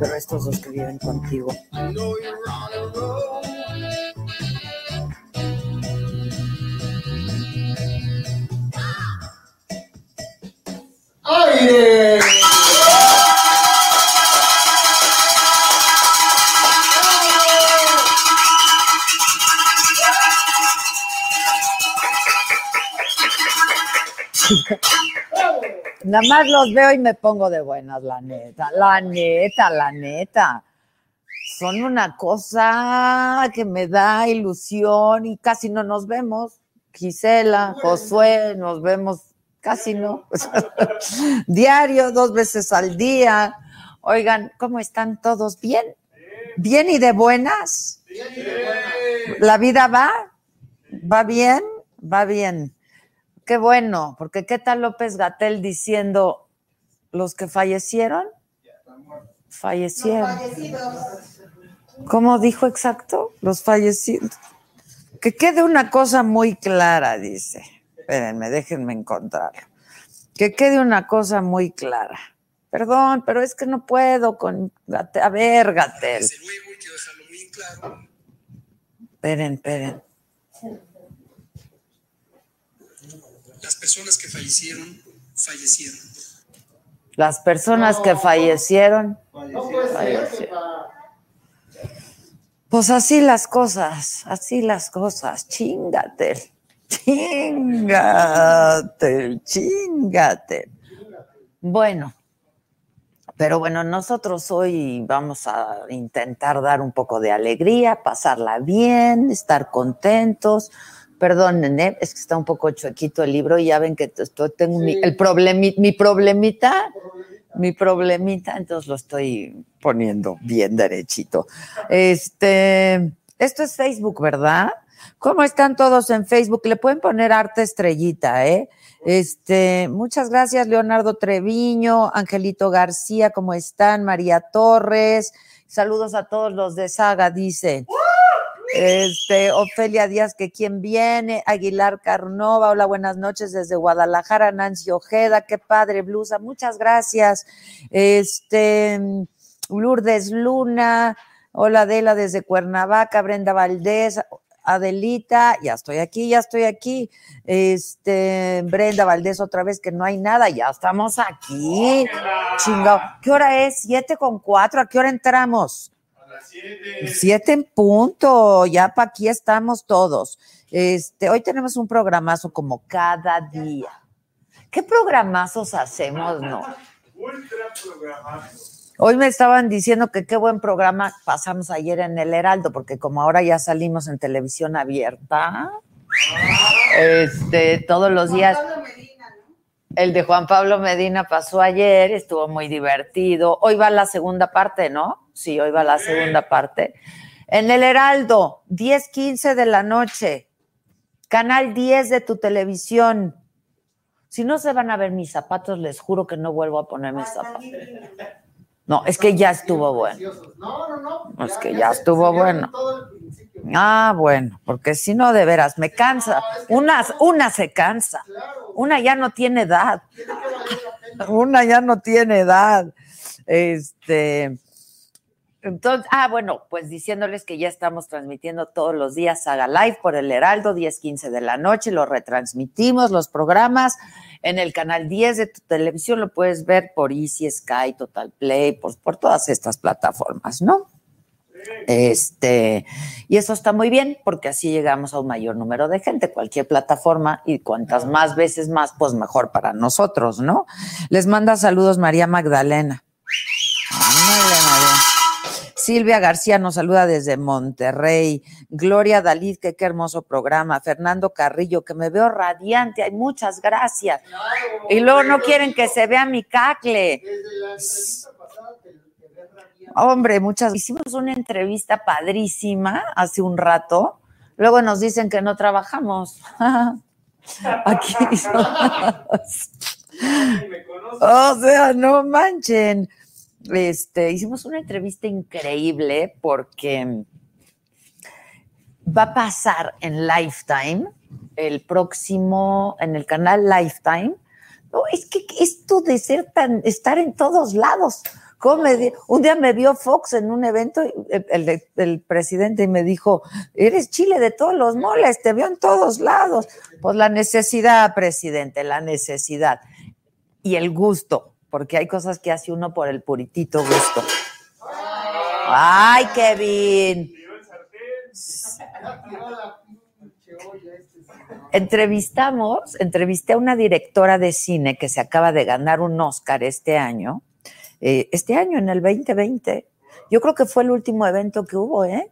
Pero estos dos que viven contigo. ¡Aire! Nada más los veo y me pongo de buenas, la neta, la neta, la neta. Son una cosa que me da ilusión y casi no nos vemos. Gisela, Josué, nos vemos casi no. Diario, dos veces al día. Oigan, ¿cómo están todos? ¿Bien? ¿Bien y de buenas? ¿La vida va? ¿Va bien? Va bien. Qué bueno, porque ¿qué tal López Gatel diciendo los que fallecieron? Fallecieron. ¿Cómo dijo exacto? Los fallecidos. Que quede una cosa muy clara, dice. Espérenme, déjenme encontrarlo. Que quede una cosa muy clara. Perdón, pero es que no puedo con Gatel. A ver, Gatel. Desde luego hay que dejarlo bien claro. Esperen, esperen. Las personas que fallecieron, fallecieron. Las personas que fallecieron. No puede ser, jefa. Pues así las cosas, así las cosas. Chingate. Chingate, chingate. Bueno, pero bueno, nosotros hoy vamos a intentar dar un poco de alegría, pasarla bien, estar contentos. Perdonen, ¿eh? es que está un poco chuequito el libro y ya ven que tengo mi, el problemi- mi problemita, mi problemita, entonces lo estoy poniendo bien derechito. Este, esto es Facebook, ¿verdad? ¿Cómo están todos en Facebook? Le pueden poner arte estrellita, ¿eh? Este, muchas gracias, Leonardo Treviño, Angelito García, ¿cómo están? María Torres, saludos a todos los de Saga, dice. Este, Ofelia Díaz, que quién viene, Aguilar Carnova, hola, buenas noches desde Guadalajara, Nancy Ojeda, qué padre, blusa, muchas gracias. Este, Lourdes Luna, hola Adela desde Cuernavaca, Brenda Valdés, Adelita, ya estoy aquí, ya estoy aquí. Este, Brenda Valdés otra vez que no hay nada, ya estamos aquí. Chingado. ¿Qué hora es? Siete con cuatro, ¿a qué hora entramos? Siete en punto, ya para aquí estamos todos. Este, hoy tenemos un programazo como cada día. ¿Qué programazos hacemos, no? Hoy me estaban diciendo que qué buen programa pasamos ayer en el Heraldo, porque como ahora ya salimos en televisión abierta, este, todos los días. El de Juan Pablo Medina pasó ayer, estuvo muy divertido. Hoy va la segunda parte, ¿no? Sí, hoy va la segunda parte. En el Heraldo, 10, 15 de la noche, canal 10 de tu televisión. Si no se van a ver mis zapatos, les juro que no vuelvo a poner mis zapatos. No, es que ya estuvo bueno. No, no, no. Es que ya estuvo bueno. Ah, bueno, porque si no, de veras, me cansa. Una, una se cansa. Una ya no tiene edad. Una ya no tiene edad. Este, Entonces, ah, bueno, pues diciéndoles que ya estamos transmitiendo todos los días Saga Live por el Heraldo, 10, 15 de la noche, lo retransmitimos, los programas en el canal 10 de tu televisión, lo puedes ver por Easy, Sky, Total Play, por, por todas estas plataformas, ¿no? Este, y eso está muy bien porque así llegamos a un mayor número de gente, cualquier plataforma, y cuantas más veces más, pues mejor para nosotros, ¿no? Les manda saludos María Magdalena. Ándale, María. Silvia García nos saluda desde Monterrey. Gloria Dalid, que qué hermoso programa. Fernando Carrillo, que me veo radiante. Ay, muchas gracias. Y luego no quieren que se vea mi cacle. Hombre, muchas. Hicimos una entrevista padrísima hace un rato. Luego nos dicen que no trabajamos. Aquí. O sea, no manchen. Este, hicimos una entrevista increíble porque va a pasar en Lifetime el próximo, en el canal Lifetime. No, es que esto de ser tan, estar en todos lados. ¿Cómo me di- un día me vio Fox en un evento, el- el presidente, y me dijo, eres chile de todos los moles, te veo en todos lados. Pues la necesidad, presidente, la necesidad. Y el gusto, porque hay cosas que hace uno por el puritito gusto. ¡Ay, Kevin! Entrevistamos, entrevisté a una directora de cine que se acaba de ganar un Oscar este año, eh, este año en el 2020. Yo creo que fue el último evento que hubo, ¿eh?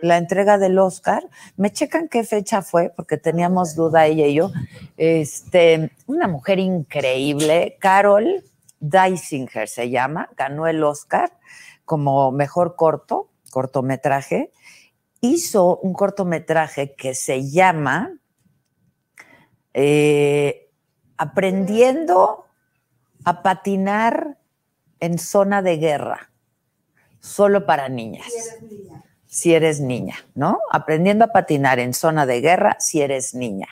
La entrega del Oscar. Me checan qué fecha fue, porque teníamos duda ella y yo. Este, una mujer increíble, Carol Dysinger se llama, ganó el Oscar como mejor corto, cortometraje. Hizo un cortometraje que se llama eh, aprendiendo a patinar en zona de guerra, solo para niñas. Si eres niña, ¿no? Aprendiendo a patinar en zona de guerra si eres niña.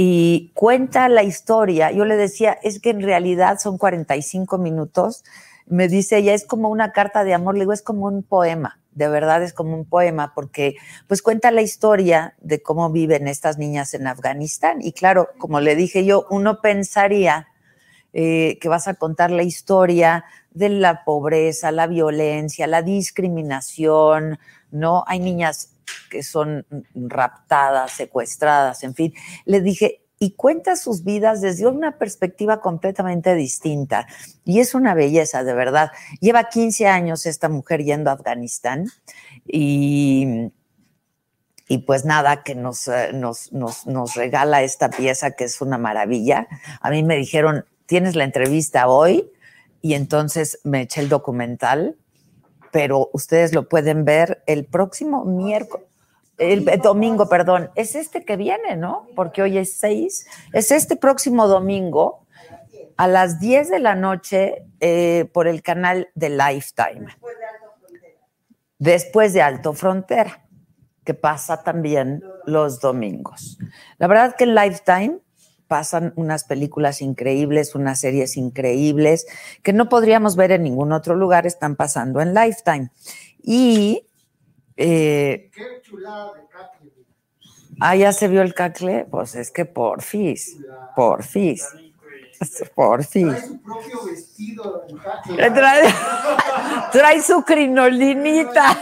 Y cuenta la historia. Yo le decía, es que en realidad son 45 minutos. Me dice ella, es como una carta de amor. Le digo, es como un poema. De verdad es como un poema porque pues cuenta la historia de cómo viven estas niñas en Afganistán. Y claro, como le dije yo, uno pensaría eh, que vas a contar la historia de la pobreza, la violencia, la discriminación, ¿no? Hay niñas que son raptadas, secuestradas, en fin. Le dije, y cuenta sus vidas desde una perspectiva completamente distinta. Y es una belleza, de verdad. Lleva 15 años esta mujer yendo a Afganistán y, y pues nada, que nos, eh, nos, nos, nos regala esta pieza que es una maravilla. A mí me dijeron, tienes la entrevista hoy y entonces me eché el documental, pero ustedes lo pueden ver el próximo miércoles. El, el domingo, perdón, es este que viene, ¿no? Porque hoy es 6. Es este próximo domingo a las 10 de la noche eh, por el canal de Lifetime. Después de Alto Frontera, que pasa también los domingos. La verdad que Lifetime pasan unas películas increíbles, unas series increíbles que no podríamos ver en ningún otro lugar, están pasando en Lifetime. Y eh, Qué chulada de cacle. Ah, ya se vio el cacle. Pues es que porfis, porfis, porfis. Trae su propio vestido. Trae, trae su crinolinita.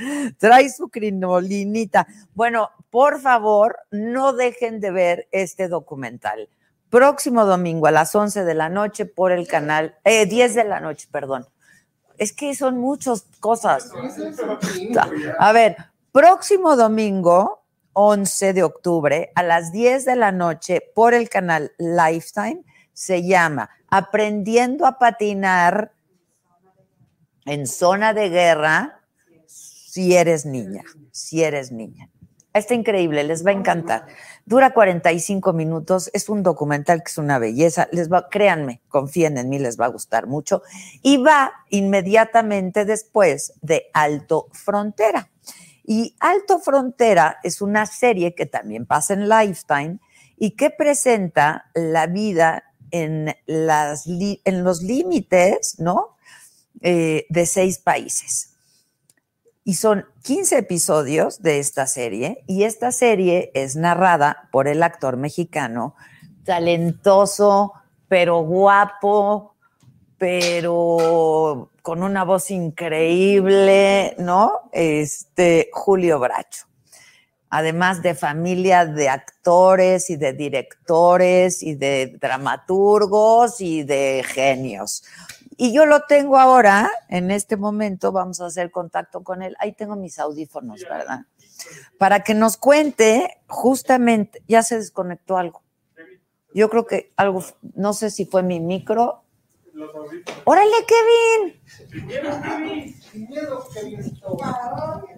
Trae su crinolinita. Bueno, por favor, no dejen de ver este documental. Próximo domingo a las 11 de la noche por el canal, eh, 10 de la noche, perdón. Es que son muchas cosas. A ver, próximo domingo, 11 de octubre, a las 10 de la noche, por el canal Lifetime, se llama Aprendiendo a patinar en zona de guerra si eres niña, si eres niña. Está increíble, les va a encantar. Dura 45 minutos, es un documental que es una belleza. Les va, créanme, confíen en mí, les va a gustar mucho. Y va inmediatamente después de Alto Frontera. Y Alto Frontera es una serie que también pasa en Lifetime y que presenta la vida en, los límites, ¿no? eh, de seis países. Y son 15 episodios de esta serie y esta serie es narrada por el actor mexicano, talentoso, pero guapo, pero con una voz increíble, ¿no? Este, Julio Bracho. Además de familia de actores y de directores y de dramaturgos y de genios. Y yo lo tengo ahora, en este momento, vamos a hacer contacto con él. Ahí tengo mis audífonos, ¿verdad? Para que nos cuente justamente, ya se desconectó algo. Yo creo que algo, no sé si fue mi micro. ¡Órale, Kevin!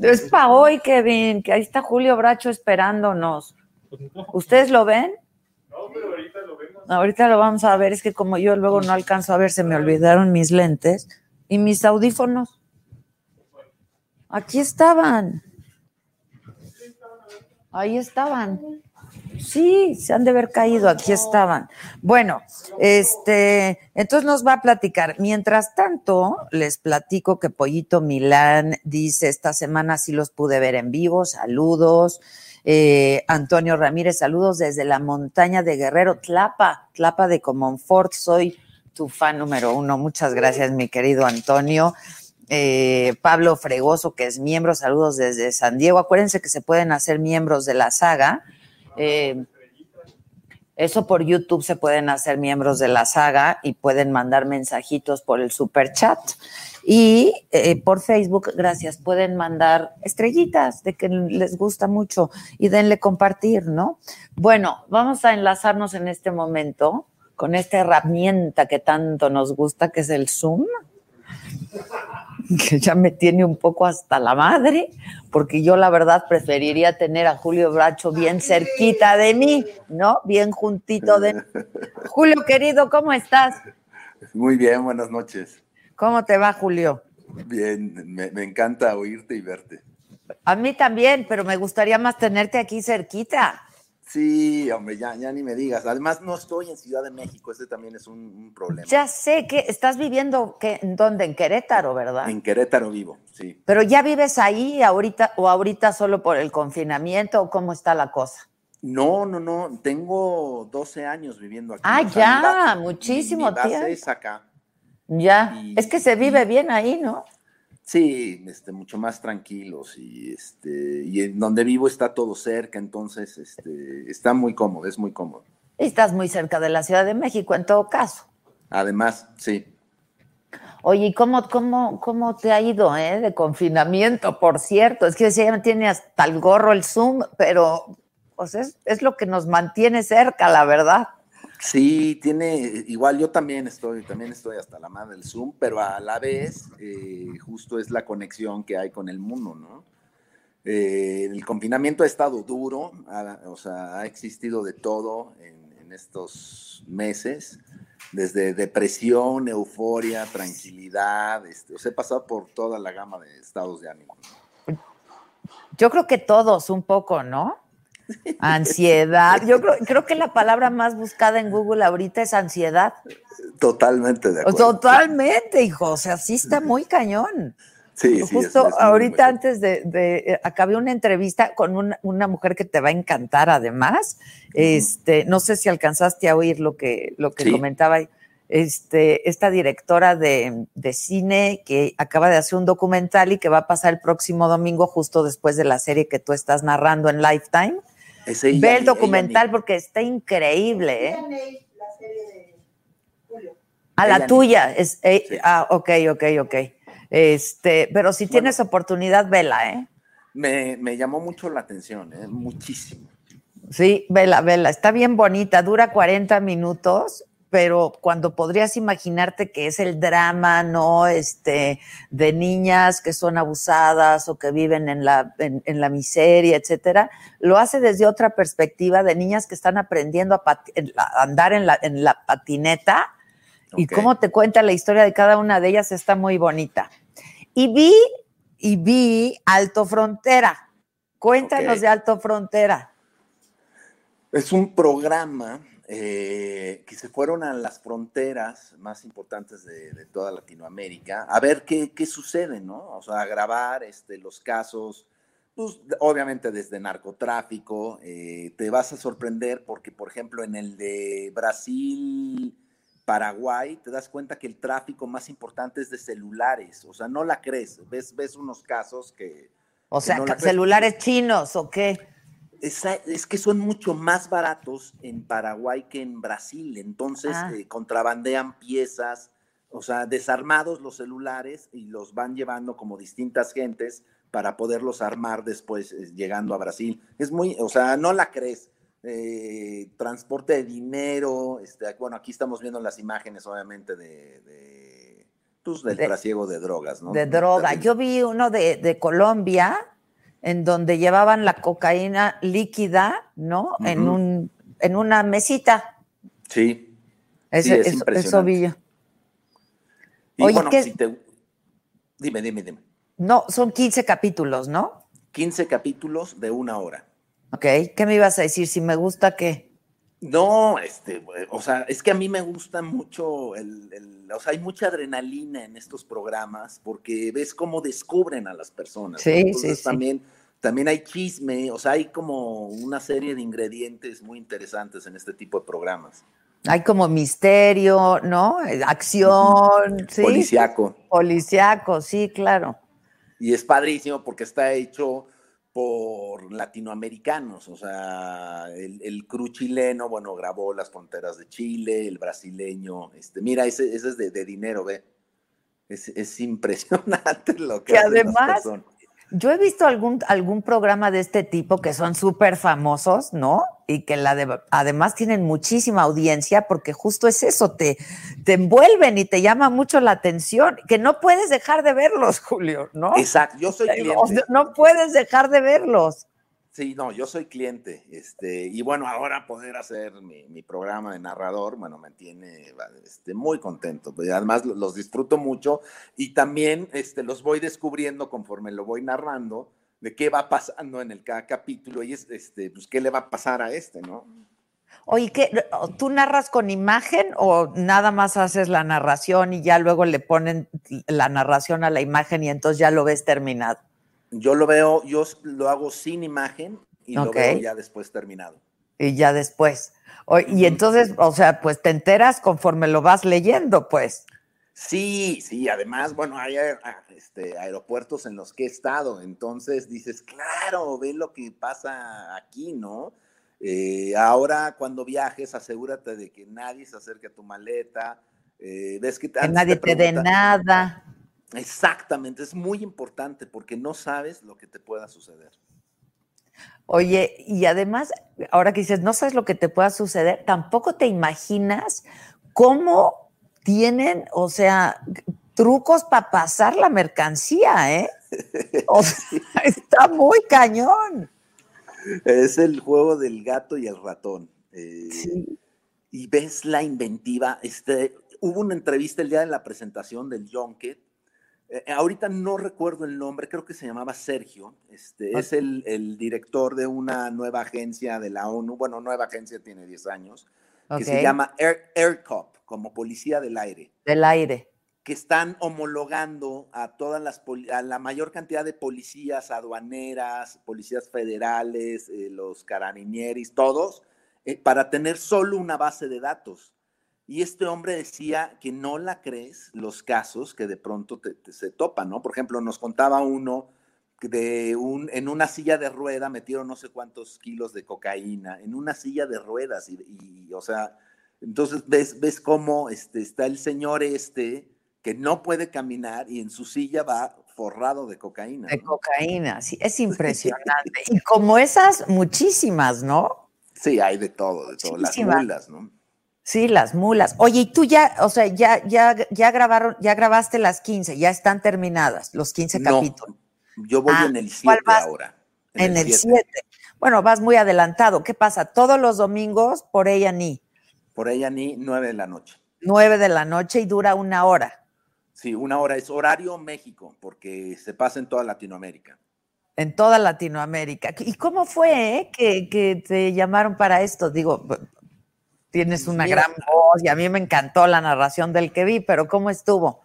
Es para hoy, Kevin, que ahí está Julio Bracho esperándonos. ¿Ustedes lo ven? No, pero ahorita lo vemos. Ahorita lo vamos a ver, es que como yo luego no alcanzo a ver, se me olvidaron mis lentes y mis audífonos. Aquí estaban. Ahí estaban. Sí, se han de haber caído, aquí estaban. Bueno, este, entonces nos va a platicar. Mientras tanto, les platico que Pollito Milán dice, esta semana sí los pude ver en vivo, saludos. Eh, Antonio Ramírez, saludos desde la montaña de Guerrero, Tlapa, Tlapa de Comonfort, soy tu fan número uno. Muchas gracias, mi querido Antonio. Eh, Pablo Fregoso, que es miembro, saludos desde San Diego. Acuérdense que se pueden hacer miembros de la saga. Eh, eso por YouTube se pueden hacer miembros de la saga y pueden mandar mensajitos por el super chat. Y eh, por Facebook, gracias, pueden mandar estrellitas de que les gusta mucho y denle compartir, ¿no? Bueno, vamos a enlazarnos en este momento con esta herramienta que tanto nos gusta, que es el Zoom, que ya me tiene un poco hasta la madre, porque yo la verdad preferiría tener a Julio Bracho bien cerquita de mí, ¿no? Bien juntito de... Julio, querido, ¿cómo estás? Muy bien, buenas noches. ¿Cómo te va, Julio? Bien, me, me, encanta oírte y verte. A mí también, pero me gustaría más tenerte aquí cerquita. Sí, hombre, ya, ya ni me digas. Además, no estoy en Ciudad de México, ese también es un, un problema. Ya sé que estás viviendo que, en dónde, en Querétaro, ¿verdad? En Querétaro vivo, sí. Pero ya vives ahí ahorita o ahorita solo por el confinamiento o cómo está la cosa. No, no, no, tengo 12 años viviendo aquí. Ah, o sea, ya, mi base, muchísimo mi, mi base tiempo. es acá. Ya, Y- es que se vive bien ahí, ¿no? Sí, este, mucho más tranquilos y este, y en donde vivo está todo cerca, entonces, este, está muy cómodo, es muy cómodo. Y estás muy cerca de la Ciudad de México en todo caso. Además, sí. Oye, ¿y cómo, cómo, cómo te ha ido, eh? De confinamiento, por cierto. Es que ya me tiene hasta el gorro el Zoom, pero pues es, es lo que nos mantiene cerca, la verdad. Sí, tiene, igual yo también estoy, también estoy hasta la madre del Zoom, pero a la vez eh, justo es la conexión que hay con el mundo, ¿no? Eh, el confinamiento ha estado duro, o sea, ha existido de todo en, en, estos meses, desde depresión, euforia, tranquilidad, este, o sea, he pasado por toda la gama de estados de ánimo. ¿no? Yo creo que todos un poco, ¿no? Ansiedad. Yo creo, creo, que la palabra más buscada en Google ahorita es ansiedad. Totalmente de acuerdo. Totalmente, hijo. O sea, sí está muy cañón. Sí, sí, Justo es, es ahorita muy antes de, de, eh, acabé una entrevista con una, una, mujer que te va a encantar además. Uh -huh. Este, no sé si alcanzaste a oír lo que, lo que sí. comentaba este, esta directora de, de, cine que acaba de hacer un documental y que va a pasar el próximo domingo justo después de la serie que tú estás narrando en Lifetime. Es ella, Ve el documental ella, porque está increíble, ¿eh? La serie de Julio. A la tuya. Es, eh, sí. Ah, ok, ok, ok. Este, pero si bueno, tienes oportunidad, vela, ¿eh? Me, me llamó mucho la atención, ¿eh? Muchísimo. Sí, vela, vela. Está bien bonita, dura 40 minutos, pero cuando podrías imaginarte que es el drama, ¿no? Este, de niñas que son abusadas o que viven en la, en, en la miseria, etcétera, lo hace desde otra perspectiva de niñas que están aprendiendo a, andar en la, en la patineta. Okay. Y cómo te cuenta la historia de cada una de ellas está muy bonita. Y vi, y vi Alto Frontera. Cuéntanos okay. de Alto Frontera. Es un programa eh, que se fueron a las fronteras más importantes de, de toda Latinoamérica a ver qué, qué, sucede, ¿no? O sea, a grabar este, los casos, pues, obviamente desde narcotráfico, eh, te vas a sorprender porque, por ejemplo, en el de Brasil, Paraguay, te das cuenta que el tráfico más importante es de celulares, o sea, no la crees, ves, ves unos casos que... O sea, que no la celulares chinos o qué. Es, es, que son mucho más baratos en Paraguay que en Brasil, entonces Ah. eh, contrabandean piezas, o sea, desarmados los celulares y los van llevando como distintas gentes para poderlos armar después eh, llegando a Brasil. Es muy, o sea, no la crees. Eh, transporte de dinero, este, bueno, aquí estamos viendo las imágenes, obviamente, de, de pues, del De- trasiego de drogas, ¿no? De droga. Yo vi uno de, de Colombia en donde llevaban la cocaína líquida, ¿no? En un en una mesita. Sí. Ese- es eso, impresionante. eso vi yo. Y Oye, bueno, ¿qué- si te... Dime, dime, dime. No, son 15 capítulos, ¿no? 15 capítulos de una hora. Ok. ¿Qué me ibas a decir? Si me gusta qué. No, este, o sea, es que a mí me gusta mucho el, el- o sea, hay mucha adrenalina en estos programas porque ves cómo descubren a las personas. ¿no? Sí, sí, Entonces sí. también, también hay chisme, o sea, hay como una serie de ingredientes muy interesantes en este tipo de programas. Hay como misterio, ¿no? Eh, Acción, sí. Policiaco. Policiaco, sí, claro. Y es padrísimo porque está hecho por latinoamericanos, o sea, el, el crew chileno, bueno, grabó Las Fronteras de Chile, el brasileño, este, mira, ese, ese es de, de dinero, ve. Es, es impresionante lo que Que hacen las además- personas. Yo he visto algún, algún programa de este tipo que son súper famosos, ¿no? Y que la de- además tienen muchísima audiencia porque justo es eso, te, te envuelven y te llama mucho la atención, que no puedes dejar de verlos, Julio, ¿no? Exacto, yo soy O cliente. sea, no puedes dejar de verlos. Sí, no, yo soy cliente. Este, y bueno, ahora poder hacer mi, programa de narrador, bueno, me tiene este, muy contento. pues, Además, lo- los disfruto mucho y también este, los voy descubriendo conforme lo voy narrando de qué va pasando en el cada capítulo y es, este, pues, qué le va a pasar a este, ¿no? Oye, ¿qué, ¿tú narras con imagen o nada más haces la narración y ya luego le ponen la narración a la imagen y entonces ya lo ves terminado? Yo lo veo, yo lo hago sin imagen y lo veo ya después terminado. Y ya después. O- y entonces, o sea, pues te enteras conforme lo vas leyendo, pues. Sí, sí, además, bueno, hay ah, este, aeropuertos en los que he estado, entonces dices, claro, ve lo que pasa aquí, ¿no? Eh, ahora cuando viajes, asegúrate de que nadie se acerque a tu maleta, eh, ves que, Que nadie te dé preguntan- nada. Exactamente, es muy importante porque no sabes lo que te pueda suceder. Oye, y además, ahora que dices, no sabes lo que te pueda suceder, tampoco te imaginas cómo tienen, o sea, trucos para pasar la mercancía, ¿eh? O sea, está muy cañón. Es el juego del gato y el ratón. eh, Sí. y ves la inventiva. Este, hubo una entrevista el día de la presentación del Junket. Eh, ahorita no recuerdo el nombre, creo que se llamaba Sergio. Este, Es el, el director de una nueva agencia de la ONU. Bueno, nueva agencia tiene 10 años, que se llama Air, Air Cop, como policía del aire Del aire. que están homologando a todas las poli- a la mayor cantidad de policías aduaneras, policías federales, eh, los carabinieris, todos, eh, para tener solo una base de datos. Y este hombre decía que no la crees los casos que de pronto te- te se topan, ¿no? Por ejemplo, nos contaba uno que de un, en una silla de rueda metieron no sé cuántos kilos de cocaína, en una silla de ruedas, y, y, o sea, entonces ves, ves cómo este, está el señor este que no puede caminar y en su silla va forrado de cocaína. De ¿no? cocaína, sí, es impresionante. Y como esas, muchísimas, ¿no? Sí, hay de todo, de todo. Las mulas, ¿no? Sí, las mulas. Oye, y tú ya, o sea, ya, ya, ya grabaron, ya grabaste las 15, ya están terminadas los 15 No, capítulos. yo voy Ah, en el ¿cuál 7 vas? ahora. En el siete. 7. Bueno, vas muy adelantado. ¿Qué pasa? Todos los domingos por ella ni Por ella ni 9 de la noche. 9 de la noche y dura una hora. Sí, una hora es horario México, porque se pasa en toda Latinoamérica. En toda Latinoamérica. ¿Y cómo fue eh, que, que te llamaron para esto? Digo, Tienes una Mira. gran voz y a mí me encantó la narración del que vi, pero ¿cómo estuvo?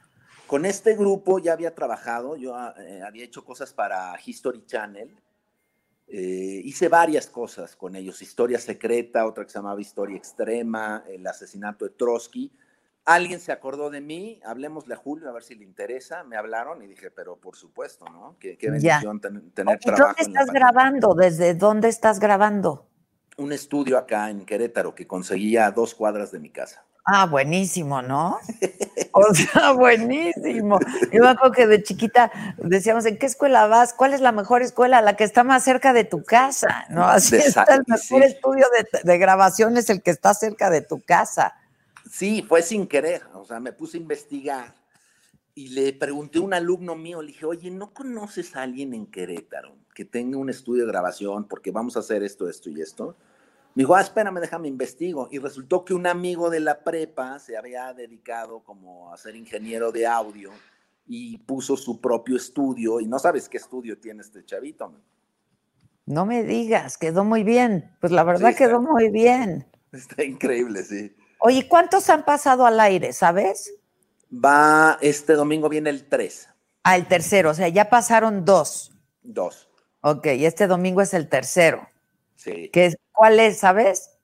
Con este grupo ya había trabajado, yo eh, había hecho cosas para History Channel, eh, hice varias cosas con ellos, Historia Secreta, otra que se llamaba Historia Extrema, el asesinato de Trotsky. Alguien se acordó de mí, hablemosle a Julio a ver si le interesa, me hablaron y dije, pero por supuesto, ¿no? Qué, bendición ten- tener ¿Y trabajo. dónde estás grabando? ¿Desde dónde estás grabando? Un estudio acá en Querétaro que conseguía a dos cuadras de mi casa. Ah, buenísimo, ¿no? O sea, buenísimo. Yo me acuerdo que de chiquita decíamos, ¿en qué escuela vas? ¿Cuál es la mejor escuela? La que está más cerca de tu casa, ¿no? Así está el mejor estudio de, de grabación es el que está cerca de tu casa. Sí, fue sin querer, o sea, me puse a investigar y le pregunté a un alumno mío, le dije, oye, ¿no conoces a alguien en Querétaro que tenga un estudio de grabación porque vamos a hacer esto, esto y esto? Me dijo, ah, espérame, déjame investigo. Y resultó que un amigo de la prepa se había dedicado como a ser ingeniero de audio y puso su propio estudio y no sabes qué estudio tiene este chavito. man. No me digas, quedó muy bien. Pues la verdad Sí, quedó muy bien. Está increíble, sí. Oye, ¿cuántos han pasado al aire, sabes? Va, este domingo viene el 3, Ah, el tercero, o sea, ya pasaron dos. 2. Ok, y este domingo es el tercero. Sí. ¿Qué es, ¿Cuál es, sabes?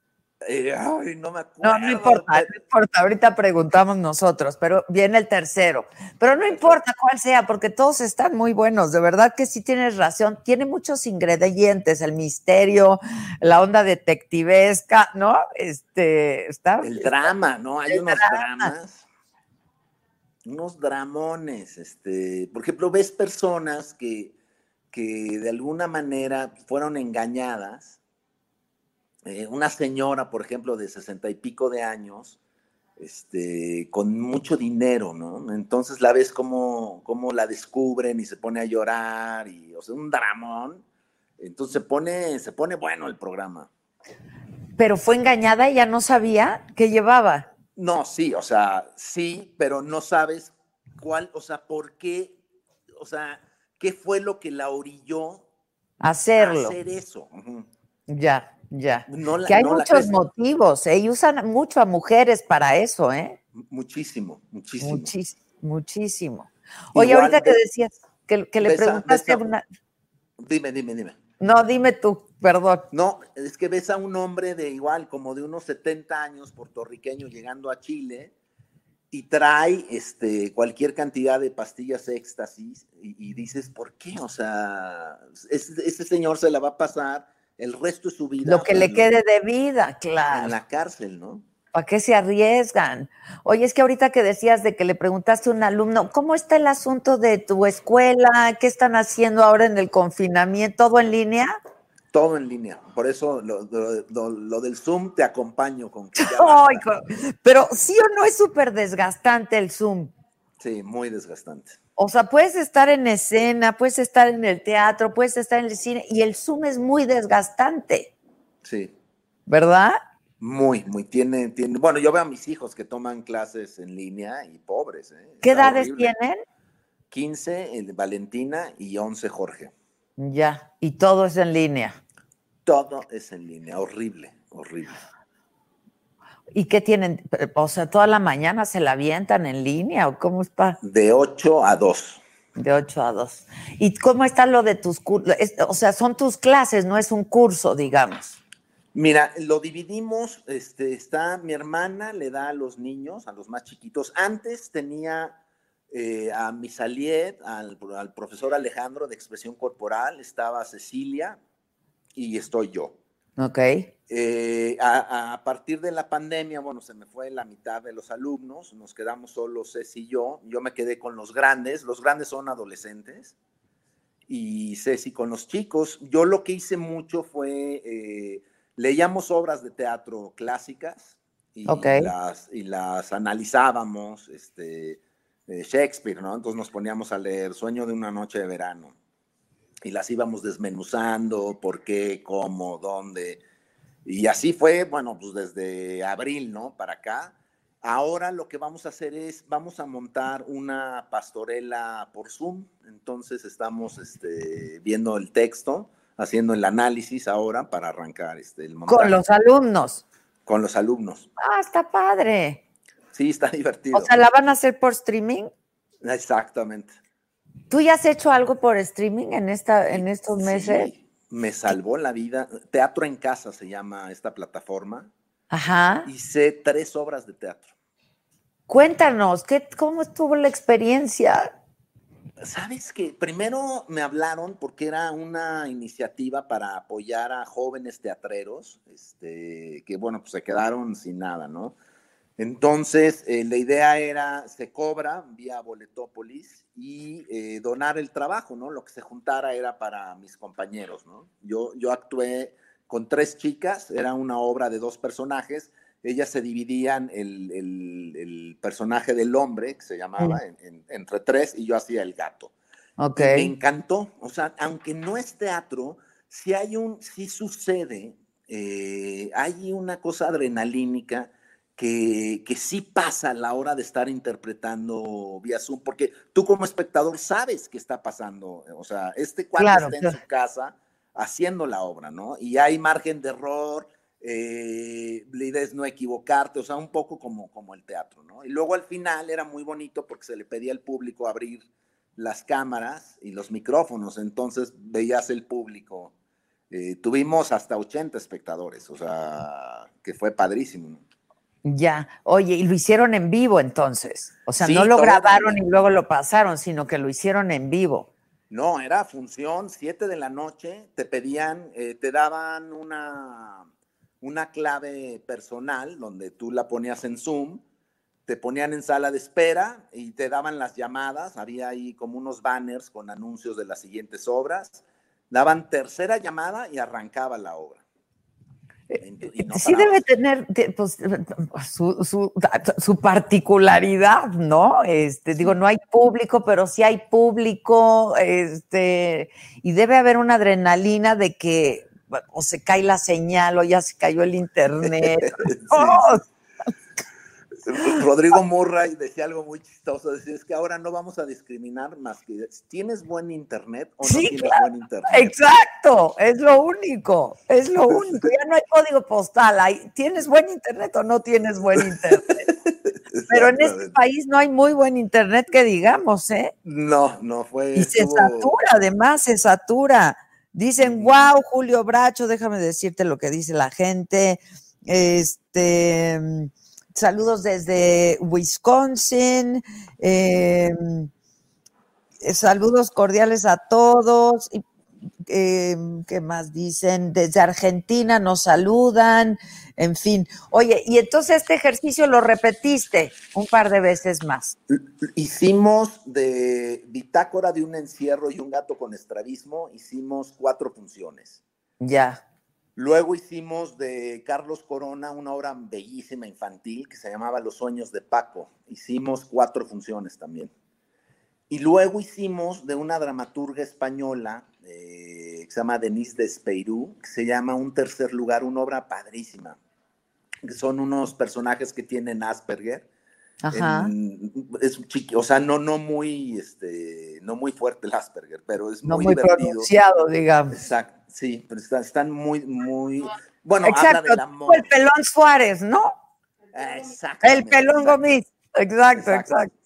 Eh, ay, no me acuerdo. No, no importa, no importa, ahorita preguntamos nosotros, pero viene el tercero. Pero no importa cuál sea, porque todos están muy buenos, de verdad que sí tienes razón, tiene muchos ingredientes, el misterio, la onda detectivesca, ¿no? Este, está... El drama, ¿no? Hay unos drama. dramas, unos dramones, este, por ejemplo, ves personas que, que de alguna manera fueron engañadas. Eh, una señora, por ejemplo, de sesenta y pico de años, este, con mucho dinero, ¿no? Entonces la ves como, como la descubren y se pone a llorar, y, o sea, un dramón. Entonces se pone, se pone bueno el programa. Pero fue engañada, ella no sabía qué llevaba. No, sí, o sea, sí, pero no sabes cuál, o sea, por qué, o sea, qué fue lo que la orilló Hacerlo. a hacer eso. Ya, ya. No la- que hay no muchos motivos, ¿eh? Y usan mucho a mujeres para eso, ¿eh? Muchísimo, muchísimo. Muchísimo, muchísimo. Oye, Igual ahorita que decías que, que le preguntaste a ves a- una... Dime, dime, dime. No, dime tú, perdón. No, es que ves a un hombre de igual, como de unos 70 años, puertorriqueño, llegando a Chile y trae este, cualquier cantidad de pastillas éxtasis y, y dices, ¿por qué? O sea, ese, ese señor se la va a pasar el resto de su vida. Lo que le en- quede de vida, En claro. la cárcel, ¿no? ¿Para qué se arriesgan? Oye, es que ahorita que decías de que le preguntaste a un alumno, ¿cómo está el asunto de tu escuela? ¿Qué están haciendo ahora en el confinamiento? ¿Todo en línea? Todo en línea. Por eso lo, lo- lo- lo del Zoom te acompaño con que Ay, pero sí o no es súper desgastante el Zoom. Sí, muy desgastante. O sea, puedes estar en escena, puedes estar en el teatro, puedes estar en el cine y el Zoom es muy desgastante, Sí, ¿verdad? muy, muy. Tiene, tiene. Bueno, yo veo a mis hijos que toman clases en línea y pobres. ¿eh? ¿Qué Está edades horrible. tienen? 15 el Valentina y 11 Jorge. Ya, y todo es en línea. Todo es en línea. Horrible, horrible. ¿Y qué tienen? O sea, toda la mañana se la avientan en línea o cómo está? De 8 a 2. De 8 a 2. ¿Y cómo está lo de tus cursos? O sea, son tus clases, no es un curso, digamos. Mira, lo dividimos, este, está, mi hermana le da a los niños, a los más chiquitos. Antes tenía eh, a Misaliet, al, al profesor Alejandro de expresión corporal, estaba Cecilia y estoy yo. Ok. Eh, a, a partir de la pandemia, bueno, se me fue la mitad de los alumnos, nos quedamos solo Ceci y yo. Yo me quedé con los grandes, los grandes son adolescentes y Ceci con los chicos. Yo lo que hice mucho fue, eh, leíamos obras de teatro clásicas y, Ok. las, y las analizábamos, este, Shakespeare, ¿no? Entonces nos poníamos a leer Sueño de una noche de verano y las íbamos desmenuzando, por qué, cómo, dónde. Y así fue, bueno, pues desde abril, ¿no? Para acá. Ahora lo que vamos a hacer es, vamos a montar una pastorela por Zoom. Entonces estamos este, viendo el texto, haciendo el análisis ahora para arrancar este, el montaje. Con los alumnos. con los alumnos. Ah, está padre. Sí, está divertido. O sea, ¿la van a hacer por streaming? Exactamente. ¿Tú ya has hecho algo por streaming en, esta, en estos meses? Sí, me salvó la vida. Teatro en casa se llama esta plataforma. Ajá. Hice tres obras de teatro. Cuéntanos, ¿qué, ¿cómo estuvo la experiencia? Sabes que primero me hablaron porque era una iniciativa para apoyar a jóvenes teatreros, este, que bueno, pues se quedaron sin nada, ¿no? Entonces, eh, la idea era, se cobra vía Boletópolis y eh, donar el trabajo, ¿no? Lo que se juntara era para mis compañeros, ¿no? Yo, yo actué con tres chicas, era una obra de dos personajes, ellas se dividían el, el, el personaje del hombre, que se llamaba, en, en, entre tres, y yo hacía el gato. Ok. Y me encantó, o sea, aunque no es teatro, sí hay un, sí sucede, eh, hay una cosa adrenalínica que, que, sí pasa a la hora de estar interpretando vía Zoom, porque tú como espectador sabes qué está pasando, o sea, este cuadro Claro, está claro. en su casa haciendo la obra, ¿no? Y hay margen de error, eh, la idea es no equivocarte, o sea, un poco como, como el teatro, ¿no? Y luego al final era muy bonito porque se le pedía al público abrir las cámaras y los micrófonos, entonces veías el público. Eh, tuvimos hasta 80 espectadores, o sea, que fue padrísimo. ¿no? Ya, oye, y lo hicieron en vivo entonces. O sea, Sí, no lo grabaron y luego lo pasaron, sino que lo hicieron en vivo. No, era función, 7 de la noche, te pedían, eh, te daban una, una clave personal donde tú la ponías en Zoom, te ponían en sala de espera y te daban las llamadas, había ahí como unos banners con anuncios de las siguientes obras, daban tercera llamada y arrancaba la obra. Y no sí debe tener pues, su, su- su particularidad, ¿no? Este, digo, no hay público, pero sí hay público, este, y debe haber una adrenalina de que o se cae la señal o ya se cayó el internet. Sí, ¡Oh! Rodrigo Murray decía algo muy chistoso, decía, es que ahora no vamos a discriminar más que tienes buen internet o no Sí, tienes claro. buen internet. Exacto, es lo único, es lo único. Ya no hay código postal, hay, ¿tienes buen internet o no tienes buen internet? Pero en este país no hay muy buen internet que digamos, ¿eh? No, no fue. Y se satura, además, se satura. Dicen, wow, Julio Bracho, déjame decirte lo que dice la gente. Este, saludos desde Wisconsin. eh, eh, saludos cordiales a todos. Y, eh, ¿Qué más dicen? Desde Argentina nos saludan. En fin. Oye, y entonces este ejercicio lo repetiste un par de veces más. Hicimos de bitácora de un encierro y un gato con estrabismo, hicimos cuatro funciones. Ya. Luego hicimos de Carlos Corona una obra bellísima infantil que se llamaba Los sueños de Paco. Hicimos cuatro funciones también. Y luego hicimos de una dramaturga española eh, que se llama Denise Despeirú, que se llama Un tercer lugar, una obra padrísima. Son unos personajes que tienen Asperger. Ajá. En- es chiqui, o sea, no, no muy, este, no muy fuerte el Asperger, pero es no muy, muy divertido. pronunciado, digamos. Exacto, sí, pero está- están muy, muy, bueno, Exacto, habla del amor. el pelón Suárez, ¿no? Ah, El pelón exacto, Gomis. Exacto, exacto.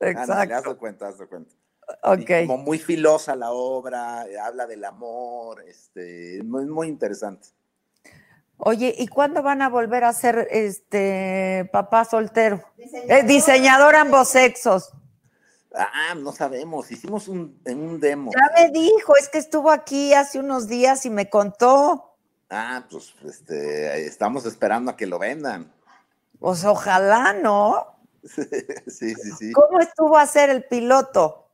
Ándale, haz de Exacto. cuenta, haz de cuenta. Y Ok. Como muy filosa la obra, habla del amor, este, muy, muy interesante. Oye, ¿y cuándo van a volver a ser este papá soltero? Eh, diseñador ambos sexos. Ah, no sabemos, hicimos un, demo. Ya me dijo, es que estuvo aquí hace unos días y me contó. Ah, pues este, estamos esperando a que lo vendan. Pues ojalá, ¿no? sí, sí, sí. ¿Cómo estuvo a ser el piloto?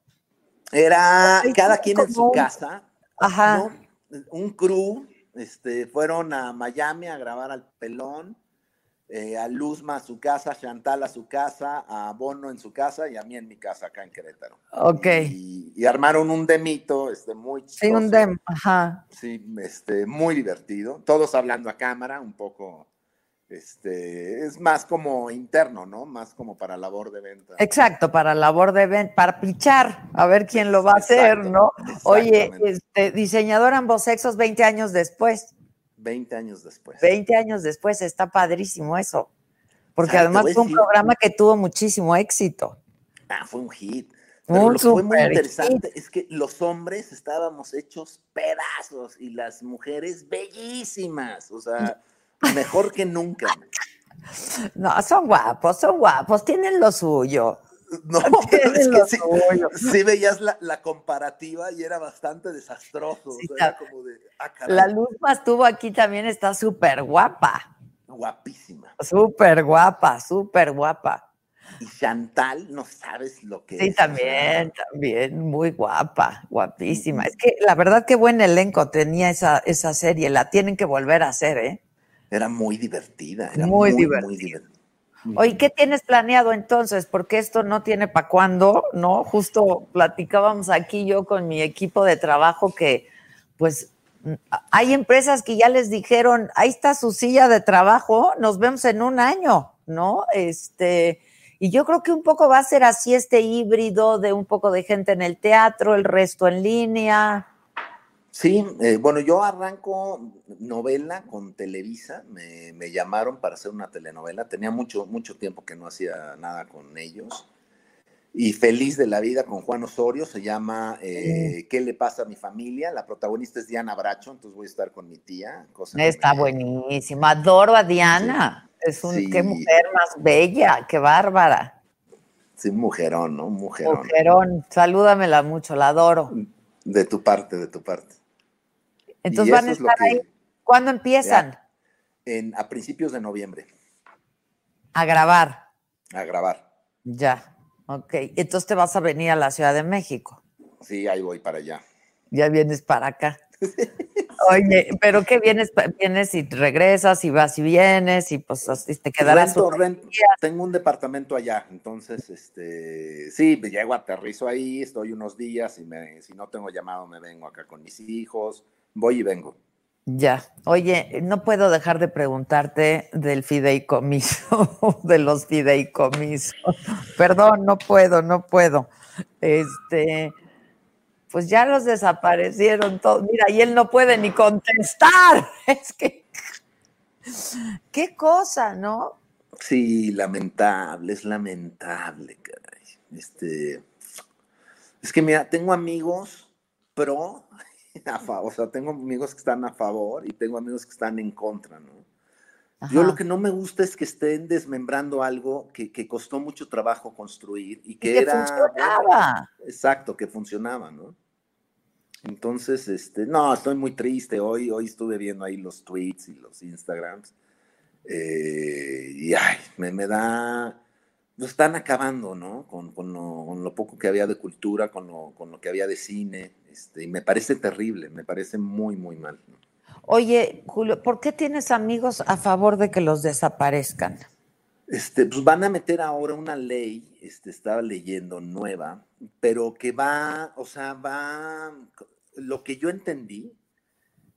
Era cada quien en su casa. Ajá. ¿no? Un crew, este, fueron a Miami a grabar al Pelón, eh, a Luzma a su casa, a Chantal a su casa, a Bono en su casa y a mí en mi casa acá en Querétaro. Ok. Y, y armaron un demito, este, muy Sí, un chistoso. dem. Ajá. Sí, este, muy divertido. Todos hablando a cámara, un poco, este, es más como interno, ¿no? Más como para labor de venta. Exacto, para labor de venta, para pichar, a ver quién lo va a hacer, ¿no? Oye, este, diseñador ambos sexos 20 años después. 20 años después. 20 años después, está padrísimo eso. Porque además fue un programa que tuvo muchísimo éxito. Ah, fue un hit. Pero Un lo que fue muy interesante es que los hombres estábamos hechos pedazos y las mujeres bellísimas. O sea, mejor que nunca. No, son guapos, son guapos, tienen lo suyo. No, pero es que sí, sí veías la, la comparativa y era bastante desastroso. Sí, o sea, era como de, ah, La Luzma estuvo aquí también, está súper guapa. guapísima. Súper guapa, súper guapa. Y Chantal, no sabes lo que Sí, es. sea, también, también, muy guapa, guapísima. Es que la verdad que buen elenco tenía esa, esa serie, la tienen que volver a hacer, ¿eh? Era muy divertida. Era Muy muy, divertida. muy divertida. Oye, ¿qué tienes planeado entonces? Porque esto no tiene para cuándo, ¿no? Justo platicábamos aquí yo con mi equipo de trabajo que, pues, hay empresas que ya les dijeron, ahí está su silla de trabajo, nos vemos en un año, ¿no? Este, y yo creo que un poco va a ser así este híbrido de un poco de gente en el teatro, el resto en línea. Sí, eh, bueno, yo arranco novela con Televisa, me, me llamaron para hacer una telenovela, tenía mucho, mucho tiempo que no hacía nada con ellos, y feliz de la vida con Juan Osorio, se llama eh, ¿Qué le pasa a mi familia? La protagonista es Diana Bracho, entonces voy a estar con mi tía. Cosa Está me- buenísima, adoro a Diana. Es un, qué mujer más bella, qué bárbara. Sí, mujerón, ¿no? Mujerón. Mujerón, salúdamela mucho, la adoro. De tu parte, de tu parte. Entonces van a es estar que- ahí. ¿Cuándo empiezan En, a principios de noviembre, a grabar? a grabar. Ya, ok. Entonces te vas a venir a la Ciudad de México. Sí, ahí voy para allá. Ya vienes para acá. Oye, pero ¿qué vienes? Vienes y regresas y vas y vienes y pues así te quedarás. Rento, rento. Tengo un departamento allá, entonces, este, sí, me llego, aterrizo ahí, estoy unos días y me, si no tengo llamado me vengo acá con mis hijos, voy y vengo. Ya. Oye, no puedo dejar de preguntarte del fideicomiso, de los fideicomisos. Perdón, no puedo, no puedo. Este, pues ya los desaparecieron todos. Mira, y él no puede ni contestar. Es que, qué cosa, ¿no? Sí, lamentable, es lamentable, caray. Este, es que mira, tengo amigos pro, a favor, o sea, tengo amigos que están a favor y tengo amigos que están en contra, ¿no? Yo Ajá. lo que no me gusta es que estén desmembrando algo que, que costó mucho trabajo construir y que, Y que era funcionaba. exacto, que funcionaba, ¿no? Entonces, este, no, estoy muy triste. Hoy, hoy estuve viendo ahí los tweets y los Instagrams. eh, y ay, me, me da. Lo están acabando, ¿no? Con, con lo, con lo poco que había de cultura, con lo, con lo que había de cine. Este, y me parece terrible, me parece muy, muy mal. Oye, Julio, ¿por qué tienes amigos a favor de que los desaparezcan? Este, pues van a meter ahora una ley, este, estaba leyendo nueva, pero que va, o sea, va, lo que yo entendí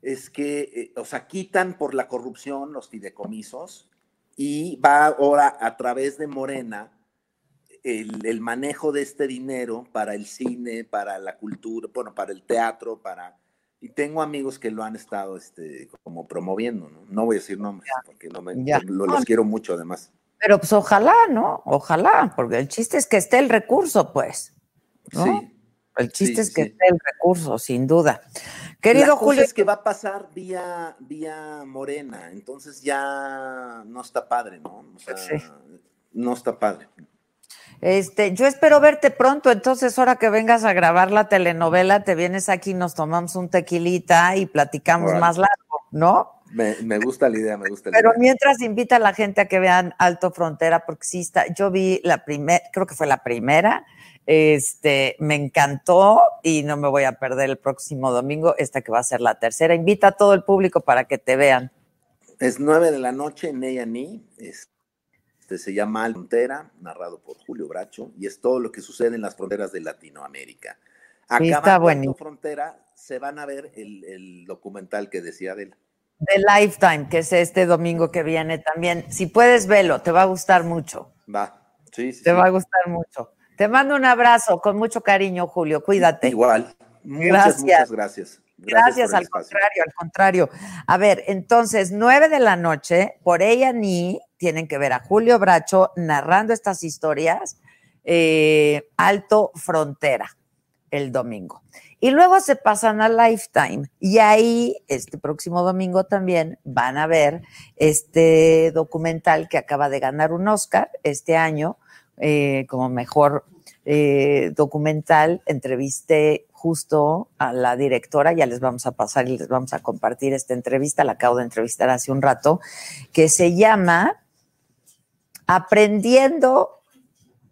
es que, eh, o sea, quitan por la corrupción los fideicomisos y va ahora a través de Morena el, el manejo de este dinero para el cine, para la cultura, bueno, para el teatro, para... Y tengo amigos que lo han estado este, como promoviendo, ¿no? No voy a decir nombres, porque no me, lo- los quiero mucho además. Pero pues ojalá, ¿no? Ojalá, porque el chiste es que esté el recurso, pues. ¿no? Sí. El chiste Sí, es que sí. esté el recurso, sin duda. La Querido cosa Julio, es que va a pasar vía, vía Morena, entonces ya no está padre, ¿no? O sea, Sí. no está padre. Este, yo espero verte pronto, entonces ahora que vengas a grabar la telenovela, te vienes aquí, nos tomamos un tequilita y platicamos más largo, ¿no? Me, me gusta la idea, me gusta la Pero idea. mientras invita a la gente a que vean Alto Frontera, porque sí está, yo vi la primera, creo que fue la primera, este, me encantó y no me voy a perder el próximo domingo, esta que va a ser la tercera. Invita a todo el público para que te vean. Es nueve de la noche en A&E, este se llama Alta Frontera, narrado por Julio Bracho, y es todo lo que sucede en las fronteras de Latinoamérica. Alto buenísimo. Frontera, se van a ver el, el documental que decía Adela. De Lifetime, que es este domingo que viene también. Si puedes, velo, te va a gustar mucho. Va, sí, sí, Te sí. va a gustar mucho. Te mando un abrazo con mucho cariño, Julio. Cuídate. Igual. Muchas, Gracias. muchas gracias. Gracias, al espacio. contrario, al contrario. A ver, entonces, nueve de la noche, por ella ni tienen que ver a Julio Bracho narrando estas historias, eh, Alto Frontera, el domingo. Y luego se pasan a Lifetime. Y ahí, este próximo domingo también van a ver este documental que acaba de ganar un Oscar este año eh, como mejor eh, documental. Entrevisté justo a la directora, ya les vamos a pasar y les vamos a compartir esta entrevista, la acabo de entrevistar hace un rato, que se llama Aprendiendo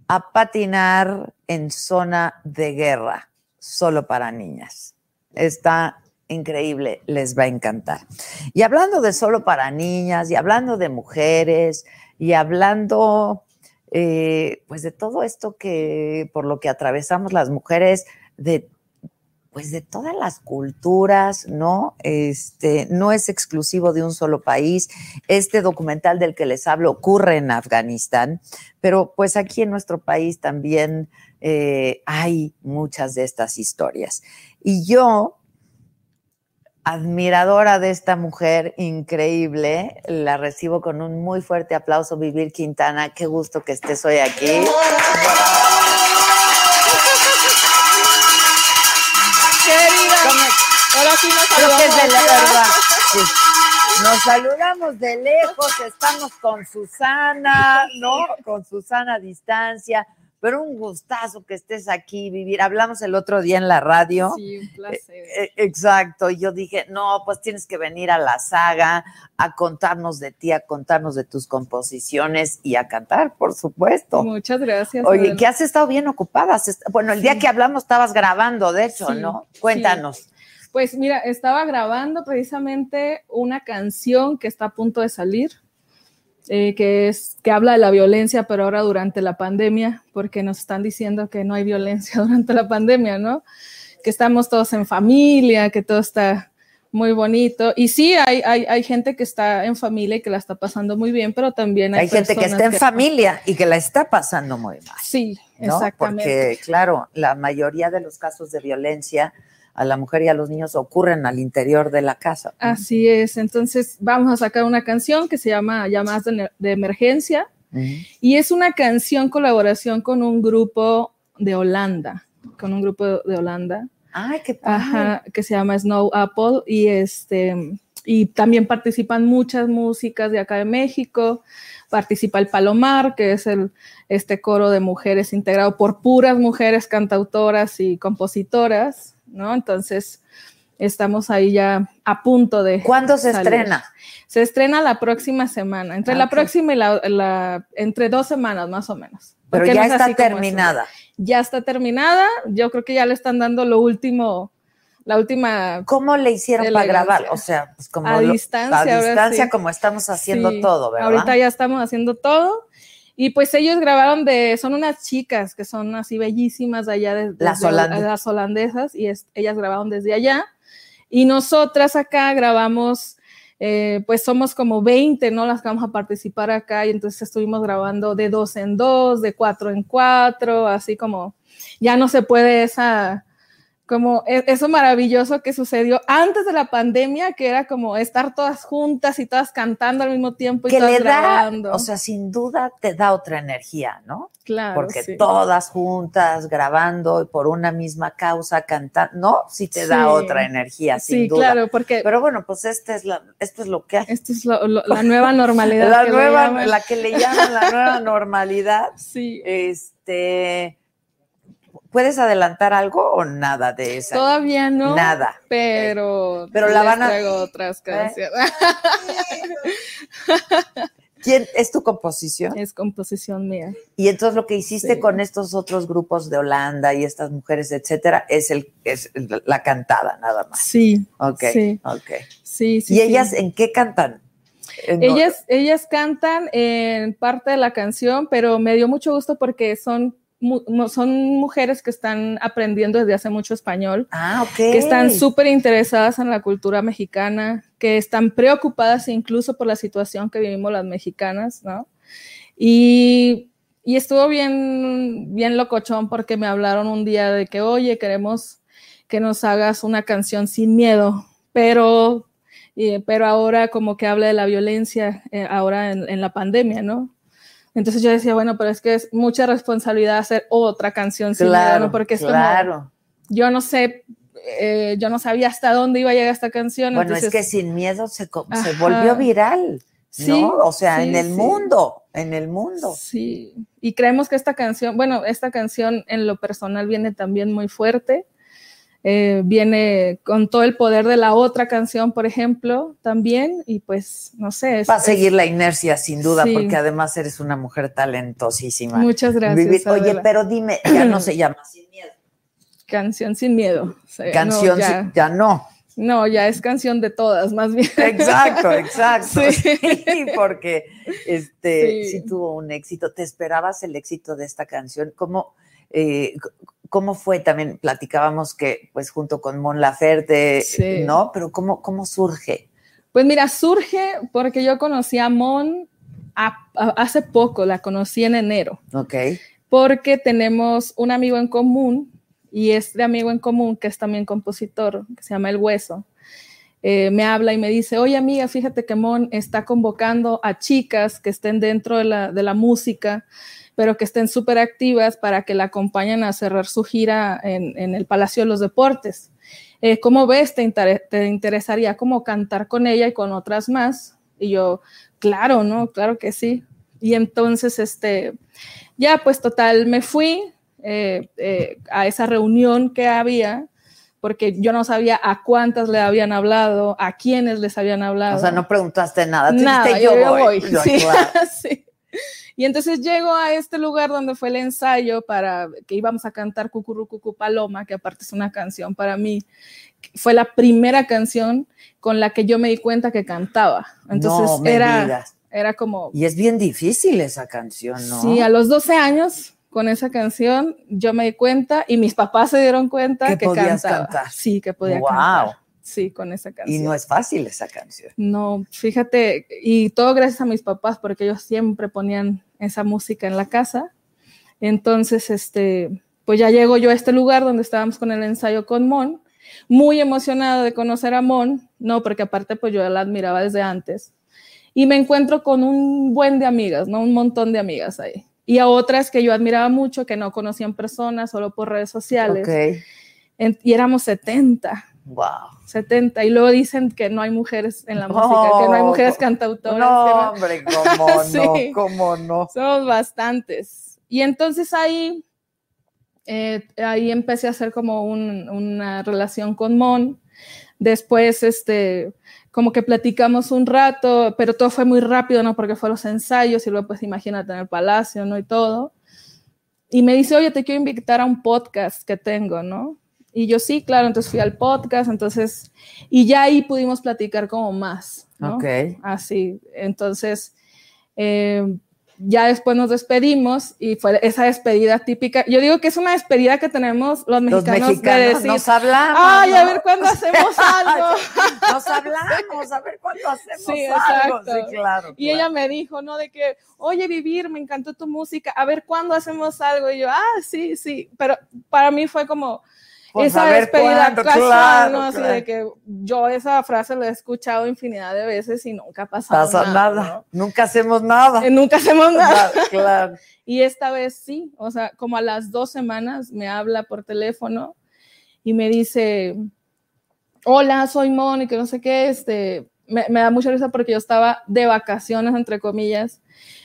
a patinar en zona de guerra, solo para niñas. Está increíble, les va a encantar. Y hablando de solo para niñas, y hablando de mujeres, y hablando eh, pues de todo esto que por lo que atravesamos las mujeres, de pues de todas las culturas, ¿no? Este, no es exclusivo de un solo país. Este documental del que les hablo ocurre en Afganistán, pero pues aquí en nuestro país también eh, hay muchas de estas historias. Y yo, admiradora de esta mujer increíble, la recibo con un muy fuerte aplauso, Vivir Quintana. Qué gusto que estés hoy aquí. Querida, sí nos Creo que es de la saludamos. verdad. Sí. Nos saludamos de lejos, estamos con Susana, ¿no? Con Susana a distancia, pero un gustazo que estés aquí, vivir. Hablamos el otro día en la radio. Sí, un placer. Eh, Exacto, y yo dije, no, pues tienes que venir a la saga a contarnos de ti, a contarnos de tus composiciones y a cantar, por supuesto. Muchas gracias. Oye, Adela. que has estado bien ocupada. Bueno, el día Sí. que hablamos estabas grabando, de hecho, Sí, ¿no? sí. Pues mira, estaba grabando precisamente una canción que está a punto de salir, eh, que es que habla de la violencia, pero ahora durante la pandemia, porque nos están diciendo que no hay violencia durante la pandemia, ¿no? Que estamos todos en familia, que todo está muy bonito. Y sí, hay, hay, hay gente que está en familia y que la está pasando muy bien, pero también hay, Hay gente que está en familia y que la está pasando muy mal. Sí, ¿no? exactamente. Porque, claro, la mayoría de los casos de violencia a la mujer y a los niños ocurren al interior de la casa. Así es, entonces vamos a sacar una canción que se llama Llamadas de, de Emergencia y es una canción colaboración con un grupo de Holanda, con un grupo de Holanda, Ay, qué padre. ajá, que se llama Snow Apple y este y también participan muchas músicas de acá de México. Participa el Palomar, que es el este coro de mujeres integrado por puras mujeres cantautoras y compositoras, ¿no? Entonces estamos ahí ya a punto de ¿Cuándo se salir. estrena? Se estrena la próxima semana, entre Ah, la próxima y la, la- entre dos semanas más o menos. Pero ya no es está terminada. Ya está terminada. Yo creo que ya le están dando lo último, la última ¿Cómo le hicieron para grabar? O sea, pues como A lo- distancia, a distancia sí. como estamos haciendo Sí, todo, ¿verdad? Ahorita ya estamos haciendo todo. Y pues ellos grabaron de, son unas chicas que son así bellísimas de allá, de, Las las holandesas, y es- ellas grabaron desde allá. Y nosotras acá grabamos, eh, pues somos como 20, ¿no? Las que vamos a participar acá, y entonces estuvimos grabando de dos en dos, de cuatro en cuatro, así como ya no se puede esa, como e- eso maravilloso que sucedió antes de la pandemia, que era como estar todas juntas y todas cantando al mismo tiempo y que todas le da, grabando. o sea, sin duda te da otra energía, ¿no? claro, Porque sí. todas juntas grabando y por una misma causa cantando, ¿no? Sí te da Sí. otra energía, sin Sí, duda. claro, porque Pero bueno, pues esta es la, esto es lo que hay. esto es lo- lo- la nueva normalidad. La que nueva, la que le llaman la nueva normalidad. Sí. Este, ¿puedes adelantar algo o nada de esa? Todavía no. Nada. Pero, Pero la van a- traigo otras canciones. ¿Quién es tu composición? es composición mía. Y entonces lo que hiciste Sí. con estos otros grupos de Holanda y estas mujeres, etcétera, es el es la cantada nada más. Sí. Ok, Sí. ok. Sí, sí. ¿Y ellas en qué cantan? En- Ellas, ellas cantan en parte de la canción, pero me dio mucho gusto porque son, mu- son mujeres que están aprendiendo desde hace mucho español, Ah, que están súper interesadas en la cultura mexicana, que están preocupadas incluso por la situación que vivimos las mexicanas, ¿no? Y, y estuvo bien, bien locochón porque me hablaron un día de que, oye, queremos que nos hagas una canción sin miedo, pero, pero ahora como que habla de la violencia eh, ahora en, en, la pandemia, ¿no? Entonces yo decía, bueno, pero es que es mucha responsabilidad hacer otra canción sin miedo, ¿no? Porque es claro. como, yo no sé, eh, yo no sabía hasta dónde iba a llegar esta canción. Bueno, entonces, es que sin miedo se, se volvió viral. Sí, ¿no? O sea, sí, en el sí. mundo, en el mundo. Sí, y creemos que esta canción, bueno, esta canción en lo personal viene también muy fuerte. Eh, viene con todo el poder de la otra canción, por ejemplo, también, y pues, no sé. Es, Va a seguir la inercia, sin duda, Sí. porque además eres una mujer talentosísima. Muchas gracias. Vivir- Oye, pero dime, ya no se llama Sin Miedo. Canción sin miedo. Canción, no, ya, ya no. no, ya es canción de todas, más bien. Exacto, exacto. Sí. Sí, porque este Sí. sí. tuvo un éxito. ¿Te esperabas el éxito de esta canción? ¿Cómo, eh, cómo fue? También platicábamos que, pues, junto con Mon Laferte, Sí. ¿no? Pero ¿cómo, cómo surge? Pues mira, surge porque yo conocí a Mon a- a- hace poco, la conocí en enero. Ok. porque tenemos un amigo en común y este amigo en común, que es también compositor, que se llama El Hueso, eh, me habla y me dice, oye amiga, fíjate que Mon está convocando a chicas que estén dentro de la, de la música, pero que estén súper activas para que la acompañen a cerrar su gira en, en el Palacio de los Deportes. Eh, ¿Cómo ves? ¿Te, inter- ¿Te interesaría como cantar con ella y con otras más? Y yo, claro, ¿no? Claro que sí. Y entonces, este, ya, pues total, me fui eh, eh, a esa reunión que había, porque yo no sabía a cuántas le habían hablado, a quiénes les habían hablado. O sea, no preguntaste nada. Nada, yo, yo, yo voy. voy. Yo, Sí, claro. sí. Y entonces llego a este lugar donde fue el ensayo para que íbamos a cantar Cucurú Cucú Paloma, que aparte es una canción para mí. Fue la primera canción con la que yo me di cuenta que cantaba. Entonces no me era, digas. era como, Y es bien difícil esa canción, ¿no? Sí, a los 12 años con esa canción yo me di cuenta y mis papás se dieron cuenta Que que, podías cantaba. cantar. Sí, que podía cantar. Sí, con esa y canción. no es fácil esa canción. No, fíjate, y todo gracias a mis papás porque ellos siempre ponían esa música en la casa. Entonces, este, pues ya llego yo a este lugar donde estábamos con el ensayo con Mon, muy emocionada de conocer a Mon, no, porque aparte pues yo la admiraba desde antes. Y me encuentro con un buen de amigas, ¿no? Un montón de amigas ahí. Y a otras que yo admiraba mucho, que no conocían personas, solo por redes sociales. Ok. En- y éramos 70. Wow. 70 y luego dicen que no hay mujeres en la música, que no hay mujeres cantautoras. No, no- hombre, cómo no, Sí. cómo no. Somos bastantes. Y entonces ahí, eh, ahí empecé a hacer como un- una relación con Mon. Después, este, como que platicamos un rato, pero todo fue muy rápido, ¿no? Porque fue los ensayos y luego, pues imagínate en el palacio, ¿no? Y todo. Y me dice, oye, te quiero invitar a un podcast que tengo, ¿no? Y yo sí, claro, entonces fui al podcast, entonces, y ya ahí pudimos platicar como más, ¿no? Ok. Así, entonces, eh, ya después nos despedimos y fue esa despedida típica. Yo digo que es una despedida que tenemos los Los mexicanos, de mexicanos decir, nos hablamos. ay, a ver cuándo hacemos algo. Nos hablamos, a ver cuándo hacemos Sí, algo. exacto. Sí, claro. Y ella me dijo, ¿no? De que, oye, Vivir, me encantó tu música, a ver cuándo hacemos algo. Y yo, ah, sí, sí. Pero para mí fue como Pues, esa despedida cuándo, casual, claro, ¿no? Así claro. de que yo esa frase la he escuchado infinidad de veces y nunca ha pasado pasa nada, nada. nunca hacemos nada. Eh, Nunca hacemos nada. Nada, claro. Y esta vez sí, o sea, como a las dos semanas me habla por teléfono y me dice, hola, soy que no sé qué, este, me, me da mucha risa porque yo estaba de vacaciones, entre comillas,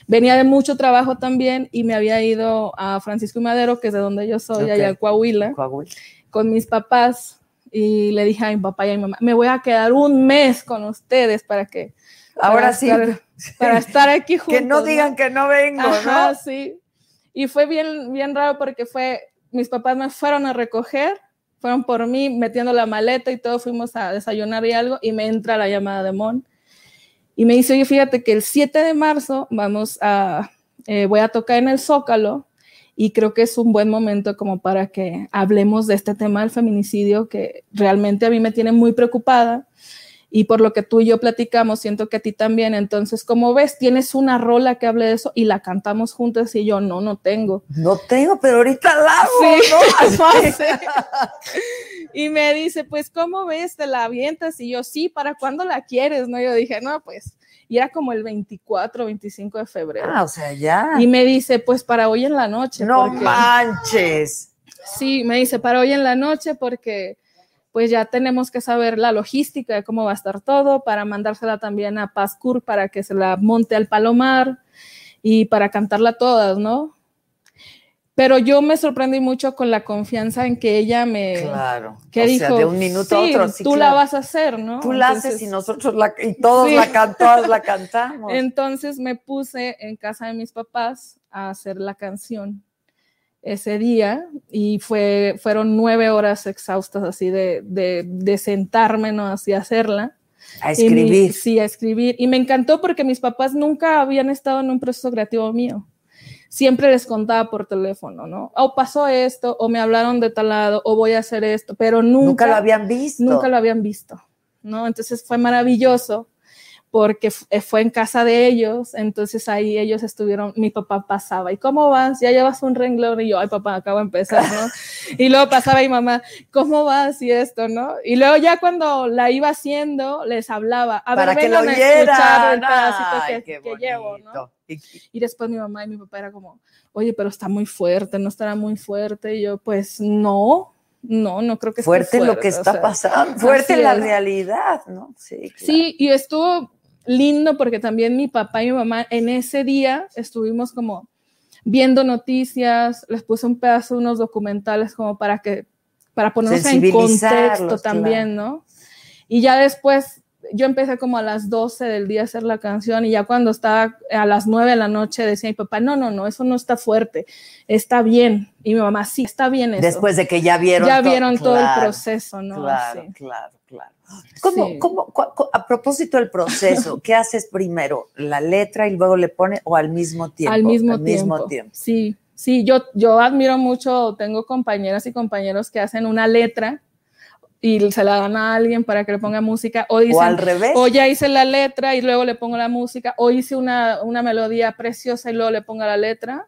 venía de mucho trabajo también y me había ido a Francisco y Madero, que es de donde yo soy, allá en Coahuila, Coahuila. Con mis papás y le dije a mi papá y a mi mamá, me voy a quedar un mes con ustedes para que... Ahora para sí. estar- para estar aquí juntos. Que no digan que no vengo, Ajá, ¿no? sí. Y fue bien, bien raro porque fue, mis papás me fueron a recoger, fueron por mí metiendo la maleta y todo, fuimos a desayunar y algo, y me entra la llamada de Mon. Y me dice, oye, fíjate que el 7 de marzo vamos a, eh, voy a tocar en el Zócalo y creo que es un buen momento como para que hablemos de este tema del feminicidio que realmente a mí me tiene muy preocupada y por lo que tú y yo platicamos, siento que a ti también. Entonces, como ves, tienes una rola que hable de eso y la cantamos juntas y yo no, no tengo. No tengo, pero ahorita la hago, Sí, ¿no? sé. Y me dice, pues, ¿cómo ves? ¿Te la avientas? Y yo, sí, ¿para cuándo la quieres? No, yo dije, no, pues, y era como el 24, 25 de febrero. Ah, o sea, ya. Y me dice, pues, para hoy en la noche. no porque- manches. Sí, me dice, para hoy en la noche porque pues ya tenemos que saber la logística de cómo va a estar todo para mandársela también a Pazcur para que se la monte al Palomar y para cantarla todas, ¿no? Pero yo me sorprendí mucho con la confianza en que ella me... Claro. que o dijo, sea, de un minuto a "Sí, otro. sí, tú claro. la vas a hacer, ¿no? Tú la Entonces- haces y nosotros la, y todos Sí. la can- todas la cantamos. Entonces me puse en casa de mis papás a hacer la canción ese día y fue, fueron nueve horas exhaustas así de, de, de sentarme, ¿no? Así a hacerla. a Y mi- escribir. sí, a escribir. Y me encantó porque mis papás nunca habían estado en un proceso creativo mío. Siempre les contaba por teléfono, ¿no? O pasó esto, o me hablaron de tal lado, o voy a hacer esto, pero nunca, nunca, lo habían visto. nunca lo habían visto, ¿no? Entonces fue maravilloso porque eh, fue en casa de ellos, entonces ahí ellos estuvieron, mi papá pasaba, ¿y cómo vas? Ya llevas un renglón y yo, ay papá, acabo de empezar, ¿no? Y luego pasaba mi mamá, ¿cómo vas? Y esto, ¿no? Y luego ya cuando la iba haciendo, les hablaba, a para ver, que lo a escuchar el pedacito Ay, que, qué que llevo, ¿no? Y- después mi mamá y mi papá era como, oye, pero está muy fuerte, no estará muy fuerte. Y yo, pues no, no, no creo que esté fuerte, lo que o está sea, pasando, fuerte la es. realidad, ¿no? Sí, claro. Sí, y estuvo lindo porque también mi papá y mi mamá en ese día estuvimos como viendo noticias, les puse un pedazo de unos documentales como para que, para ponernos en contexto también, ¿no? Y ya después yo empecé como a las 12 del día a hacer la canción y ya cuando estaba a las 9 de la noche decía mi papá, no, no, no, eso no está fuerte, está bien. Y mi mamá, sí, está bien eso. Después de que ya vieron ya vieron todo el proceso, ¿no? Claro, Sí. claro, claro. ¿Cómo, Sí. cómo, a propósito del proceso, ¿qué haces primero? ¿La letra y luego le pone o al mismo tiempo? Al mismo, al tiempo. mismo tiempo. Sí, sí, yo, yo admiro mucho, tengo compañeras y compañeros que hacen una letra y se la dan a alguien para que le ponga música o dicen, o al revés. o ya hice la letra y luego le pongo la música, o hice una, una melodía preciosa y luego le pongo la letra.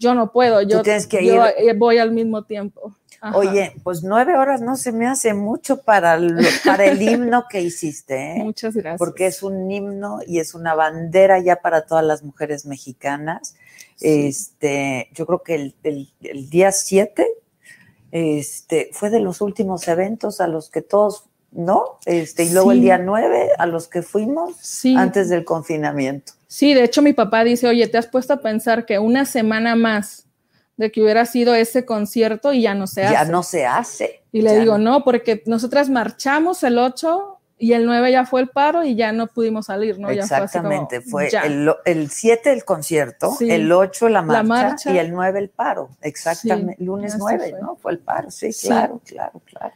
Yo no puedo, yo, que yo, ir- eh, voy al mismo tiempo. Ajá. Oye, pues nueve horas no se me hace mucho para, lo- para el himno que hiciste, ¿eh? muchas gracias. porque es un himno y es una bandera ya para todas las mujeres mexicanas. Sí. Este, yo creo que el, el- el día 7 este, fue de los últimos eventos a los que todos, ¿no? Este, y luego el día 9 a los que fuimos sí. antes del confinamiento. Sí, de hecho mi papá dice, oye, te has puesto a pensar que una semana más de que hubiera sido ese concierto y ya no se Ya hace. no se hace. Y le Ya digo, no, porque nosotras marchamos el 8 y el 9 ya fue el paro y ya no pudimos salir, ¿no? Ya fue así como, Exactamente, fue ya. el, el 7 el concierto, Sí. el 8 la marcha, marcha. y el 9 el paro. Exactamente, Sí, lunes así 9, fue. ¿no? Fue el paro, sí, Sí. claro, claro, claro.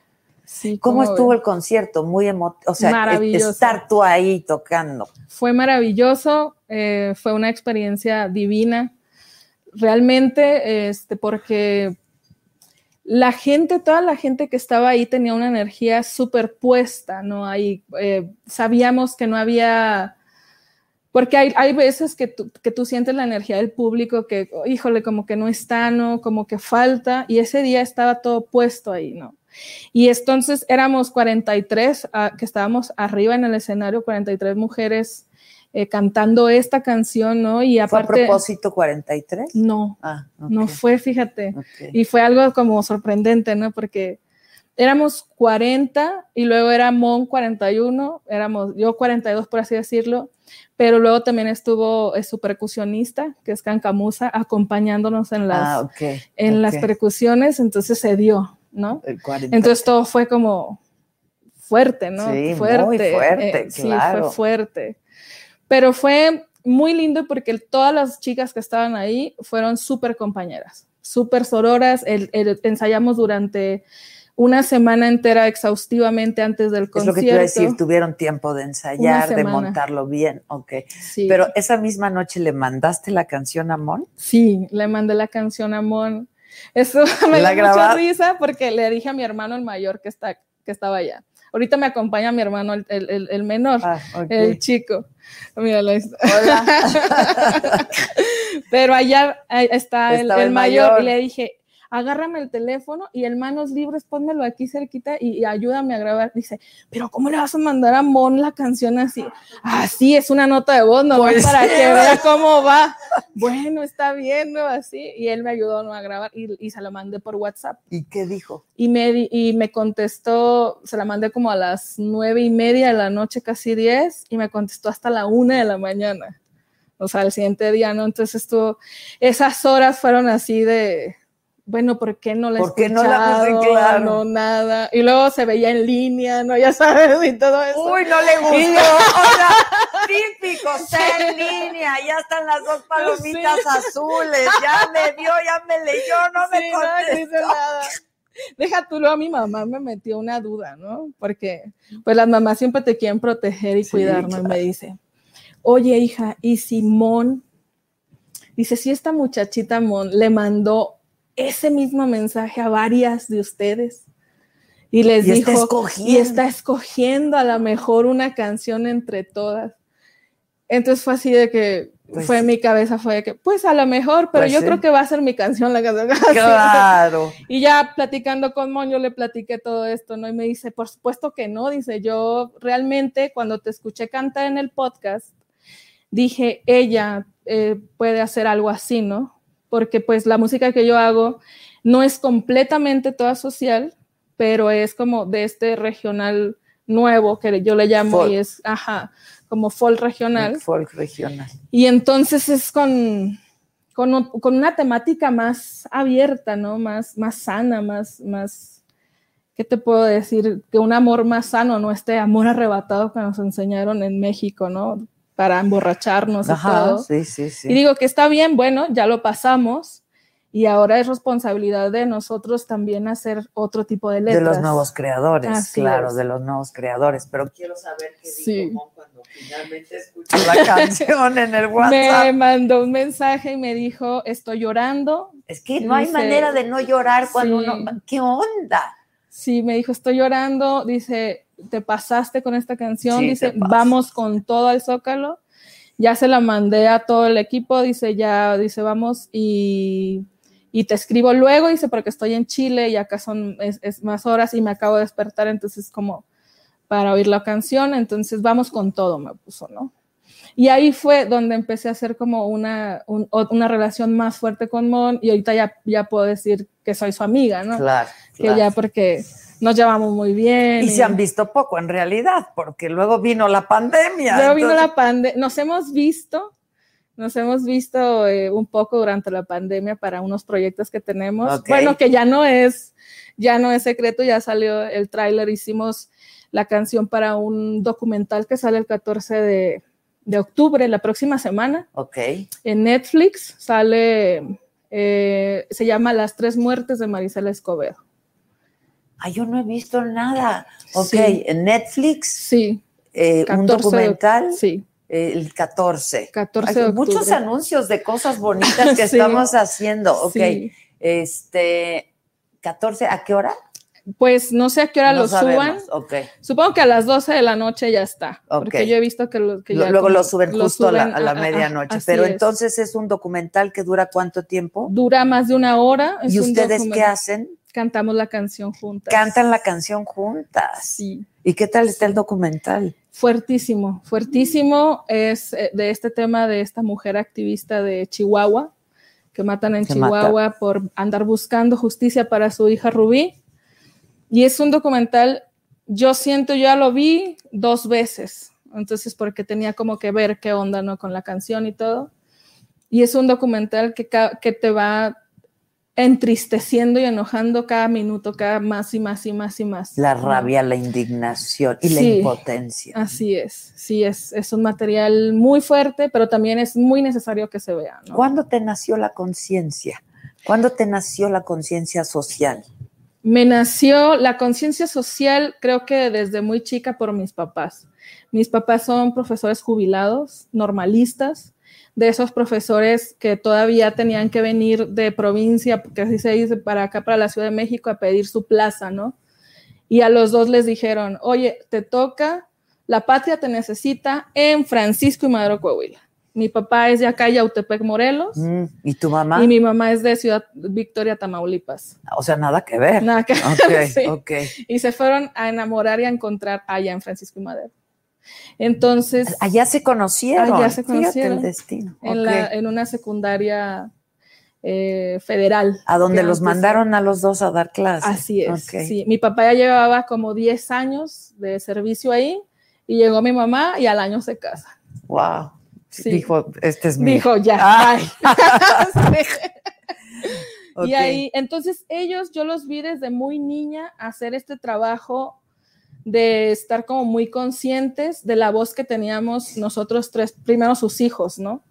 ¿Cómo ¿cómo estuvo el concierto? Muy emotivo, o sea, Maravilloso. estar tú ahí tocando. Fue maravilloso, eh, fue una experiencia divina, realmente, este, porque la gente, toda la gente que estaba ahí tenía una energía superpuesta, ¿no? Ahí eh, sabíamos que no había, porque hay, hay veces que tú, que tú sientes la energía del público que, híjole, como que no está, ¿no? Como que falta, y ese día estaba todo puesto ahí, ¿no? Y entonces éramos 43 ah, que estábamos arriba en el escenario, 43 mujeres eh, cantando esta canción, ¿no? Y ¿Fue a aparte, propósito 43? no, Ah, ok, no fue, fíjate. ok. Y fue algo como sorprendente, ¿no? Porque éramos 40 y luego era Mon 41, éramos yo 42 por así decirlo, pero luego también estuvo eh, su percusionista, que es Cancamusa, acompañándonos en las, Ah, ok. en las ok. percusiones, entonces se dio, ¿no? 40. Entonces todo fue como fuerte, ¿no? Sí, muy fuerte. fuerte, eh, Sí, claro. fue fuerte. Pero fue muy lindo porque todas las chicas que estaban ahí fueron súper compañeras, súper sororas. El- el- ensayamos durante una semana entera exhaustivamente antes del es lo concierto. que te iba a decir, tuvieron tiempo de ensayar, de montarlo bien, ok. Sí. Pero esa misma noche le mandaste la canción a Mon. Sí, le mandé la canción a Mon. Eso me ¿La dio mucha risa porque le dije a mi hermano el mayor que, está, que estaba allá. Ahorita me acompaña mi hermano el, el- el- menor, Ah, el chico. Míralo. Hola. Pero allá está el mayor, mayor. y le dije, agárrame el teléfono y en manos libres, pónmelo aquí cerquita y, y ayúdame a grabar. Dice, pero ¿cómo le vas a mandar a Mon la canción así? Así es una nota de voz, no Pues para sí, que vea cómo va. Bueno, está bien, ¿no? Así. Y él me ayudó ¿no? a grabar y, y se lo mandé por WhatsApp. ¿Y qué dijo? Y me, y me contestó, se la mandé como a las nueve y media de la noche, casi diez, y me contestó hasta la una de la mañana. O sea, el siguiente día, ¿no? Entonces estuvo, esas horas fueron así de, bueno, ¿por qué no la ¿Por qué no la puse? escuchado? Claro. No, nada. Y luego se veía en línea, ¿no? Ya sabes, y todo eso. Uy, no le gustó. Y yo- O sea, típico, está en línea, ya están las dos palomitas Sí. azules, ya me vio, ya me leyó, no me Sí, no, no contestó. nada. Deja tú, luego mi mamá me metió una duda, ¿no? Porque pues las mamás siempre te quieren proteger y Sí, cuidar, ¿no? Y me dice, oye hija, ¿y Simón? Dice, si esta muchachita Mon le mandó ese mismo mensaje a varias de ustedes y les Y está dijo, y está escogiendo a lo mejor una canción entre todas. Entonces fue así de que Pues fue en mi cabeza, fue de que, pues a lo mejor, pero Pues yo sí. creo que va a ser mi canción la canción. Claro. Y ya platicando con Mon, yo le platiqué todo esto, ¿no? Y me dice, por supuesto que no, dice, yo realmente cuando te escuché cantar en el podcast, dije, ella eh, puede hacer algo así, ¿no? Porque pues la música que yo hago no es completamente toda social, pero es como de este regional nuevo que yo le llamo Folk. y es, ajá, como folk regional. Folk regional. Y entonces es con, con, con una temática más abierta, ¿no? Más, más sana, más, más, ¿qué te puedo decir? Que un amor más sano, ¿no? Este amor arrebatado que nos enseñaron en México, ¿no? Para emborracharnos y Ajá, todo. sí, sí, sí. Y digo que está bien, bueno, ya lo pasamos. Y ahora es responsabilidad de nosotros también hacer otro tipo de letras. de los nuevos creadores, Así claro, es. de los nuevos creadores. Pero quiero saber qué dijo cuando finalmente escuchó la canción en el Me WhatsApp. mandó un mensaje y me dijo, estoy llorando, Es que no hay manera de no llorar cuando uno. ¿Qué onda? Sí, me dijo, estoy llorando, dice, te pasaste con esta canción, Sí, dice, vamos con todo al Zócalo. Ya se la mandé a todo el equipo, dice, ya, dice, vamos y, y te escribo luego, dice, porque estoy en Chile y acá son es, es más horas y me acabo de despertar, entonces como para oír la canción, entonces vamos con todo, me puso, ¿no? Y ahí fue donde empecé a hacer como una, un- una relación más fuerte con Mon y ahorita ya, ya puedo decir que soy su amiga, ¿no? Claro. que claro. ya porque nos llevamos muy bien. Y se han visto poco en realidad, porque luego vino la pandemia. Luego vino la pandemia, nos hemos visto, nos hemos visto eh, un poco durante la pandemia para unos proyectos que tenemos. Bueno, que ya no es, ya no es secreto, ya salió el tráiler, hicimos la canción para un documental que sale el 14 de, de octubre, la próxima semana. Ok. En Netflix sale, eh, se llama Las tres muertes de Marisela Escobedo. Ah, yo no he visto nada. Ok, Sí. en Netflix, Sí, eh, un 14 de- documental, sí. eh, el 14. 14 Hay de muchos octubre. anuncios de cosas bonitas que Sí. estamos haciendo. Ok, este, 14, ¿a qué hora? Pues no sé a qué hora no lo suban. sabemos. Ok. Supongo que a las 12 de la noche ya está. Ok. Porque yo he visto que, lo, que Lo- ya Luego lo suben lo justo a la, a la a- medianoche. Pero es. entonces es un documental que dura cuánto tiempo. Dura más de una hora. es ¿Y un ustedes qué hacen? Cantamos la canción juntas. Cantan la canción juntas. Sí. ¿Y qué tal está el documental? Fuertísimo, fuertísimo. Es eh, de este tema de esta mujer activista de Chihuahua, que matan en Chihuahua por andar buscando justicia para su hija Rubí. Y es un documental, yo siento, yo ya lo vi dos veces, entonces porque tenía como que ver qué onda, ¿no? Con la canción y todo. Y es un documental que, que te va entristeciendo y enojando cada minuto, cada más y más y más y más. La rabia, la indignación y la impotencia. Así es, sí, es, es un material muy fuerte, pero también es muy necesario que se vea. ¿no? ¿Cuándo te nació la conciencia? ¿Cuándo te nació la conciencia social? Me nació la conciencia social, creo que desde muy chica por mis papás. Mis papás son profesores jubilados, normalistas, de esos profesores que todavía tenían que venir de provincia, porque así se dice, para acá, para la Ciudad de México, a pedir su plaza, ¿no? Y a los dos les dijeron, oye, te toca, la patria te necesita en Francisco y Madero, Coahuila. Mi papá es de acá, Yautepec, Morelos. Mm, ¿Y tu mamá? Y mi mamá es de Ciudad Victoria, Tamaulipas. O sea, nada que ver. Nada que ver. sí. ok. Y se fueron a enamorar y a encontrar allá en Francisco y Madero. Entonces, Allá se conocieron. Allá se Fíjate conocieron. el destino. en, Ok. la- en una secundaria eh, federal. A donde los mandaron a los dos a dar clases. Así es. Sí. Mi papá ya llevaba como 10 años de servicio ahí y llegó mi mamá y al año se casa. Wow. Sí. Dijo, este es mi. Dijo, ya. Ah. Sí. Y ahí, entonces ellos, yo los vi desde muy niña hacer este trabajo de estar como muy conscientes de la voz que teníamos nosotros tres, primero sus hijos, ¿no?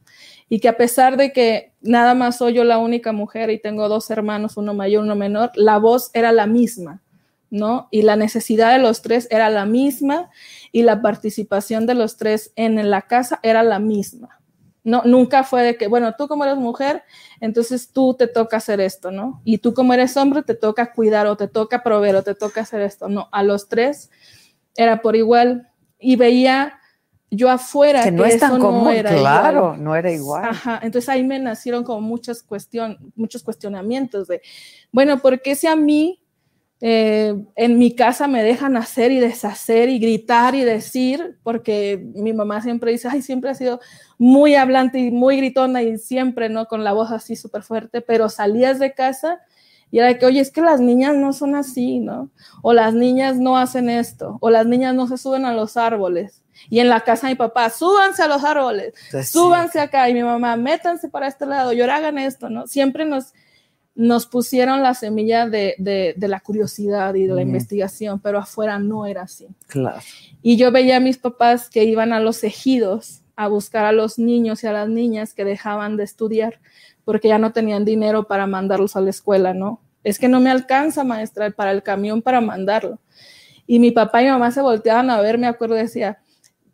Y que a pesar de que nada más soy yo la única mujer y tengo dos hermanos, uno mayor, uno menor, la voz era la misma, ¿no? Y la necesidad de los tres era la misma y la participación de los tres en la casa era la misma. No, nunca fue de que, bueno, tú como eres mujer, entonces tú te toca hacer esto, ¿no? Y tú como eres hombre, te toca cuidar o te toca proveer o te toca hacer esto. No, a los tres era por igual. Y veía yo afuera que no es tan eso común, era claro, igual. no era igual. Ajá, entonces ahí me nacieron como muchas cuestión, muchos cuestionamientos de, bueno, ¿por qué si a mí eh, en mi casa me dejan hacer y deshacer y gritar y decir? Porque mi mamá siempre dice, ay, siempre ha sido muy hablante y muy gritona y siempre, ¿no? Con la voz así súper fuerte, pero salías de casa y era de que, oye, es que las niñas no son así, ¿no? O las niñas no hacen esto, o las niñas no se suben a los árboles. Y en la casa de mi papá, súbanse a los árboles, Entonces, súbanse acá. Y mi mamá, métanse para este lado, y ahora hagan esto, ¿no? Siempre nos, nos pusieron la semilla de, de, de la curiosidad y de la investigación, pero afuera no era así. Claro. Y yo veía a mis papás que iban a los ejidos a buscar a los niños y a las niñas que dejaban de estudiar porque ya no tenían dinero para mandarlos a la escuela, ¿no? Es que no me alcanza, maestra, para el camión para mandarlo. Y mi papá y mi mamá se volteaban a ver, me acuerdo, decía,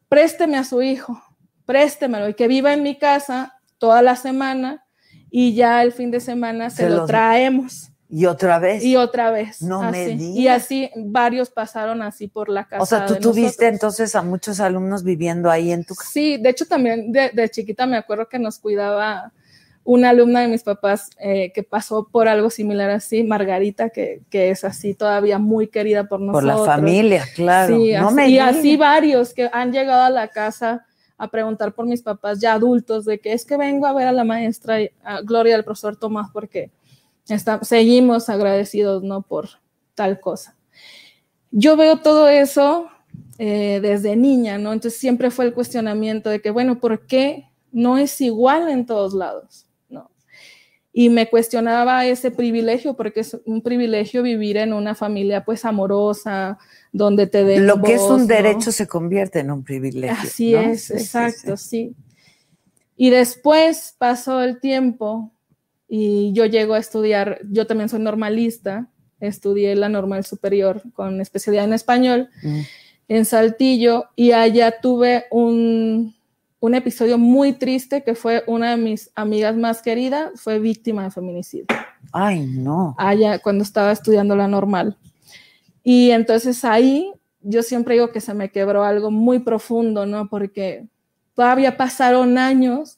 présteme a su hijo, préstemelo y que viva en mi casa toda la semana y ya el fin de semana se, Se lo los- traemos. Y otra vez. Y otra vez. No me digas. Y así varios pasaron así por la casa. o sea, tú de tuviste nosotros. entonces a muchos alumnos viviendo ahí en tu casa. Sí, de hecho también de, de chiquita me acuerdo que nos cuidaba una alumna de mis papás eh, que pasó por algo similar así, Margarita, que, que es así todavía muy querida por Por nosotros. la familia, claro. Sí, no así- me y así varios que han llegado a la casa a preguntar por mis papás ya adultos de que es que vengo a ver a la maestra a Gloria al profesor Tomás porque está- seguimos agradecidos no por tal cosa. Yo veo todo eso eh, desde niña, ¿no? Entonces siempre fue el cuestionamiento de que, bueno, ¿por qué no es igual en todos lados? Y me cuestionaba ese privilegio, porque es un privilegio vivir en una familia pues amorosa, donde te den Lo que es voz, un ¿no? derecho se convierte en un privilegio. Así ¿no? es, Sí, sí, exacto, sí. sí. Y después pasó el tiempo y yo llego a estudiar, yo también soy normalista, estudié la normal superior con especialidad en español Mm. en Saltillo y allá tuve un, un episodio muy triste que fue una de mis amigas más queridas, fue víctima de feminicidio Ay, no. allá cuando estaba estudiando la normal. Y entonces ahí yo siempre digo que se me quebró algo muy profundo, ¿no? Porque todavía pasaron años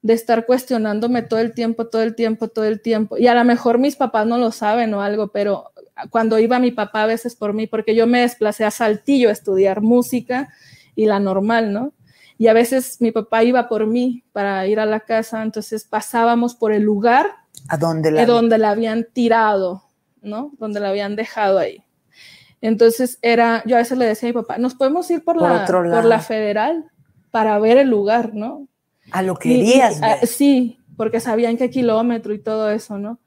de estar cuestionándome todo el tiempo, todo el tiempo, todo el tiempo. Y a lo mejor mis papás no lo saben o algo, pero cuando iba mi papá a veces por mí, porque yo me desplacé a Saltillo a estudiar música y la normal, ¿no? Y a veces mi papá iba por mí para ir a la casa, entonces pasábamos por el lugar ¿A dónde la donde la habían tirado, ¿no? Donde la habían dejado ahí. Entonces era, yo a veces le decía a mi papá, nos podemos ir por, Por la, por la federal para ver el lugar, ¿no? A lo Y- querías y- ver. sí, porque sabían qué kilómetro y todo eso, ¿no?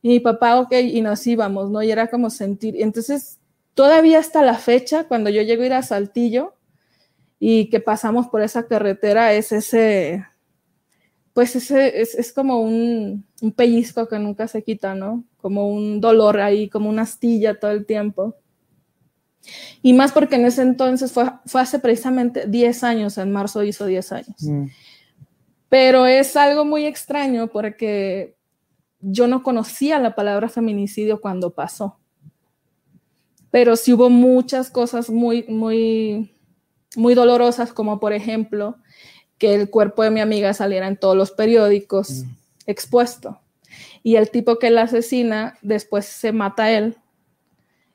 Y mi papá, ok, y nos íbamos, ¿no? Y era como sentir. Entonces, todavía hasta la fecha, cuando yo llego a ir a Saltillo y que pasamos por esa carretera, es ese, pues ese, es, es como un, un pellizco que nunca se quita, ¿no? Como un dolor ahí, como una astilla todo el tiempo. Y más porque en ese entonces fue, fue hace precisamente 10 años, en marzo hizo 10 años. Mm. Pero es algo muy extraño porque yo no conocía la palabra feminicidio cuando pasó. Pero sí hubo muchas cosas muy, muy, muy dolorosas, como por ejemplo, que el cuerpo de mi amiga saliera en todos los periódicos Mm. expuesto. Y el tipo que la asesina después se mata a él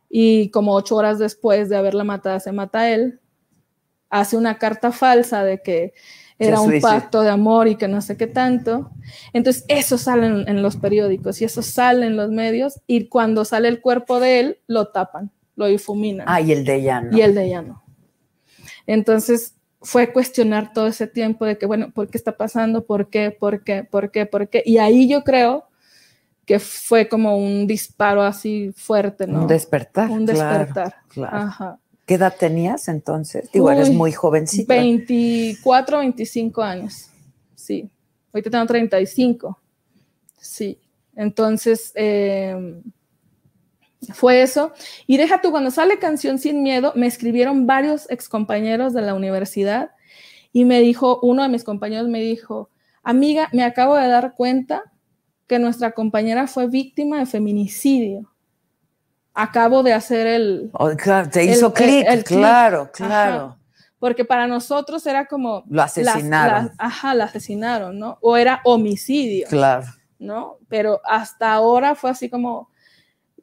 y como ocho horas después de haberla matado se mata a él, hace una carta falsa de que era un pacto de amor y que no sé qué tanto. Entonces eso sale en, en los periódicos y eso sale en los medios y cuando sale el cuerpo de él lo tapan, lo difuminan Ah, y el de ella no. y el de ella no. Entonces fue cuestionar todo ese tiempo de que, bueno, ¿por qué está pasando? ¿Por qué? ¿Por qué? ¿Por qué? ¿Por qué? Y ahí yo creo que fue como un disparo así fuerte, ¿no? Un despertar. Un despertar. claro. Ajá. ¿Qué edad tenías entonces? Digo, eres Uy, muy jovencita. 24, 25 años. Sí. Ahorita tengo 35. Sí. Entonces, eh, fue eso. Y deja tú, cuando sale Canción Sin Miedo, me escribieron varios excompañeros de la universidad y me dijo, uno de mis compañeros me dijo, amiga, me acabo de dar cuenta que nuestra compañera fue víctima de feminicidio. Acabo de hacer el, Oh, claro, te hizo clic, claro, Ajá. claro. porque para nosotros era como... Lo asesinaron. las- ajá, la asesinaron, ¿no? O era homicidio, Claro. ¿no? Pero hasta ahora fue así como...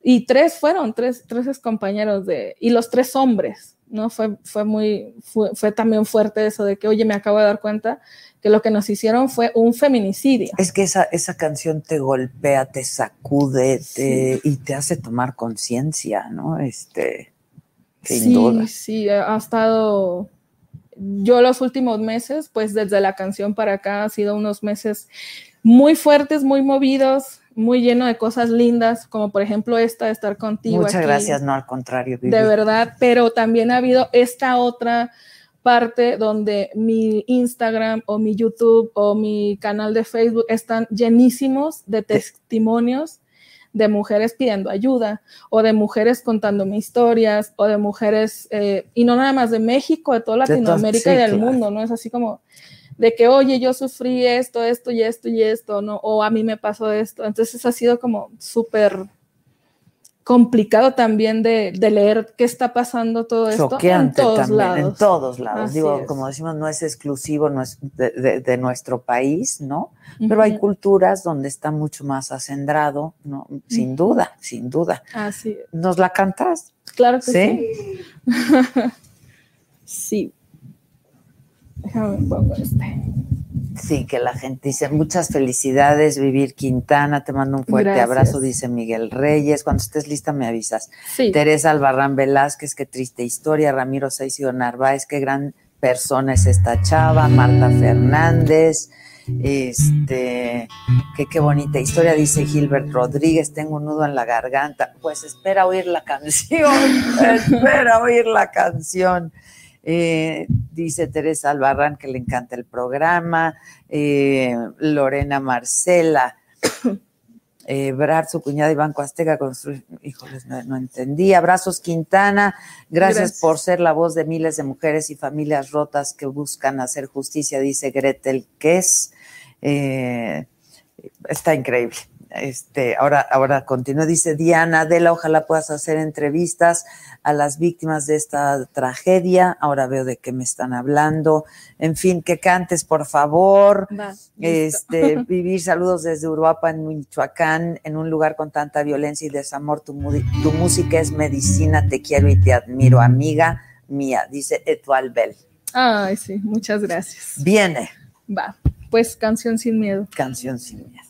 Y tres fueron, tres, tres compañeros de... Y los tres hombres, ¿no? Fue, fue muy... Fue, fue también fuerte eso de que, oye, me acabo de dar cuenta que lo que nos hicieron fue un feminicidio. Es que esa, esa canción te golpea, te sacude te- y te hace tomar conciencia, ¿no? Este, sin sí, duda. sí, ha estado. Yo los últimos meses, pues desde la canción para acá, ha sido unos meses muy fuertes, muy movidos, muy lleno de cosas lindas, como por ejemplo esta de estar contigo. Muchas aquí. gracias, no al contrario. Vivi. De verdad, pero también ha habido esta otra parte donde mi Instagram o mi YouTube o mi canal de Facebook están llenísimos de testimonios de mujeres pidiendo ayuda o de mujeres contándome historias o de mujeres, eh, y no nada más de México, de toda De Latinoamérica sí, y del claro. mundo, ¿no? Es así como de que, oye, yo sufrí esto, esto y esto y esto, ¿no? O a mí me pasó esto. Entonces ha sido como súper complicado también de, de leer qué está pasando todo esto en Choqueante todos también, lados. en todos lados. Así Digo, es. como decimos, no es exclusivo no es de, de- de nuestro país, ¿no? Pero hay culturas donde está mucho más acendrado, ¿no? Sin duda, sin duda. Así es. ¿Nos la cantas? Claro que ¿Sí? sí. Sí. Déjame pongo este. Sí, que la gente dice, muchas felicidades, Vivir Quintana, te mando un fuerte Gracias. abrazo, dice Miguel Reyes. Cuando estés lista me avisas. Sí. Teresa Albarrán Velázquez, qué triste historia. Ramiro Saicio Narváez, qué gran persona es esta chava. Marta Fernández, este, que qué bonita historia, dice Gilbert Rodríguez, tengo un nudo en la garganta. Pues espera oír la canción, espera oír la canción. Eh, dice Teresa Albarrán que le encanta el programa. Eh, Lorena Marcela. Eh, Brad, su cuñada Iván Azteca construye, híjoles, no, no entendí. Abrazos Quintana, gracias, Gracias. por ser la voz de miles de mujeres y familias rotas que buscan hacer justicia, dice Gretel Kess. Eh, está increíble. Este, ahora, ahora continúa, dice Diana Adela, ojalá puedas hacer entrevistas a las víctimas de esta tragedia. Ahora veo de qué me están hablando. En fin, que cantes, por favor. Va. Este, vivir saludos desde Uruapa, en Michoacán, en un lugar con tanta violencia y desamor. Tu música es medicina, te quiero y te admiro, amiga mía, dice Etual Bell. Ay, sí, muchas gracias. Viene, Va, pues canción sin miedo. canción sin miedo.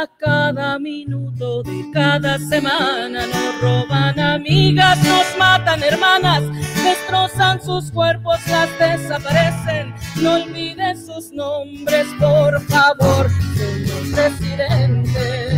A cada minuto de cada semana nos roban amigas, nos matan hermanas, destrozan sus cuerpos, las desaparecen. No olviden sus nombres, por favor, señor presidente.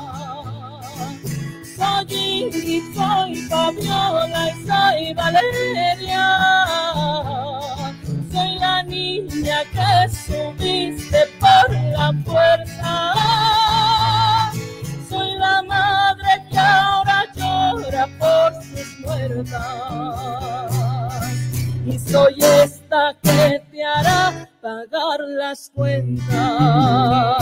Soy Ingrid, soy Fabiola y soy Valeria. Soy la niña que subiste por la fuerza. Soy la madre que ahora llora por sus muertas. Y soy esta que te hará pagar las cuentas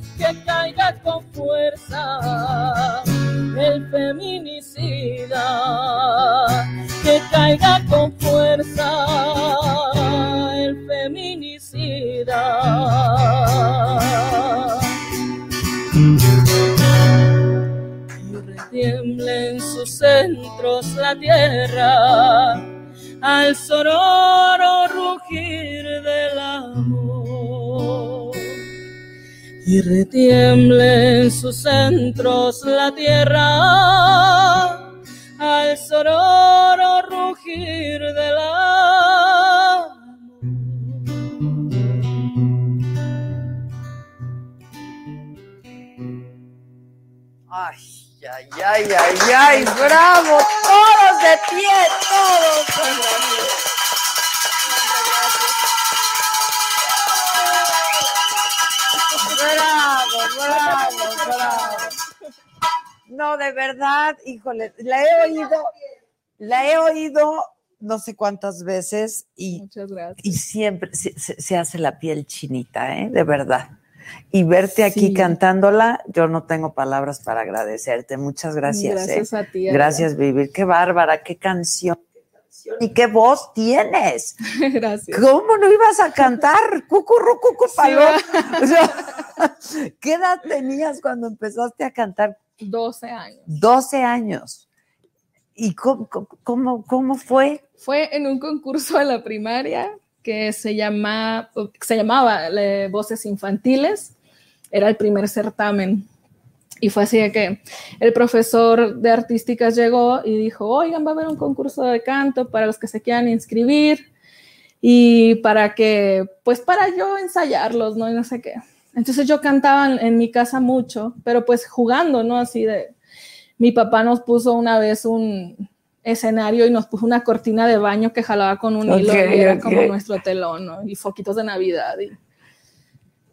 que caiga con fuerza. El feminicida, que caiga con fuerza. El feminicida. Y retiemble en sus centros la tierra al sonoro rugir del amor y retiemble en sus centros la tierra al sonoro rugir del amor. Ay, ay, ay, ay, ay, bravo, todos de pie, todos. Bravo, bravo, bravo. No, de verdad, híjole, la he oído, la he oído no sé cuántas veces y, Muchas gracias. y siempre se, hace la piel chinita, ¿eh? De verdad. Y verte aquí Sí. cantándola, yo no tengo palabras para agradecerte. Muchas gracias. ¿eh? Gracias a ti. Gracias, Vivir. Qué bárbara, qué canción. Canción, Y qué voz tienes. Gracias. ¿Cómo no ibas a cantar? Cucurru, cucu, paloma. O sea, ¿Qué edad tenías cuando empezaste a cantar? 12 años. 12 años. ¿Y cómo, cómo, cómo fue? Fue en un concurso de la primaria que se, llama, se llamaba eh, Voces Infantiles. Era el primer certamen. Y fue así de que el profesor de artísticas llegó y dijo, oigan, va a haber un concurso de canto para los que se quieran inscribir y para que, pues para yo ensayarlos, ¿no? Y no sé qué. Entonces yo cantaba en, en mi casa mucho, pero pues jugando, ¿no? Así de, mi papá nos puso una vez un escenario y nos puso una cortina de baño que jalaba con un hilo y era como nuestro telón, ¿no? Y foquitos de Navidad. Y,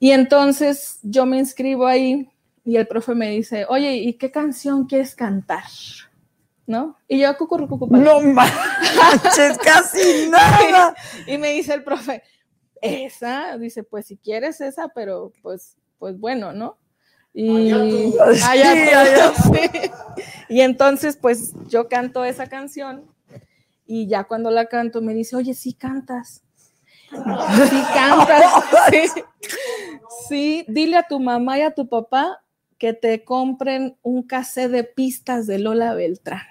y entonces yo me inscribo ahí y el profe me dice, oye, ¿y qué canción quieres cantar? ¿No? Y yo, cucurru, cucu, paloma. No manches, casi nada. Y me dice el profe, esa, dice, pues si quieres esa, pero pues, pues bueno, ¿no? Y Allá tú. Allá Sí, tú, sí. Y entonces, pues yo canto esa canción y ya cuando la canto me dice, oye, sí cantas. Sí cantas. Sí. Sí, dile a tu mamá y a tu papá que te compren un cassette de pistas de Lola Beltrán.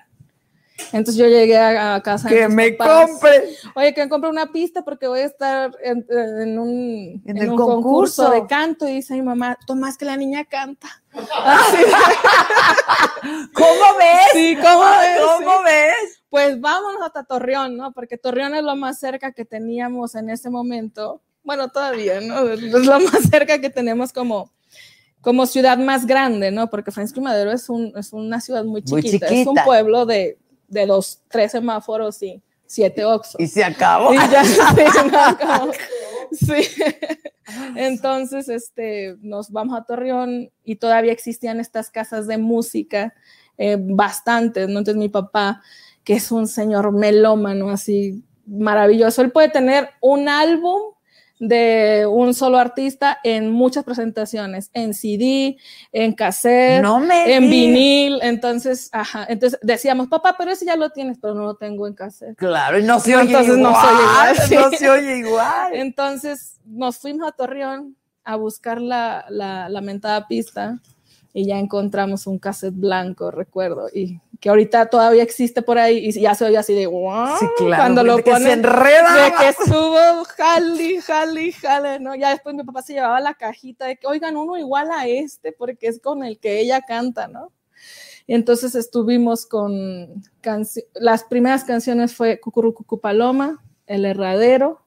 Entonces yo llegué a, a casa Que me papás. compre. Oye, que me compre una pista porque voy a estar en, en un, En en el un concurso. de canto. Y dice mi mamá, Tomás, que la niña canta. ¿Cómo ves? Sí, ¿cómo ves? ¿Cómo ves? Pues pues vámonos hasta Torreón, ¿no? Porque Torreón es lo más cerca que teníamos en ese momento. Bueno, todavía, ¿no? Es lo más cerca que tenemos como, como ciudad más grande, ¿no? Porque Francisco Madero es, un, es una ciudad muy Muy chiquita. Es un pueblo de, de dos, tres semáforos y siete oxos. Y se acabó. Y ya, no, como- sí. Entonces, este, nos vamos a Torreón y todavía existían estas casas de música, eh, bastantes, ¿no? Entonces mi papá, que es un señor melómano, así maravilloso, él puede tener un álbum de un solo artista en muchas presentaciones, en CD, en cassette, No en digas. vinil, entonces, ajá, entonces decíamos, papá, pero ese ya lo tienes, pero no lo tengo en cassette. Claro, y no se oye entonces igual. no se oye igual, sí. no se oye igual. Entonces nos fuimos a Torreón a buscar la, la lamentada pista y ya encontramos un cassette blanco, recuerdo, y que ahorita todavía existe por ahí y ya se oye así de wow, Sí, claro. cuando lo que se ponen enreda. de que estuvo jali, jali, jale, ¿no? Ya después mi papá se llevaba la cajita de que, oigan, uno igual a este, porque es con el que ella canta, ¿no? Y entonces estuvimos con las primeras canciones fue Cucurucucu Paloma, El Herradero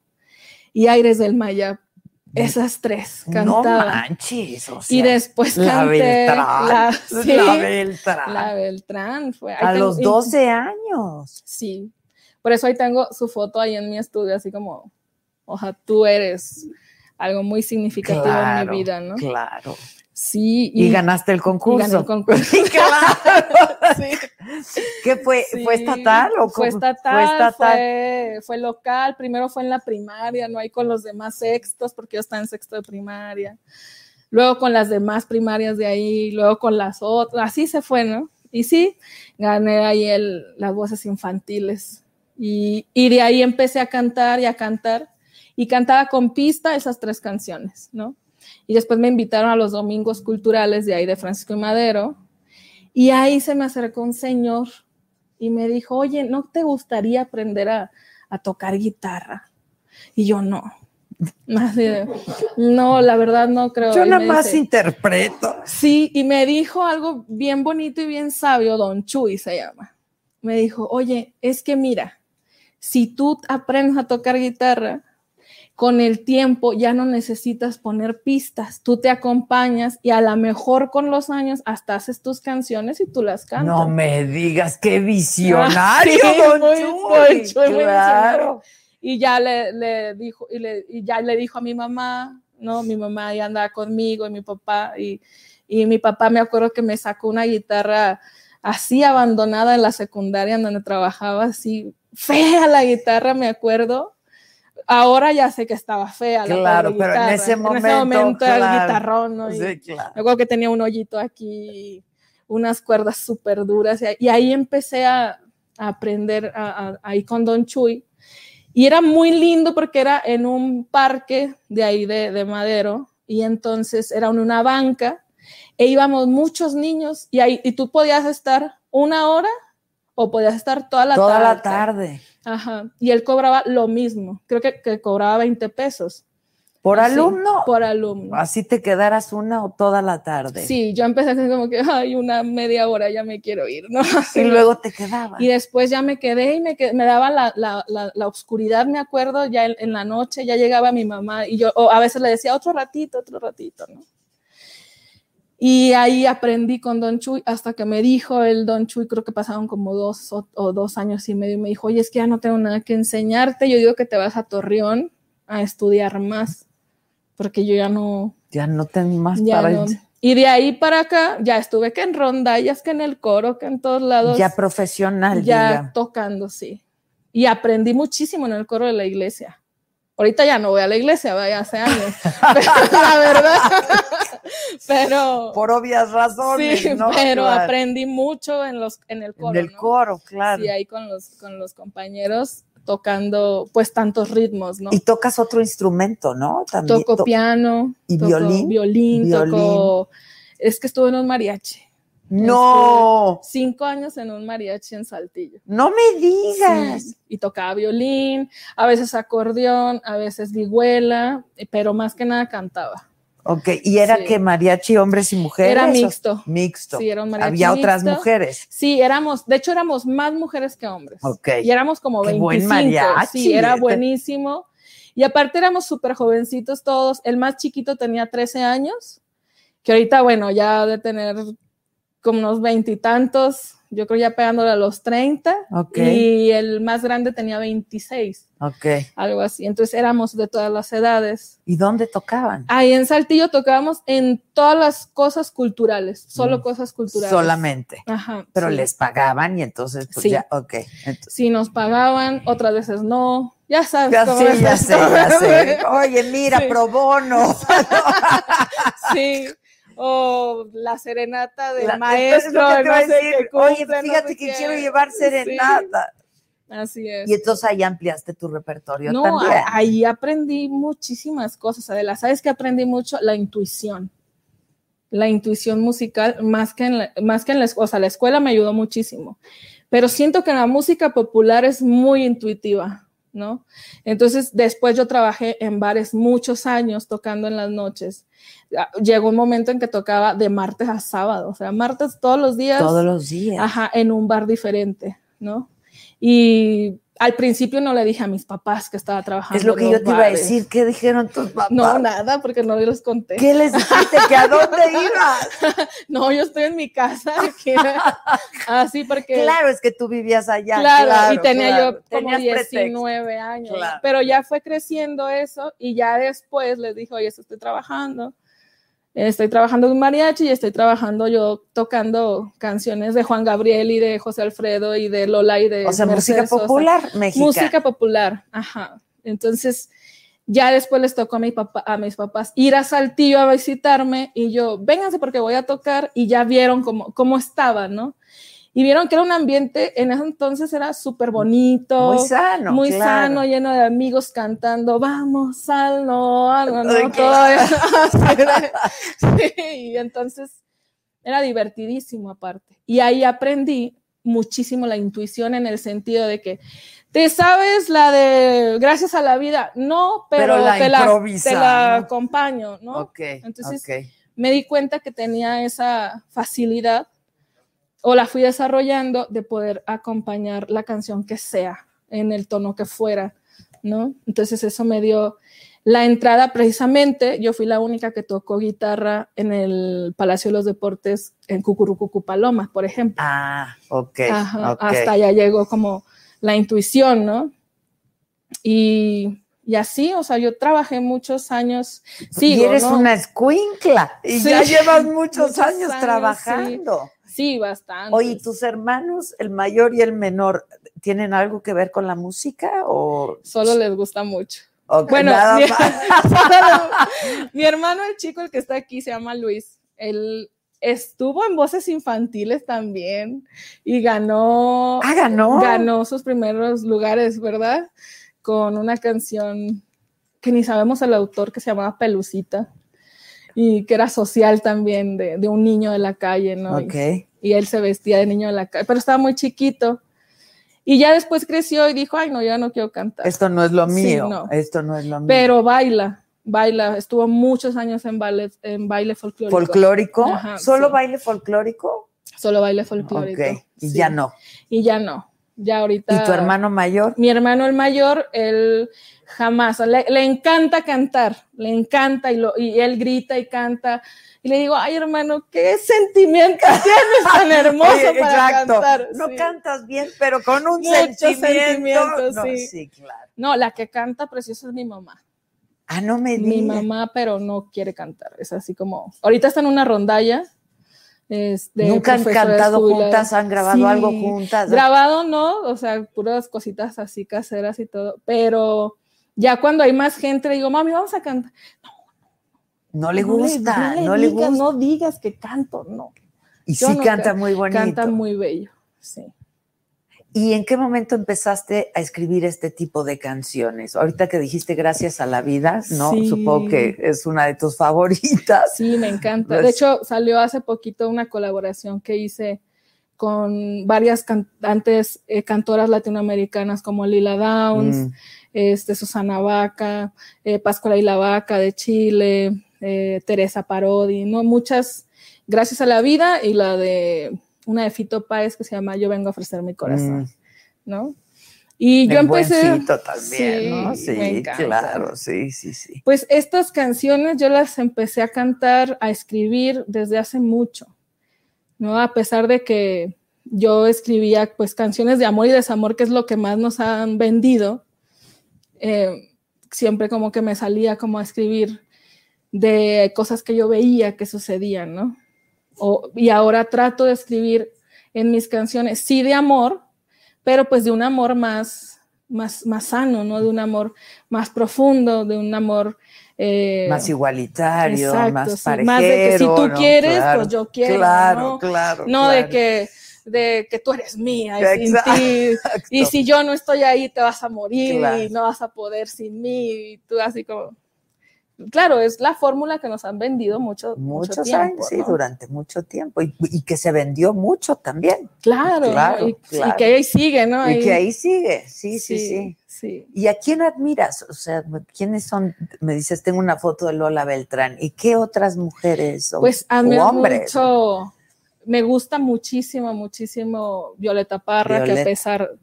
y Aires del Maya. Esas tres No cantaba. manches. o sea, y después la canté Beltrán. la, sí, la Beltrán. la Beltrán. Fue, a los y- 12 años. Sí, por eso ahí tengo su foto ahí en mi estudio, así como, oja, tú eres algo muy significativo en Claro, mi vida, ¿no? Claro. Sí, Y, ganaste el y concurso. gané el concurso. Sí, ¿Qué fue? sí. ¿Fue estatal o Fue estatal, Fue estatal. fue, fue local, primero fue en la primaria, no hay con los demás sextos, porque yo estaba en sexto de primaria, luego con las demás primarias de ahí, luego con las otras, así se fue, ¿no? Y sí, gané ahí el, las voces infantiles. Y, y de ahí empecé a cantar y a cantar. Y cantaba con pista esas tres canciones, ¿no? Y después me invitaron a los domingos culturales de ahí de Francisco y Madero. Y ahí se me acercó un señor y me dijo, oye, ¿no te gustaría aprender a, a tocar guitarra? Y yo no. De, no, la verdad no creo. Yo Y nada más dice, interpreto. Sí, y me dijo algo bien bonito y bien sabio, Don Chuy se llama. Me dijo, oye, es que mira, si tú aprendes a tocar guitarra, con el tiempo ya no necesitas poner pistas, tú te acompañas y a lo mejor con los años hasta haces tus canciones y tú las cantas. No me digas, qué visionario, Ah, sí, don muy- Chuy. muy claro. Y ya le, le dijo, y, le, y ya le dijo a mi mamá, ¿no? Mi mamá ya andaba conmigo y mi papá, y, y mi papá me acuerdo que me sacó una guitarra así abandonada en la secundaria en donde trabajaba, así fea la guitarra, me acuerdo. Ahora ya sé que estaba fea la Claro, pero en ese momento, momento era el claro. guitarrón, ¿no? Sí, claro. que tenía un hoyito aquí, unas cuerdas súper duras, y, ahí empecé a, a aprender ahí con Don Chuy. Y era muy lindo porque era en un parque de ahí de, de Madero, y entonces era en una banca, e íbamos muchos niños, y, ahí, y tú podías estar una hora o podías estar toda la Toda tarde. la tarde. Ajá. Y él cobraba lo mismo, creo que, que cobraba 20 pesos. ¿Por Así, alumno? Por alumno. Así te quedaras una o toda la tarde. Sí, yo empecé así como que, ay, una media hora ya me quiero ir, ¿no? Y luego te quedabas. Y después ya me quedé y me, qued- me daba la, la, la, la oscuridad, me acuerdo, ya en, en la noche ya llegaba mi mamá y yo o a veces le decía otro ratito, otro ratito, ¿no? Y ahí aprendí con Don Chuy hasta que me dijo el Don Chuy, creo que pasaron como dos o, o dos años y medio, y me dijo, oye, es que ya no tengo nada que enseñarte, yo digo que te vas a Torreón a estudiar más, porque yo ya no, Ya no tengo más ya para no. Y de ahí para acá, ya estuve que en rondallas, que en el coro, que en todos lados. ya profesional. ya diga. tocando, sí. Y aprendí muchísimo en el coro de la iglesia. Ahorita ya no voy a la iglesia, vaya hace años. Pero, la verdad. pero Por obvias razones, sí, ¿no? pero Claro. aprendí mucho en los en el coro. En el ¿no? coro, claro. Sí, ahí con los con los compañeros tocando pues tantos ritmos, ¿no? Y tocas otro instrumento, ¿no? También Toco to- piano, ¿Y toco violín? violín, Violín. toco es que estuve en un mariachi. No, Cinco años en un mariachi en Saltillo. no me digas. Sí, y tocaba violín, a veces acordeón, a veces vihuela, eh, pero más que nada cantaba. Ok, ¿y era Sí. que mariachi hombres y mujeres? Era mixto. Mixto. Sí, era un mariachi Había otras mujeres. Sí, éramos, de hecho éramos más mujeres que hombres. Ok. Y éramos como Qué 25. buen mariachi. Sí, era buenísimo. Y aparte éramos súper jovencitos todos. El más chiquito tenía 13 años, que ahorita, bueno, ya de tener como unos veintitantos, yo creo ya pegándole a los 30. Ok. Y el más grande tenía 26, Ok. algo así. Entonces éramos de todas las edades. ¿Y dónde tocaban? Ahí en Saltillo tocábamos en todas las cosas culturales, solo Mm. cosas culturales. Solamente. Ajá. Pero sí. les pagaban y entonces, pues Sí. ya, ok. Entonces, Si nos pagaban, otras veces no. Ya sabes ya cómo sé, es ya sé, ya sé. Oye, mira, Sí. pro bono. Sí. O la serenata del La- maestro. que te no sé decir. Oye, no fíjate sé que qué. quiero llevar Sí, serenata. Así es. Y entonces ahí ampliaste tu repertorio No, también. a- ahí aprendí muchísimas cosas, Adela. ¿Sabes que aprendí mucho? La intuición. La intuición musical, más que en la, más que en la. O sea, la escuela me ayudó muchísimo. Pero siento que la música popular es muy intuitiva, ¿no? Entonces, después yo trabajé en bares muchos años tocando en las noches. Ah, Llegó un momento en que tocaba de martes a sábado, o sea, martes todos los días. Todos los días. Ajá, en un bar diferente, ¿no? Y al principio no le dije a mis papás que estaba trabajando. es lo que en yo te iba a decir. ¿Qué dijeron tus papás? No, nada, porque no les conté. ¿Qué les dijiste? ¿Que a dónde ibas? No, yo estoy en mi casa. aquí. Así porque. Claro, es que tú vivías allá. Claro, claro, y tenía claro. yo como Tenías pretexto. 19 años. Claro. Pero ya fue creciendo eso y ya después les dije, oye, esto estoy trabajando. Estoy trabajando en mariachi y estoy trabajando yo tocando canciones de Juan Gabriel y de José Alfredo y de Lola y de O sea, música popular mexicana. Música popular, ajá. Entonces, ya después les tocó a, mi papá, a mis papás ir a Saltillo a visitarme y yo, vénganse porque voy a tocar y ya vieron cómo, cómo estaba, ¿no? Y vieron que era un ambiente, en ese entonces era súper bonito, Muy sano. muy claro. sano, lleno de amigos cantando, vamos, salno, algo, ¿no? Todo eso. sí, y entonces era divertidísimo aparte. Y ahí aprendí muchísimo la intuición en el sentido de que te sabes la de gracias a la vida, no, pero, Pero la te, la, te la ¿no? acompaño, ¿no? Ok, Entonces, ok. me di cuenta que tenía esa facilidad o la fui desarrollando de poder acompañar la canción que sea en el tono que fuera, ¿no? Entonces eso me dio la entrada precisamente, yo fui la única que tocó guitarra en el Palacio de los Deportes en Cucurucucu Paloma, por ejemplo. Ah, ok. Ajá, ok. Hasta allá llegó como la intuición, ¿no? Y, y así, o sea, yo trabajé muchos años. Sigo, y eres ¿no? una escuincla y Sí. ya llevas muchos, Muchos años, años, trabajando. Sí, bastante. Oye, ¿y tus hermanos, el mayor y el menor, tienen algo que ver con la música o, Solo les gusta mucho. Bueno, nada mi, más? mi hermano, el chico, el que está aquí, se llama Luis. Él estuvo en voces infantiles también y ganó, Ah, ganó. ganó sus primeros lugares, ¿verdad? Con una canción que ni sabemos el autor, que se llamaba Pelucita y que era social también, de, de un niño de la calle, ¿no? Y- Ok. y él se vestía de niño de la calle, pero estaba muy chiquito. Y ya después creció y dijo, ay, no, ya no quiero cantar. Esto no es lo Sí, mío. no. Esto no es lo mío. Pero baila, baila, estuvo muchos años en baile, en baile folclórico. ¿Folclórico? Ajá, ¿Solo sí. baile folclórico? Solo baile folclórico. Ok. Y sí. ya no. Y ya no. Ya ahorita. ¿Y tu hermano mayor? Mi hermano el mayor, él jamás, le, le encanta cantar, le encanta y, lo, y él grita y canta. Y le digo, ay hermano, qué sentimiento tienes tan hermoso Oye, para exacto. cantar. No Sí. cantas bien, pero con un sentimiento. No, sí. sí, claro. No, la que canta precioso es mi mamá. Ah, no me Mi digas. mamá, pero no quiere cantar. Es así como. Ahorita está en una rondalla. es de Nunca han cantado juntas, han grabado Sí. algo juntas. Grabado no, o sea, puras cositas así caseras y todo. Pero ya cuando hay más gente, le digo, mami, vamos a cantar. No le No gusta, no no le digas, gusta. No digas que canto, no. Y yo sí no canta can- muy bonito. Canta muy bello, sí. ¿Y en qué momento empezaste a escribir este tipo de canciones? Ahorita que dijiste Gracias a la vida, ¿no? Sí. Supongo que es una de tus favoritas. Sí, me encanta. Pues- De hecho, salió hace poquito una colaboración que hice con varias cantantes, eh, cantoras latinoamericanas como Lila Downs, Mm. este, Susana Vaca, eh, Pascuala y la Vaca de Chile, eh, Teresa Parodi, ¿no? Muchas, gracias a la vida, y la de una de Fito Páez que se llama Yo vengo a ofrecer mi corazón, Mm. ¿no? Y yo El empecé... También, ¿no? Sí, claro, sí, sí, sí. Pues estas canciones yo las empecé a cantar, a escribir desde hace mucho, ¿no? A pesar de que yo escribía pues canciones de amor y desamor, que es lo que más nos han vendido, eh, siempre como que me salía como a escribir de cosas que yo veía que sucedían, ¿no? Y ahora trato de escribir en mis canciones, sí de amor, pero pues de un amor más, más, más sano, ¿no? De un amor más profundo, de un amor... eh, Más igualitario, exacto, más sí, parejero. más de que si tú ¿no? quieres, Claro, pues yo quiero, Claro, ¿no? claro. no de claro. que de que tú eres mía y sin ti y si yo no estoy ahí te vas a morir Claro. y no vas a poder sin mí y tú así como claro es la fórmula que nos han vendido mucho mucho tiempo, años, sí, ¿no? durante mucho tiempo. Y, y que se vendió mucho también. claro. Claro, y, y claro. que ahí sigue no Y que ahí sigue, sí, sí, sí. sí. ¿Y a quién admiras? O sea, ¿quiénes son? Me dices, tengo una foto de Lola Beltrán. ¿Y qué otras mujeres o, Pues o hombres? mucho, me gusta muchísimo, muchísimo Violeta Parra, que a pesar,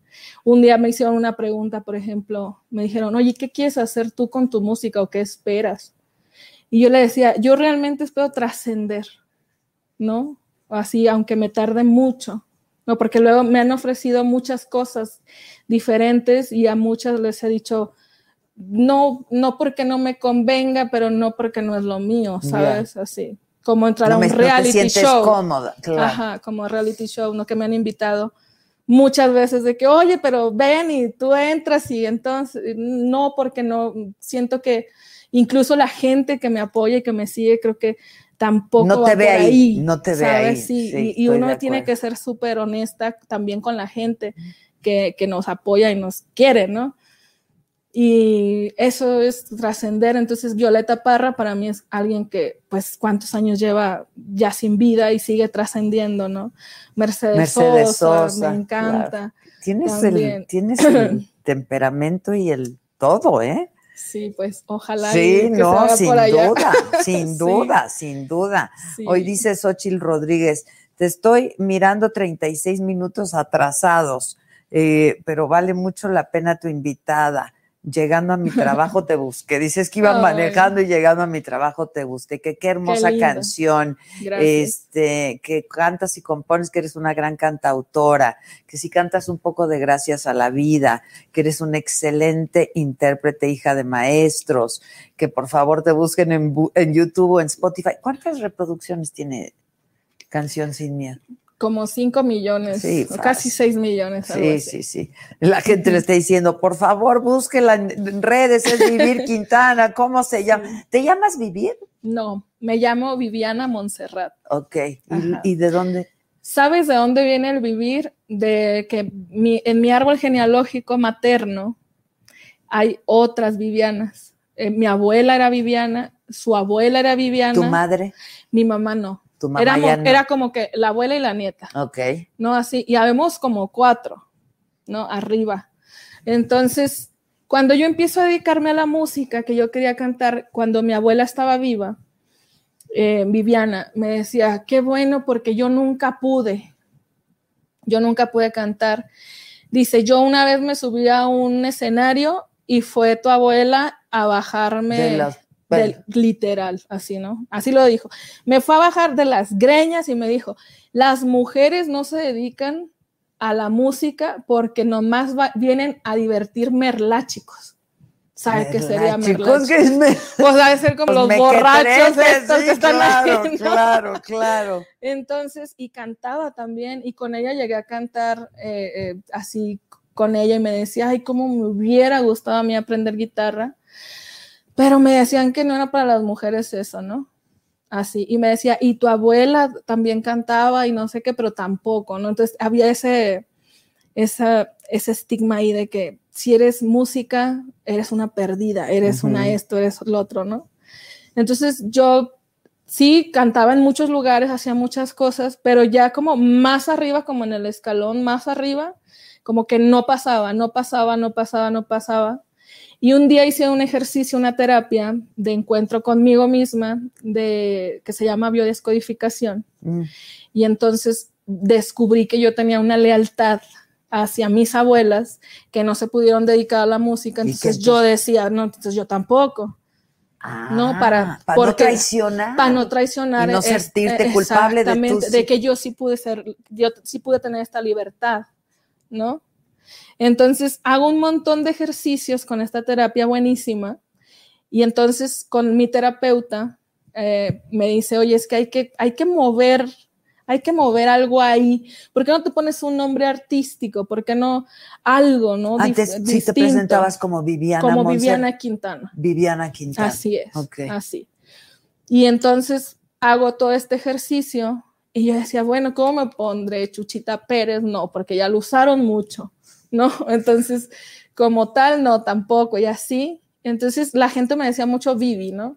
un día me hicieron una pregunta, por ejemplo, me dijeron, oye, ¿qué quieres hacer tú con tu música o qué esperas? Y yo le decía, yo realmente espero trascender, ¿no? Así, aunque me tarde mucho, ¿no? Porque luego me han ofrecido muchas cosas diferentes y a muchas les he dicho, no, no porque no me convenga, pero no porque no es lo mío. ¿sabes? Así, como entrar no, a me- un no te reality show. cómoda, claro. Ajá, como reality show, ¿no? Que me han invitado muchas veces de que, oye, pero ven y tú entras y entonces, no, porque no, siento que incluso la gente que me apoya y que me sigue, creo que tampoco No va te ve por ahí, no te ve ¿sabes? ahí. Sí, Sí, y- y, uno tiene que ser súper honesta también con la gente que, que nos apoya y nos quiere, ¿no? Y eso es trascender. Entonces, Violeta Parra para mí es alguien que, pues, cuántos años lleva ya sin vida y sigue trascendiendo, ¿no? Mercedes, Mercedes Sosa, Sosa, me encanta. Tienes el, tienes el temperamento y el todo, ¿eh? Sí, pues, ojalá. Sí, que no, sin por allá. duda, sin Sí. duda, sin duda. Hoy dice Xochil Rodríguez, te estoy mirando 36 minutos atrasados, eh, pero vale mucho la pena tu invitada. Llegando a mi trabajo te busqué. Dices que iban Ay. manejando y llegando a mi trabajo te busqué. Que qué hermosa canción. Gracias. Este, que cantas y compones, que eres una gran cantautora, que si cantas un poco de gracias a la vida, que eres una excelente intérprete, hija de maestros, que por favor te busquen en, en YouTube o en Spotify. ¿Cuántas reproducciones tiene Canción Sin Miedo? Como 5 millones, Sí, casi 6 millones. algo Sí, así. sí, sí. La gente le está diciendo, por favor, búsquela en redes, es Vivir Quintana, ¿cómo se llama? ¿Te llamas Vivir? No, me llamo Viviana Montserrat. Ok. ¿Y, Ajá. y de dónde? ¿Sabes de dónde viene el vivir? De que mi- en mi árbol genealógico materno hay otras Vivianas. Eh, mi abuela era Viviana, su abuela era Viviana, ¿Tu madre? mi mamá no. Tu mamá Éramos- ya no. Era como que la abuela y la nieta, Ok. ¿no? Así, y habemos como cuatro, ¿no? Arriba. Entonces, cuando yo empiezo a dedicarme a la música que yo quería cantar, cuando mi abuela estaba viva, eh, Viviana me decía, qué bueno porque yo nunca pude, yo nunca pude cantar. Dice, yo una vez me subí a un escenario y fue tu abuela a bajarme De las- del- literal, así, ¿no? Así lo dijo. Me fue a bajar de las greñas y me dijo, las mujeres no se dedican a la música porque nomás va- vienen a divertir merláchicos. ¿Sabe qué sería Merlachicos, merlachico? ¿qué es mer- Pues debe ser como Los los borrachos estos sí, que están claro, ¿no? claro, claro. Entonces, y cantaba también, y con ella llegué a cantar eh, eh, así con ella y me decía, ay, cómo me hubiera gustado a mí aprender guitarra, pero me decían que no era para las mujeres eso, ¿no? Así, y me decía, y tu abuela también cantaba y no sé qué, pero tampoco, ¿no? Entonces había ese, esa, ese estigma ahí de que si eres música, eres una perdida, eres una esto, eres lo otro, ¿no? Entonces yo sí cantaba en muchos lugares, hacía muchas cosas, pero ya como más arriba, como en el escalón más arriba, como que no pasaba, no pasaba, no pasaba, no pasaba. Y un día hice un ejercicio, una terapia de encuentro conmigo misma, de, que se llama biodescodificación. Mm. Y entonces descubrí que yo tenía una lealtad hacia mis abuelas que no se pudieron dedicar a la música. ¿Y qué Entonces yo decía, no, entonces yo tampoco. No, para- Ah, para no porque- traicionar. Para no traicionar. Y no es- sentirte eh, culpable de tus- de que yo sí pude ser, yo sí pude tener esta libertad, ¿no? Entonces hago un montón de ejercicios con esta terapia buenísima y entonces con mi terapeuta eh, me dice, oye, es que hay que, hay que mover, hay que mover algo ahí. ¿Por qué no te pones un nombre artístico? ¿Por qué no algo, no? Antes sí te presentabas como Viviana como Monser- Viviana Quintana. Viviana Quintana. Así es, así. Y entonces hago todo este ejercicio y yo decía, bueno, ¿cómo me pondré Chuchita Pérez? No, porque ya lo usaron mucho, ¿no? Entonces, como tal, no, tampoco, y así. Entonces la gente me decía mucho Vivi, ¿no?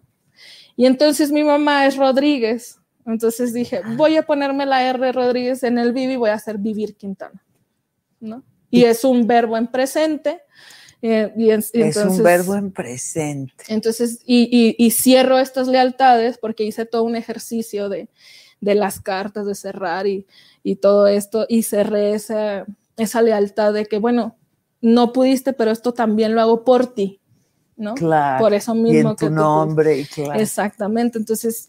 Y entonces mi mamá es Rodríguez. Entonces dije, voy a ponerme la R Rodríguez en el Vivi, voy a hacer Vivir Quintana, ¿no? Y es un verbo en presente. eh, y en- y es un entonces- verbo en presente. entonces, y, y- y cierro estas lealtades porque hice todo un ejercicio de, de las cartas, de cerrar y, y todo esto, y cerré esa, esa lealtad de que, bueno, no pudiste, pero esto también lo hago por ti, ¿no? Claro. Por eso Y mismo en que tu nombre, y claro. Exactamente, entonces,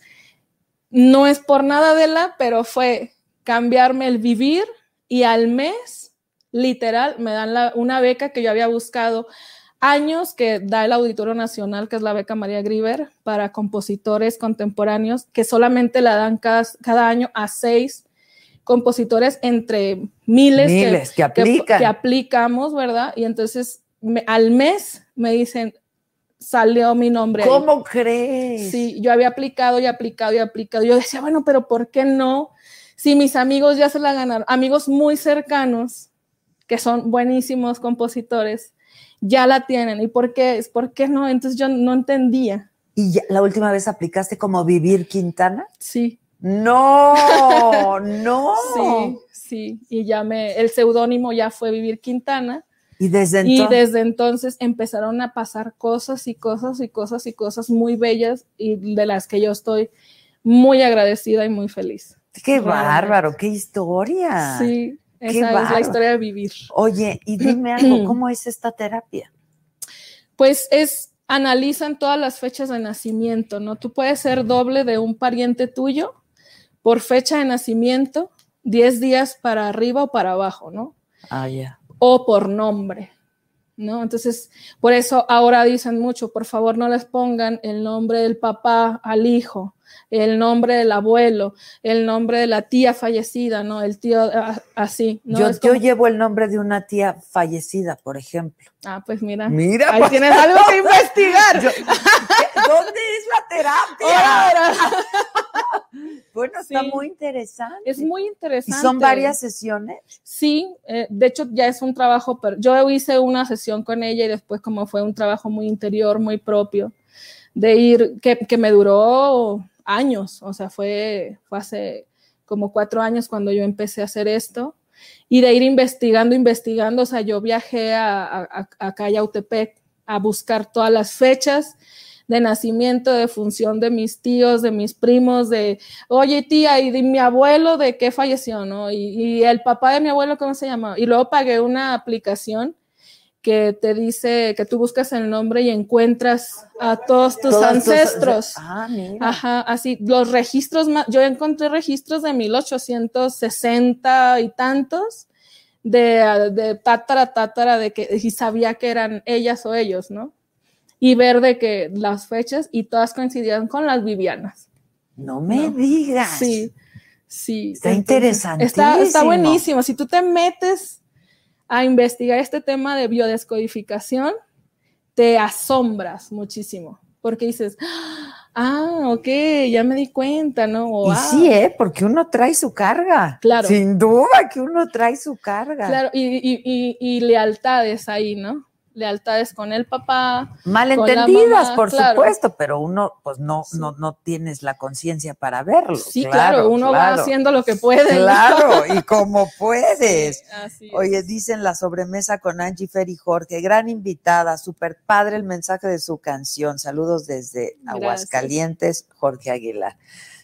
no es por nada de la, pero fue cambiarme el vivir y al mes, literal, me dan la- una beca que yo había buscado años que da el Auditorio Nacional, que es la beca María Griver, para compositores contemporáneos, que solamente la dan cada, cada año a seis compositores entre miles, que- Miles que que, aplican. que aplicamos, ¿verdad? Y entonces me- al mes me dicen, salió mi nombre. ahí. ¿Cómo crees? Sí, yo había aplicado y aplicado y aplicado. Yo decía, bueno, pero ¿por qué no? Si mis amigos ya se la ganaron, amigos muy cercanos, que son buenísimos compositores, ya la tienen. ¿Y por qué? ¿Por qué no? Entonces yo no entendía. ¿Y ya- la última vez aplicaste como Vivir Quintana? Sí, No, no. sí, sí. Y ya me, el seudónimo ya fue Vivir Quintana. Y desde Y entonces. desde entonces empezaron a pasar cosas y cosas y cosas y cosas muy bellas y de las que yo estoy muy agradecida y muy feliz. Qué realmente. bárbaro, qué historia. Sí, qué esa es la bárbaro. historia de vivir. Oye, y dime algo, ¿cómo es esta terapia? Pues es, analizan todas las fechas de nacimiento, ¿no? Tú puedes ser doble de un pariente tuyo por fecha de nacimiento, 10 días para arriba o para abajo, ¿no? Ah, ya. o por nombre, ¿no? Entonces, por eso ahora dicen mucho, por favor no les pongan el nombre del papá al hijo, el nombre del abuelo, el nombre de la tía fallecida, ¿no? El tío así, ¿no? yo, llevo el nombre de una tía fallecida, por ejemplo. Ah, pues mira. Mira, Ahí pues. tienes algo que investigar. Yo- ¿qué- ¿Dónde es la terapia? Bueno, está Sí. muy interesante. Es muy ¿Y interesante. son varias sesiones? Sí, eh, de hecho ya es un trabajo, pero yo hice una sesión con ella y después como fue un trabajo muy interior, muy propio, de ir, que, que me duró años, o sea, fue, fue hace como cuatro años cuando yo empecé a hacer esto, y de ir investigando, investigando, o sea, yo viajé a, a, a- acá a Yautepec a buscar todas las fechas de nacimiento, de función de mis tíos, de mis primos, de, oye tía, y de mi abuelo, ¿de qué falleció? ¿no? Y, y el papá de mi abuelo, ¿cómo se llama? Y luego pagué una aplicación que te dice que tú buscas el nombre y encuentras a todos tus ancestros. Ah, mira. Ajá, así, los registros, más, yo encontré registros de 1860 y tantos, de, de tátara, tátara, de que y sabía que eran ellas o ellos, ¿no? Y ver de que las fechas y todas coincidían con las Vivianas. No me No. digas. Sí, sí. Está entonces, Está, está buenísimo. Si tú te metes a investigar este tema de biodescodificación, te asombras muchísimo, porque dices, ah, ok, ya me di cuenta, ¿no? O, Y ah, sí, ¿eh? Porque uno trae su carga. Claro. Sin duda que uno trae su carga. Claro, y, y- y- y lealtades ahí, ¿no? Lealtades con el papá. Malentendidas, mamá, por claro. supuesto, pero uno pues no, Sí. no, no tienes la conciencia para verlo. Sí, claro, uno va haciendo lo que puede. Claro, y como puedes. Oye, dicen la sobremesa con Angie Fer y Jorge, gran invitada, súper padre el mensaje de su canción. Saludos desde Gracias. Aguascalientes, Jorge Aguilar.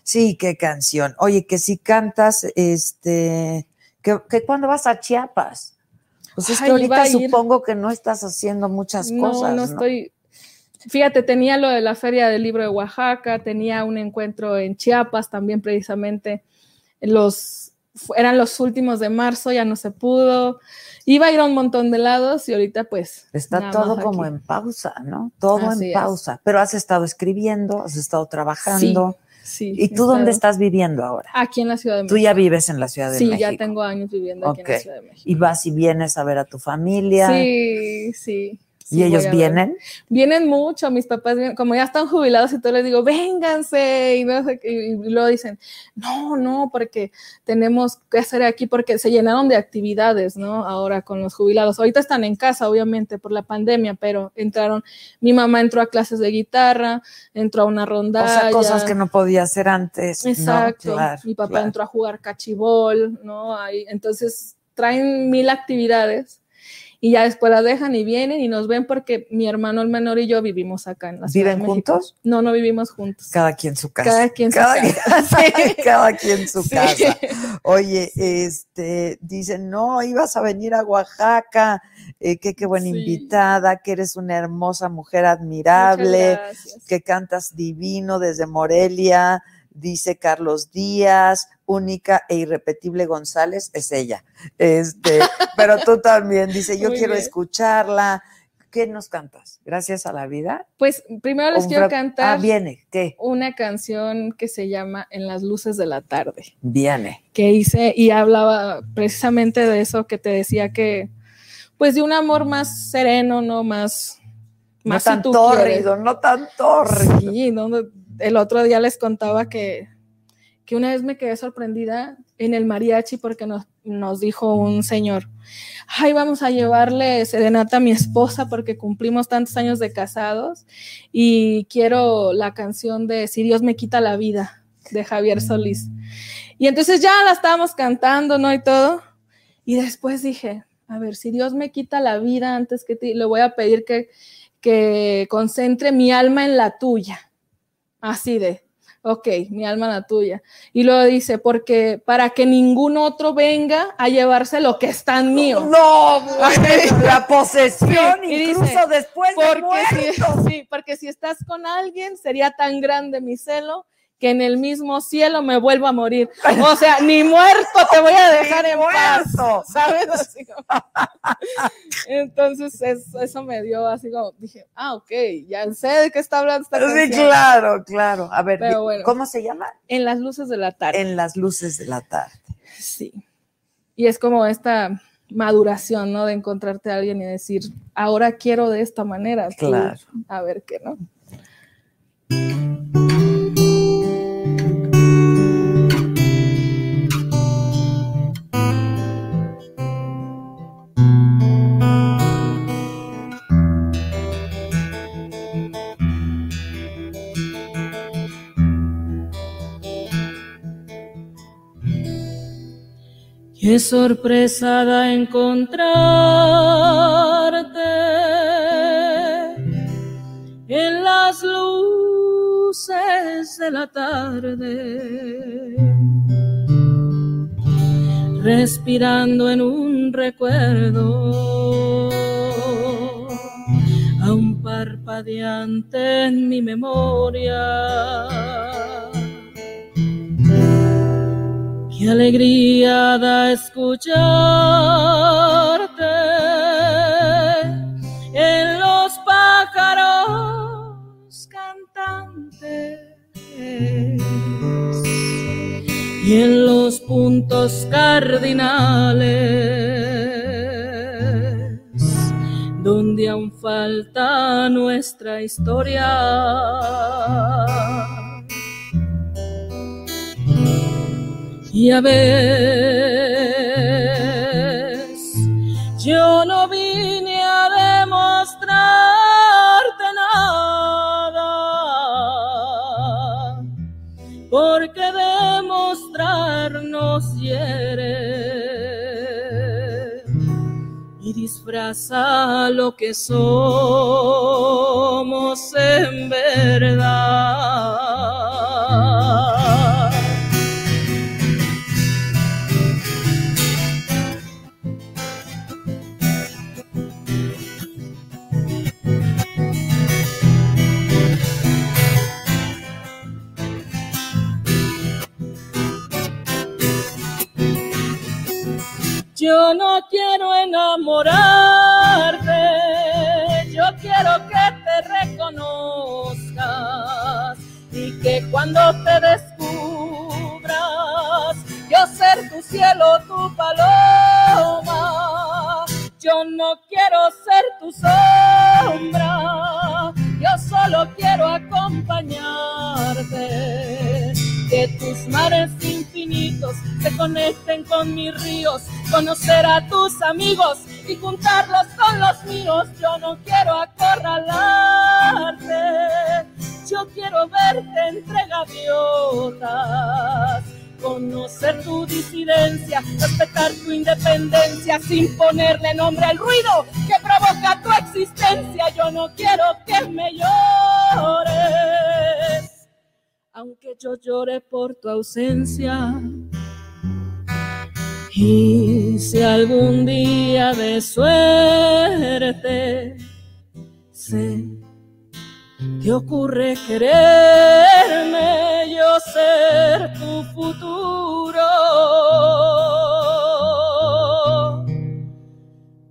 Sí, qué canción. Oye, que si cantas, este, que, que cuando vas a Chiapas. Pues es que Ay, ahorita supongo que no estás haciendo muchas no, cosas. no ¿no? estoy. Fíjate, tenía lo de la Feria del Libro de Oaxaca, tenía un encuentro en Chiapas también precisamente. Los, eran los últimos de marzo, ya no se pudo. Iba a ir a un montón de lados y ahorita pues... Está todo como aquí. en pausa, ¿no? Todo Así en es. pausa. Pero has estado escribiendo, has estado trabajando. Sí, ¿Y tú dónde estás viviendo ahora? Aquí en la Ciudad de México. Tú ya vives en la Ciudad de Sí, México. ya tengo años viviendo aquí en la. Ciudad de México. Y vas y vienes a ver a tu familia. Sí, sí. ¿Y ellos vienen? Vienen mucho, mis papás, vienen- como ya están jubilados y todo, les digo, vénganse, y, no sé qué, y luego dicen, no, no, porque tenemos que hacer aquí, porque se llenaron de actividades, ¿no? Ahora con los jubilados. Ahorita están en casa, obviamente, por la pandemia, pero entraron, mi mamá entró a clases de guitarra, entró a una O rondalla. sea, cosas que no podía hacer antes. ¿no? Exacto. Claro, Mi papá claro. entró a jugar cachibol, ¿no? Ahí, entonces traen mil actividades y ya después las dejan y vienen y nos ven porque mi hermano el menor y yo vivimos acá en la Ciudad ¿Viven juntos? No, no vivimos juntos. Cada quien su casa. Cada quien su cada casa. Quien, cada quien su Sí. casa. Oye, este, dicen, no, ibas a venir a Oaxaca, eh, que qué buena Sí. invitada, que eres una hermosa mujer admirable, que cantas divino desde Morelia, dice Carlos Díaz, única e irrepetible González, es ella. Este, pero tú también, dice, yo Muy quiero bien. escucharla. ¿Qué nos cantas? ¿Gracias a la vida? Pues primero les Un quiero fra- cantar Ah, viene, ¿qué? una canción que se llama En las luces de la tarde. Viene. que hice y hablaba precisamente de eso que te decía que, pues de un amor más sereno, ¿no? Más, No más si tan tú quieres. no tan tórrido. Sí, ¿no? el otro día les contaba que, que una vez me quedé sorprendida en el mariachi porque nos, dijo un señor, ay, vamos a llevarle serenata a mi esposa porque cumplimos tantos años de casados y quiero la canción de Si Dios me quita la vida de Javier Solís. Y entonces ya la estábamos cantando, ¿no? Y todo. Y después dije, a ver, si Dios me quita la vida antes que ti, le voy a pedir que, que concentre mi alma en la tuya. Así de, ok, mi alma en la tuya. Y luego dice, porque para que ningún otro venga a llevarse lo que es tan mío. No, bueno, la posesión, Sí, incluso dice, después de si, muerto. sí, porque si estás con alguien, sería tan grande mi celo que en el mismo cielo me vuelvo a morir. O sea, ni muerto te voy a dejar en paz. muerto. ¿Sabes? Así como- Entonces, es- eso me dio así como, dije, ah, ok, ya sé de qué está hablando esta Sí, canción. claro, claro. A ver, bueno. ¿cómo se llama? En las luces de la tarde. En las luces de la tarde. Sí. Y es como esta maduración, ¿no? De encontrarte a alguien y decir, ahora quiero de esta manera. tú, Claro. a ver qué, ¿no? Qué sorpresa da encontrarte en las luces de la tarde, respirando en un recuerdo, aún parpadeante en mi memoria. Qué alegría da escucharte en los pájaros cantantes y en los puntos cardinales donde aún falta nuestra historia. Ya ves, yo no vine a demostrarte nada, porque demostrarnos hiere y disfraza lo que somos en verdad. Quiero enamorarte, yo quiero que te reconozcas y que cuando te descubras, yo ser tu cielo, tu paloma. Yo no quiero ser tu sombra, yo solo quiero acompañarte. Que tus mares infinitos se conecten con mis ríos, conocer a tus amigos y juntarlos con los míos. Yo no quiero acorralarte, yo quiero verte entre gaviotas. Conocer tu disidencia, respetar tu independencia sin ponerle nombre al ruido que provoca tu existencia. Yo no quiero que me llores aunque yo llore por tu ausencia. Y si algún día de suerte se te ocurre quererme, yo ser tu futuro.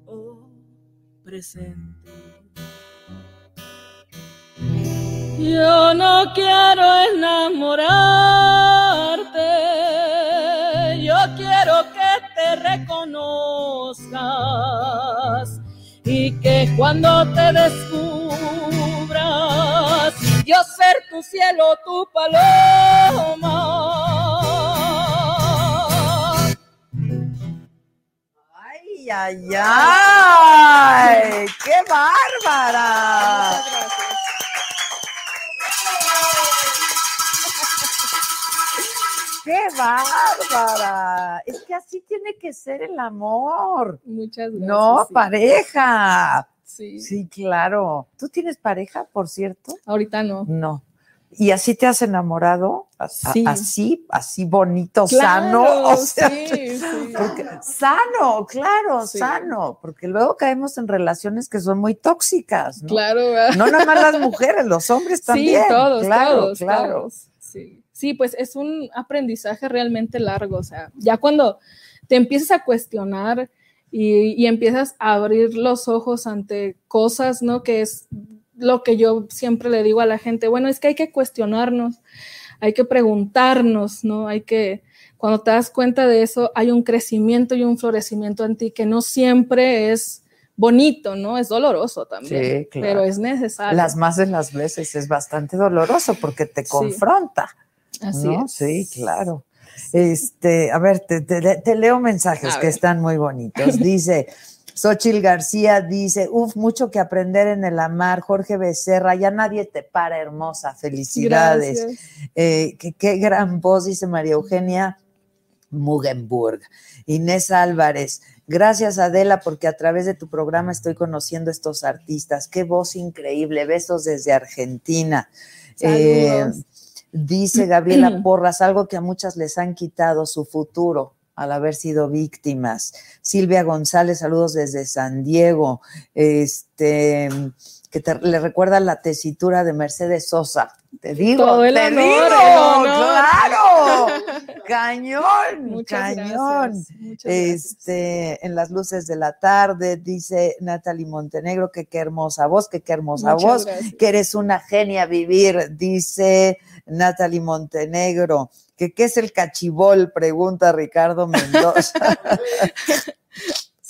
o presente. Yo no quiero enamorarte, yo quiero que te reconozcas y que cuando te descubras, yo ser tu cielo, tu paloma. Ay, ay, ay, qué bárbara. ¡Qué bárbara! Es que así tiene que ser el amor. Muchas gracias. No, sí. pareja. Sí. Sí, claro. ¿Tú tienes pareja, por cierto? Ahorita no. No. ¿Y así te has enamorado? Sí. Así, así bonito, Claro, sano. O sea, sí, sí. porque- sano, claro, sano. Porque luego caemos en relaciones que son muy tóxicas, ¿no? Claro, ¿verdad? No nada más las mujeres, los hombres también. Sí, todos, claro, todos, claro. todos. Sí. Sí, pues es un aprendizaje realmente largo. O sea, ya cuando te empiezas a cuestionar y, y empiezas a abrir los ojos ante cosas, ¿no? Que es lo que yo siempre le digo a la gente, bueno, es que hay que cuestionarnos, hay que preguntarnos, ¿no? Hay que, cuando te das cuenta de eso, hay un crecimiento y un florecimiento en ti que no siempre es bonito, ¿no? Es doloroso también, Sí, claro. pero es necesario. Las más de las veces es bastante doloroso porque te Sí. Así ¿no? es. Sí, claro. Este, a ver, te, te- te leo mensajes A que ver. están muy bonitos. Dice, Xochil García dice, uf, mucho que aprender en el amar. Jorge Becerra, ya nadie te para, hermosa. Felicidades. Eh, qué, qué gran voz, dice María Eugenia Mugenburg. Inés Álvarez, gracias Adela, porque a través de tu programa estoy conociendo estos artistas. Qué voz increíble. Besos desde Argentina. Eh. Dice Gabriela Porras, algo que a muchas les han quitado su futuro al haber sido víctimas. Silvia González, saludos desde San Diego. Este, que te- le recuerda la tesitura de Mercedes Sosa. Te digo, Todo el te honor, digo, el claro, cañón, Muchas cañón. Este, en las luces de la tarde, dice Natalie Montenegro, que qué hermosa voz, que qué hermosa Muchas voz, gracias. que eres una genia vivir, dice Natalie Montenegro. ¿Que qué es el cachibol? Pregunta Ricardo Mendoza.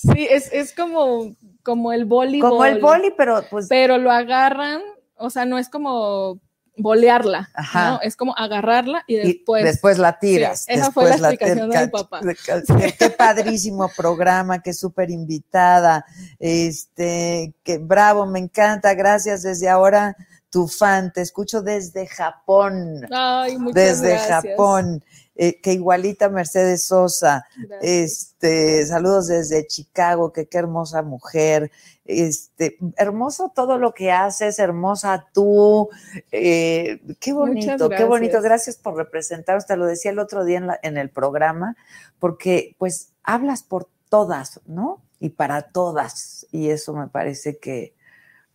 Sí, es, es como, como el voleibol. Como el boli, pero pues Pero lo agarran, o sea, no es como bolearla, Ajá. ¿no? Es como agarrarla y y después. la tiras. Sí, esa fue la explicación de mi papá. Qué, qué padrísimo programa, qué súper invitada. Este, que bravo, me encanta. Gracias desde ahora, tu fan. Te escucho desde Japón. Ay, muchas desde gracias. Japón. eh, que igualita Mercedes Sosa. Gracias. Este, saludos desde Chicago, que qué hermosa mujer. Este, hermoso todo lo que haces, hermosa tú. eh, qué bonito, qué bonito. gracias. Gracias por representarnos. Te lo decía el otro día en, la- en el programa, porque pues hablas por todas, ¿no? Y para todas. Y eso me parece que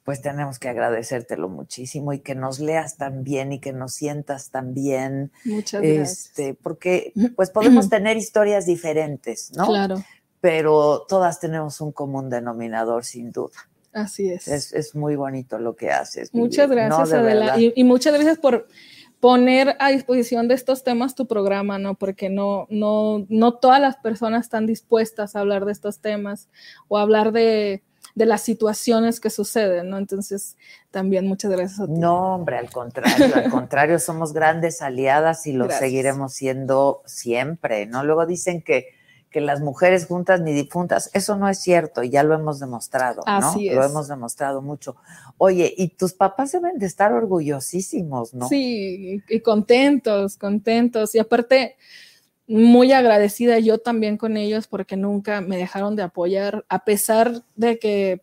pues tenemos que agradecértelo muchísimo y que nos leas tan bien y que nos sientas tan bien, Muchas gracias. este, porque pues podemos tener historias diferentes, ¿no? Claro, Pero todas tenemos un común denominador, sin duda. así es. Es, es muy bonito lo que haces. Muchas gracias, de Adela. Y, y muchas gracias por poner a disposición de estos temas tu programa, ¿no? Porque no, no, no todas las personas están dispuestas a hablar de estos temas o a hablar de, de las situaciones que suceden, ¿no? Entonces, también muchas gracias a ti. No, hombre, al contrario, al contrario, somos grandes aliadas y lo Gracias. seguiremos siendo siempre, ¿no? Luego dicen que, que las mujeres juntas ni difuntas, eso no es cierto y ya lo hemos demostrado, ¿no? Lo hemos demostrado mucho. Oye, y tus papás deben de estar orgullosísimos, ¿no? Sí, y contentos, contentos. Y aparte, muy agradecida yo también con ellos porque nunca me dejaron de apoyar, a pesar de que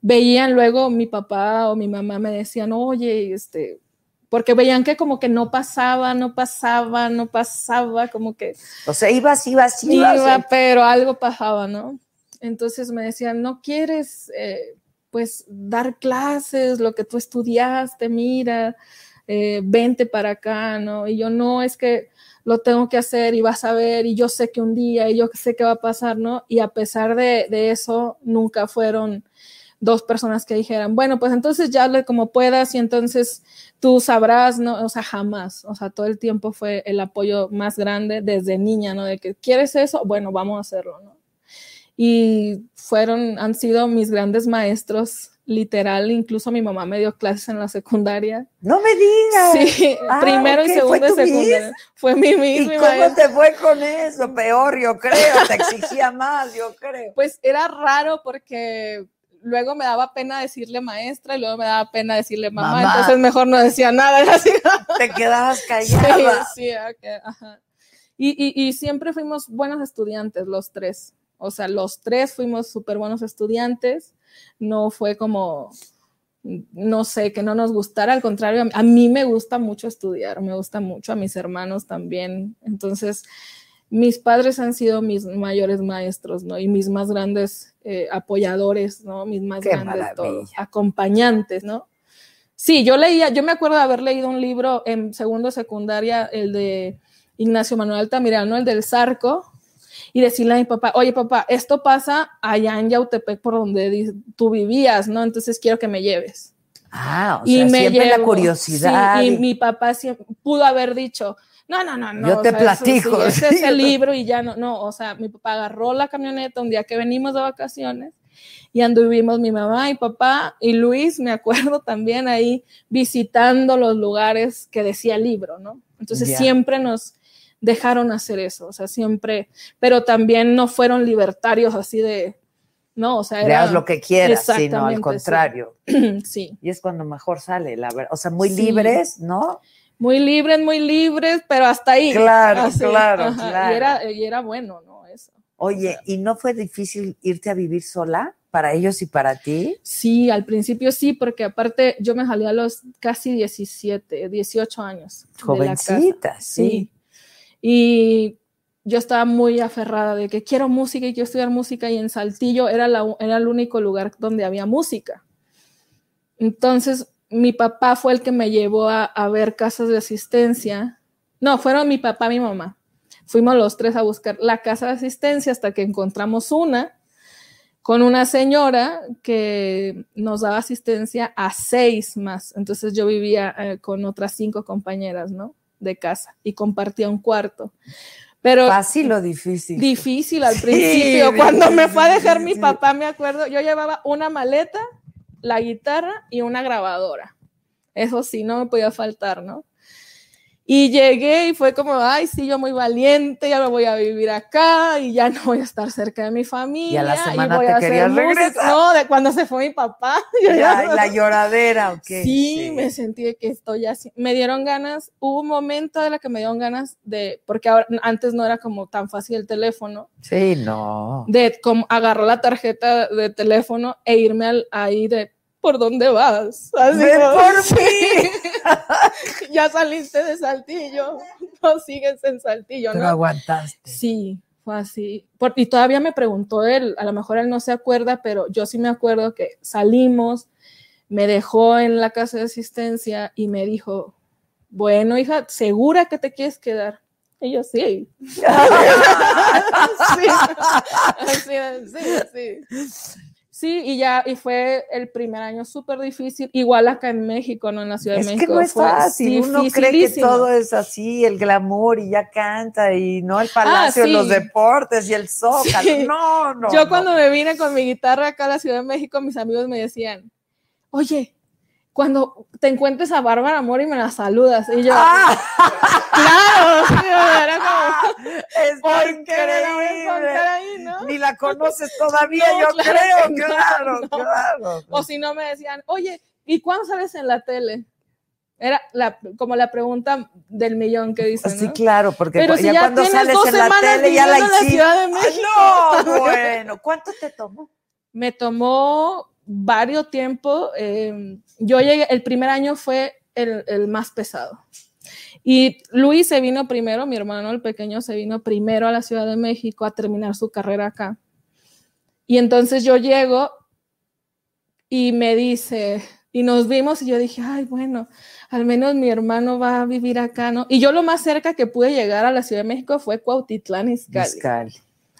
veían luego mi papá o mi mamá me decían, oye, este, porque veían que como que no pasaba, no pasaba, no pasaba, como que O sea, ibas, ibas, ibas. iba, eh, pero algo pasaba, ¿no? Entonces me decían, no quieres, eh, pues, dar clases, lo que tú estudiaste, mira, eh, vente para acá, ¿no? Y yo, no, es que lo tengo que hacer y vas a ver, y yo sé que un día, y yo sé que va a pasar, ¿no? Y a pesar de, de eso, nunca fueron dos personas que dijeran, bueno, pues entonces ya hazle como puedas y entonces tú sabrás, ¿no? O sea, jamás, o sea, todo el tiempo fue el apoyo más grande desde niña, ¿no? De que quieres eso, bueno, vamos a hacerlo, ¿no? Y fueron, han sido mis grandes maestros, literal, incluso mi mamá me dio clases en la secundaria. No me digas. Sí, Ah, primero y ¿fue segundo de secundaria. Fue mi ¿Y misma cómo te fue con eso? Peor, yo creo. Te exigía más, yo creo. Pues era raro porque luego me daba pena decirle maestra y luego me daba pena decirle mamá, Mamá. entonces mejor no decía nada. así. Te quedabas Sí, callada. sí, ok, ajá. Y, y, y siempre fuimos buenos estudiantes, los tres. O sea, los tres fuimos súper buenos estudiantes. No fue como, no sé, que no nos gustara. Al contrario, a, mí me gusta mucho estudiar, me gusta mucho, a mis hermanos también. Entonces, mis padres han sido mis mayores maestros, ¿no? Y mis más grandes eh, apoyadores, ¿no? Mis más Qué grandes todos, acompañantes, ¿no? Sí, yo leía, yo me acuerdo de haber leído un libro en segundo secundaria, el de Ignacio Manuel Altamirano, el del Zarco, y decirle a mi papá, oye papá, esto pasa allá en Yautepec por donde tú vivías, ¿no? Entonces quiero que me lleves. Ah, o y sea, me siempre la curiosidad. sí, y y- mi papá siempre pudo haber dicho, no, no, no, no. Yo te sea, platico, sí, ese es el libro y ya no, no, o sea, mi papá agarró la camioneta un día que venimos de vacaciones y anduvimos mi mamá y papá y Luis, me acuerdo también ahí visitando los lugares que decía el libro, ¿no? Entonces siempre nos dejaron hacer eso, o sea, siempre, pero también no fueron libertarios así de, no, o sea, era, haz lo que quieras, sino al sí. contrario. sí, Y es cuando mejor sale, la verdad. O sea, muy Sí. libres, ¿no? muy libres, muy libres, pero hasta ahí. Claro, Así, claro, ajá, claro. Y era, y era bueno, ¿no? Eso. Oye, ¿y no fue difícil irte a vivir sola para ellos y para ti? Sí, al principio sí, porque aparte yo me salí a los casi 17, 18 años. Jovencita, sí. Sí. Y yo estaba muy aferrada de que quiero música y quiero estudiar música y en Saltillo era, era el único lugar donde había música. Entonces mi papá fue el que me llevó a, a ver casas de asistencia. No, fueron mi papá y mi mamá. Fuimos los tres a buscar la casa de asistencia hasta que encontramos una con una señora que nos daba asistencia a seis más. Entonces yo vivía eh, con otras cinco compañeras, ¿no? De casa y compartía un cuarto. Pero Fácil o difícil. difícil al Sí, principio. Cuando me fue a dejar mi papá, me acuerdo, yo llevaba una maleta, la guitarra y una grabadora. Eso sí, no me podía faltar, ¿no? Y llegué y fue como, ay, sí, yo muy valiente, ya me voy a vivir acá y ya no voy a estar cerca de mi familia. Y a la semana voy te a querías música". regresar. No, de cuando se fue mi papá. Ya, la lloradera, ¿o qué? Sí, me sentí que estoy así. Me dieron ganas, hubo un momento de la que me dieron ganas de, porque ahora, antes no era como tan fácil el teléfono, Sí, no. de como agarrar la tarjeta de teléfono e irme al, ahí de, ¿por dónde vas? Así ¡Ven como, por sí. mí! ya saliste de Saltillo, no sigues en Saltillo, Pero ¿no? aguantaste. Sí, fue así. Por- y todavía me preguntó él, a lo mejor él no se acuerda, pero yo sí me acuerdo que salimos, me dejó en la casa de asistencia y me dijo, bueno, hija, ¿segura que te quieres quedar? Y yo, sí. sí. Sí, sí. Sí, y ya, y fue el primer año súper difícil, igual acá en México, no en la Ciudad Es de que México. no es fácil, uno cree que todo es así, el glamour y ya canta y no el palacio, Ah, sí. los deportes y el zócalo. Sí. No, no. Yo no. cuando me vine con mi guitarra acá a la Ciudad de México, mis amigos me decían, oye, cuando te encuentres a Bárbara Mori me la saludas. Y yo, ¡Ah! claro, sí, era como, Está ¿por qué me la voy a increíble. encontrar ahí, no? Ni la conoces todavía, No, yo claro creo, no, claro, no. claro. O si no me decían, oye, ¿y cuándo sales en la tele? Era la, como la pregunta del millón que dicen, Sí, ¿no? claro, porque Pero cu- si ya, ya cuando sales en la tele ya la hiciste. Ciudad de Ah, México. No, bueno, ¿cuánto te tomó? me tomó varios tiempos. eh, yo llegué, el primer año fue el, el más pesado. Y Luis se vino primero, mi hermano el pequeño se vino primero a la Ciudad de México a terminar su carrera acá. Y entonces yo llego y me dice, y nos vimos y yo dije, ay, bueno, al menos mi hermano va a vivir acá, ¿no? Y yo lo más cerca que pude llegar a la Ciudad de México fue Cuautitlán Izcalli. Izcalli.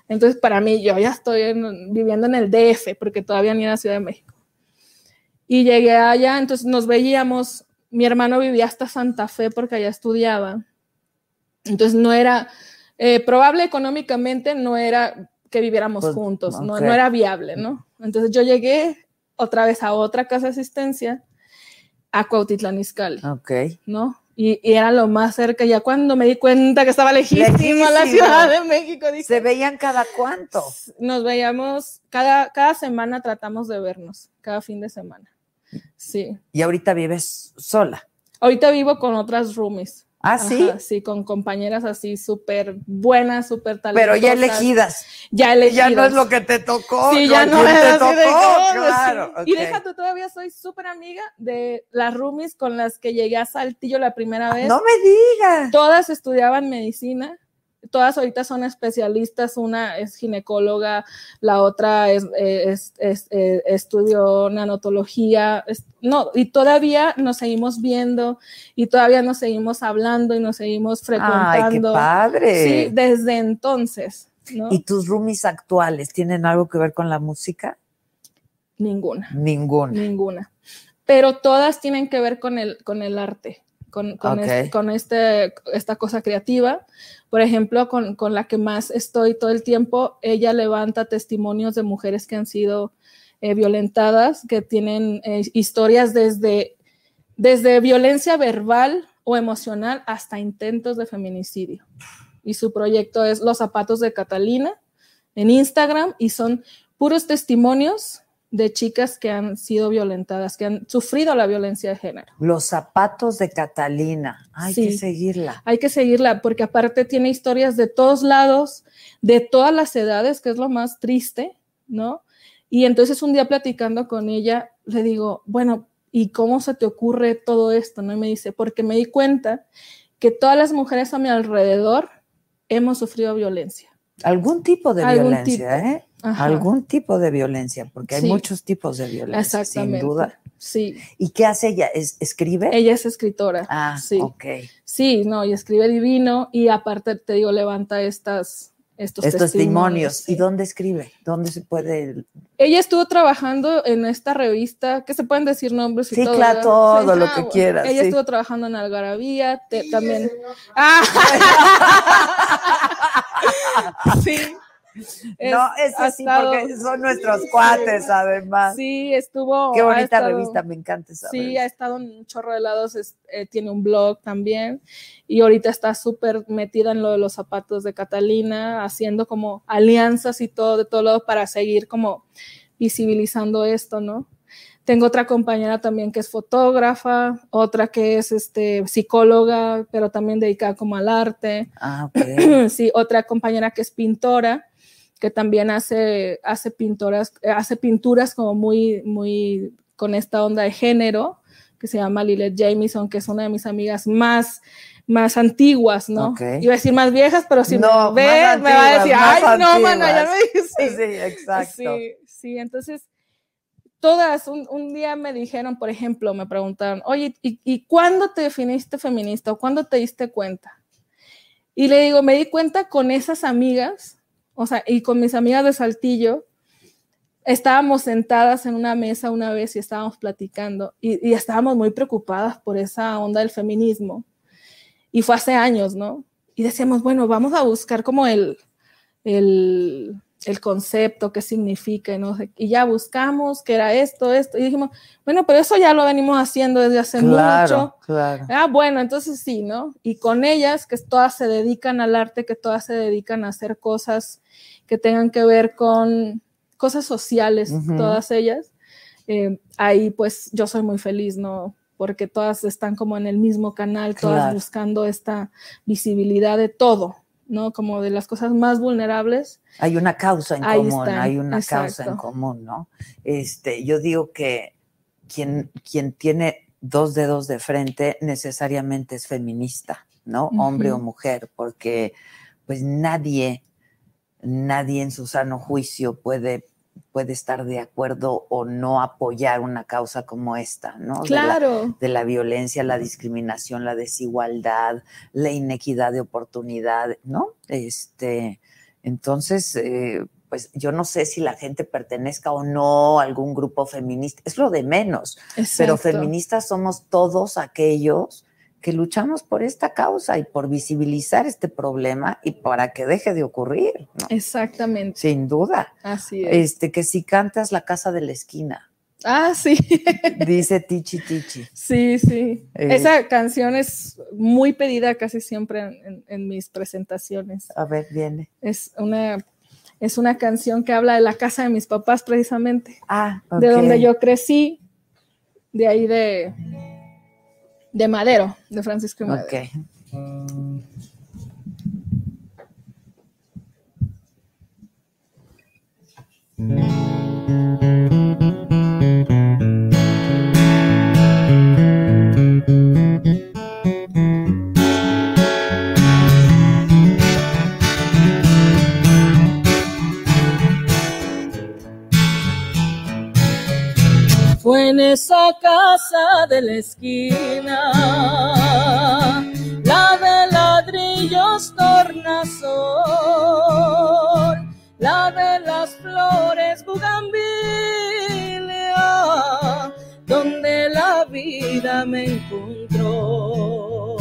Entonces, para mí, yo ya estoy en- viviendo en el DF, porque todavía ni en la Ciudad de México. Y llegué allá, entonces nos veíamos, mi hermano vivía hasta Santa Fe porque allá estudiaba. Entonces, no era, eh, probable económicamente, no era que viviéramos Pues, juntos, no, no era viable, ¿no? Entonces, yo llegué otra vez a otra casa de asistencia, a Cuautitlán Izcalli, Ok. ¿no? Y, y era lo más cerca, ya cuando me di cuenta que estaba lejísima la Lejísimo. Ciudad de México, dije, ¿Se veían cada cuánto? nos veíamos cada, cada semana tratamos de vernos, cada fin de semana. Sí. Y ahorita vives sola. Ahorita vivo con otras roomies. ¿Ah, sí? Ajá, sí, con compañeras así súper buenas, súper Pero talentosas. ya elegidas. Ya elegidas. Ya no es lo que te tocó. Sí, ya ¿con no es te así de tocó? que, oh, claro. sí. Y tú, todavía soy súper amiga de las roomies con las que llegué a Saltillo la primera vez. No me digas. Todas estudiaban medicina, todas ahorita son especialistas, una es ginecóloga, la otra es, eh, es- es, eh, estudió nanotología, no, y todavía nos seguimos viendo y todavía nos seguimos hablando y nos seguimos Ay, qué frecuentando. padre. Sí, desde entonces, ¿no? ¿Y tus roomies actuales tienen algo que ver con la música? Ninguna. Ninguna. Ninguna. Pero todas tienen que ver con el, con el arte, con, con, Ok. es- con este, esta cosa creativa. Por ejemplo, con, con la que más estoy todo el tiempo, ella levanta testimonios de mujeres que han sido eh, violentadas, que tienen eh, historias desde, desde violencia verbal o emocional hasta intentos de feminicidio. Y su proyecto es Los zapatos de Catalina en Instagram y son puros testimonios de chicas que han sido violentadas, que han sufrido la violencia de género. Los zapatos de Catalina. Hay Sí. que seguirla. Hay que seguirla porque aparte tiene historias de todos lados, de todas las edades, que es lo más triste, ¿no? Y entonces un día platicando con ella, le digo, bueno, ¿y cómo se te ocurre todo esto? ¿No? Y me dice, porque me di cuenta que todas las mujeres a mi alrededor hemos sufrido violencia. Algún tipo de Algún violencia, tipo. ¿eh? Ajá. Algún tipo de violencia, porque hay Sí. muchos tipos de violencia, sin duda. Sí, ¿Y qué hace ella? ¿Es- ¿Escribe? ella es escritora. ah, sí. ok. Sí, no, y escribe divino y aparte te digo, levanta estas, estos, Estos testimonios. sí. ¿Y dónde escribe? ¿Dónde se puede? Ella estuvo trabajando en esta revista, que se pueden decir nombres y Sí, todo. claro, todo lo que bueno. quieras, Ella sí. estuvo trabajando en Algarabía, te- también. Ah. sí, Es- no, eso sí, estado- porque son nuestros cuates, además. Sí, estuvo. Qué bonita estado- revista, me encanta esa Sí, revista. ha estado en un chorro de lados, es- eh, tiene un blog también y ahorita está súper metida en lo de los zapatos de Catalina, haciendo como alianzas y todo de todo lado para seguir como visibilizando esto, ¿no? Tengo otra compañera también que es fotógrafa, otra que es este, psicóloga, pero también dedicada como al arte. Ah, ok. sí, otra compañera que es pintora, que también hace, hace pinturas, eh, hace pinturas como muy, muy con esta onda de género, que se llama Lilith Jamieson, que es una de mis amigas más, más antiguas, ¿no? Ok. Iba a decir más viejas, pero si No, me ve, más me va a decir, ay, no, mana, ya antiguas". me. Sí, exacto. Sí, sí, entonces todas, un, un día me dijeron, por ejemplo, me preguntaron, oye, ¿y, y cuándo te definiste feminista o cuándo te diste cuenta? Y le digo, me di cuenta con esas amigas, o sea, y con mis amigas de Saltillo, estábamos sentadas en una mesa una vez y estábamos platicando y, estábamos muy preocupadas por esa onda del feminismo. Y fue hace años, ¿no? Y decíamos, bueno, vamos a buscar como el, el, el concepto, qué significa, y no sé. Y ya buscamos que era esto, esto, y dijimos, bueno, pero eso ya lo venimos haciendo desde hace Claro, mucho. claro. Ah, bueno, entonces sí, ¿no? Y con ellas, que todas se dedican al arte, que todas se dedican a hacer cosas que tengan que ver con cosas sociales, todas ellas, eh, ahí pues yo soy muy feliz, ¿no? Porque todas están como en el mismo canal, todas Claro. buscando esta visibilidad de todo, ¿no? Como de las cosas más vulnerables. Hay una causa en Ahí común, están, hay una causa en común, ¿no? Este, yo digo que quien, quien tiene dos dedos de frente necesariamente es feminista, ¿no? Hombre o mujer, porque pues nadie, nadie en su sano juicio puede, puede estar de acuerdo o no apoyar una causa como esta, ¿no? De la- Claro. de la violencia, la discriminación, la desigualdad, la inequidad de oportunidad, ¿no? Este, entonces, eh, pues yo no sé si la gente pertenezca o no a algún grupo feminista, es lo de menos, pero feministas somos todos aquellos que luchamos por esta causa y por visibilizar este problema y para que deje de ocurrir, ¿no? Exactamente, Sin duda. así es. Este, que si cantas la casa de la esquina, Ah, sí. dice Tichi Tichi. Sí, sí. Eh, Esa canción es muy pedida casi siempre en, en- en mis presentaciones. A ver, viene. Es una, es una canción que habla de la casa de mis papás precisamente, Ah, de donde yo crecí, de ahí de, de Madero, de Francisco y Madero. Ok. Fue en esa casa de la esquina, la de ladrillos tornasol, la de las flores bugambilia, donde la vida me encontró.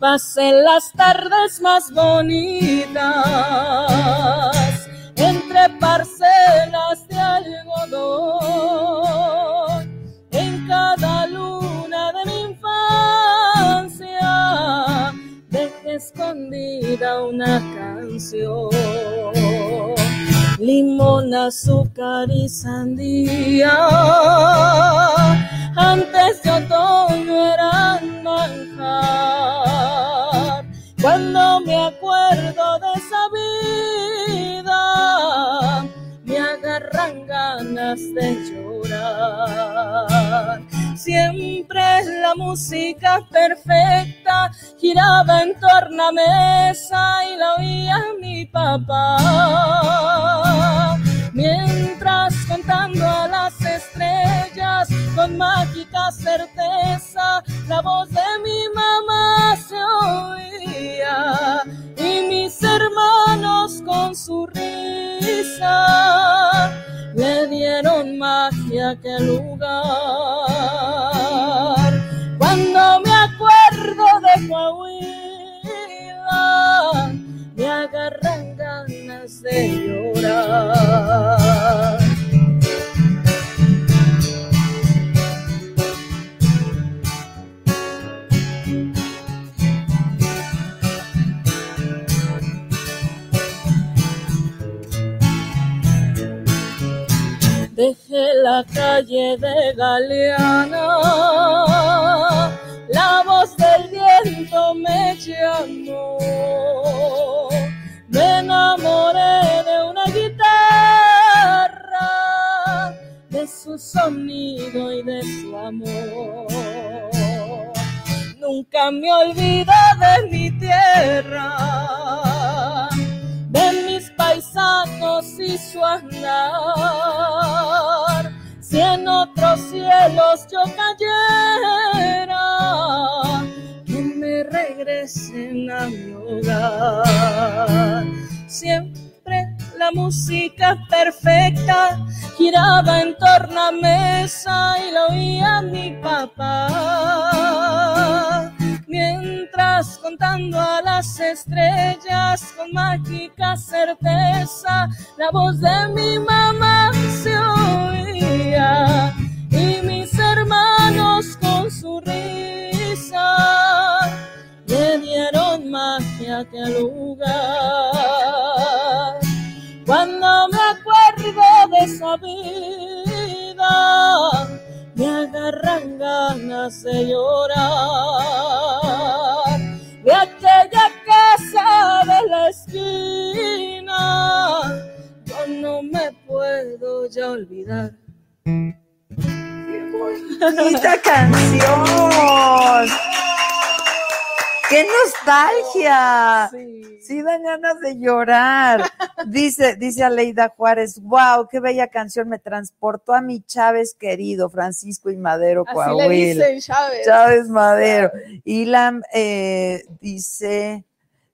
Pasé las tardes más bonitas entre parcelas de algodón. Una canción. Limón, azúcar y sandía, antes de otoño eran manjar. Cuando me acuerdo de esa de llorar. Siempre la música perfecta giraba en torno a mesa y la oía mi papá. Mientras contando a estrellas con mágica certeza, la voz de mi mamá se oía y mis hermanos con su risa le dieron magia a aquel lugar. Cuando me acuerdo de Coahuila, me agarran ganas de llorar. Dejé la calle de Galeana, la voz del viento me llamó. Me enamoré de una guitarra, de su sonido y de su amor. Nunca me olvido de mi tierra, de mis paisanos y su andar. Si en otros cielos yo cayera, que me regresen a mi hogar. Siempre la música perfecta giraba en torno a mesa y lo oía mi papá. Mientras contando a las estrellas con mágica certeza, la voz de mi mamá se oía y mis hermanos con su risa le dieron magia a aquel lugar. Cuando me acuerdo de esa vida, me agarran ganas de llorar. De aquella casa de la esquina, yo no me puedo ya olvidar. ¡Bonita canción! ¡Qué nostalgia! Sí. Sí, dan ganas de llorar. Dice, dice Aleida Juárez, wow, qué bella canción, me transportó a mi Chávez querido, Francisco y Madero, Así Coahuila. le dicen Chávez. Chávez Madero. Ilam eh, dice,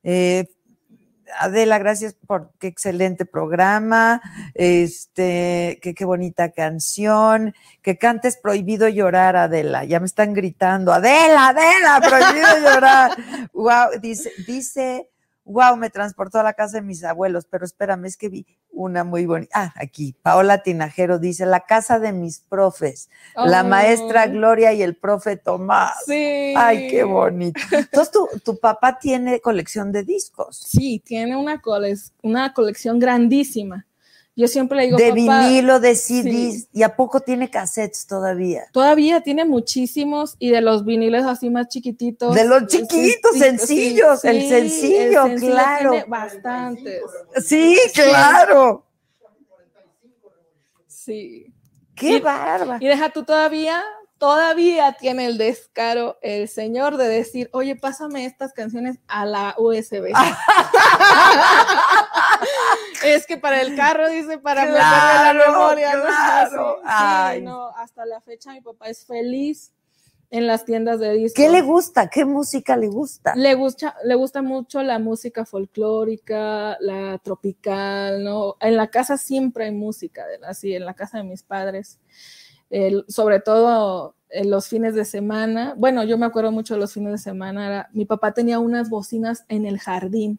eh, Adela, gracias por qué excelente programa, este, que qué bonita canción, que cantes prohibido llorar, Adela. Ya me están gritando, Adela, Adela, prohibido llorar. Wow, dice, dice, wow, me transportó a la casa de mis abuelos, pero espérame, es que vi una muy bonita. Ah, aquí, Paola Tinajero dice, la casa de mis profes, la maestra Gloria y el profe Tomás. Sí. Ay, qué bonito. Entonces, tu, tu papá tiene colección de discos, Sí, tiene una, cole- una colección grandísima. Yo siempre le digo, de papá, vinilo, de CDs, sí. y a poco tiene cassettes todavía. todavía tiene muchísimos y de los viniles así más chiquititos. De los chiquitos, sí, sencillos, sí, el sencillo, el sencillo claro. tiene bastantes. Sí, claro. Sí. Qué Y- barba. Y deja tú todavía, todavía tiene el descaro el señor de decir, oye, pásame estas canciones a la USB. es que para el carro, dice, para meterle Claro, la memoria. ¿no? Sí, hasta la fecha mi papá es feliz en las tiendas de discos. ¿Qué le gusta? ¿Qué música le gusta? Le gusta, le gusta mucho la música folclórica, la tropical, ¿no? En la casa siempre hay música, así, en la casa de mis padres. Sobre todo en los fines de semana. Bueno, yo me acuerdo mucho de los fines de semana. era- mi papá tenía unas bocinas en el jardín,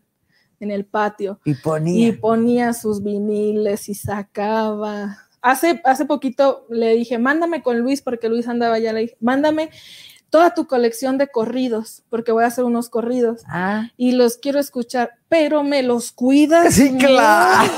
en el patio, Y ponía. y ponía sus viniles y sacaba. Hace, hace poquito le dije, mándame con Luis, porque Luis andaba allá, le dije, mándame toda tu colección de corridos, porque voy a hacer unos corridos Ah, y los quiero escuchar, pero me los cuidas. sí, mucho". claro.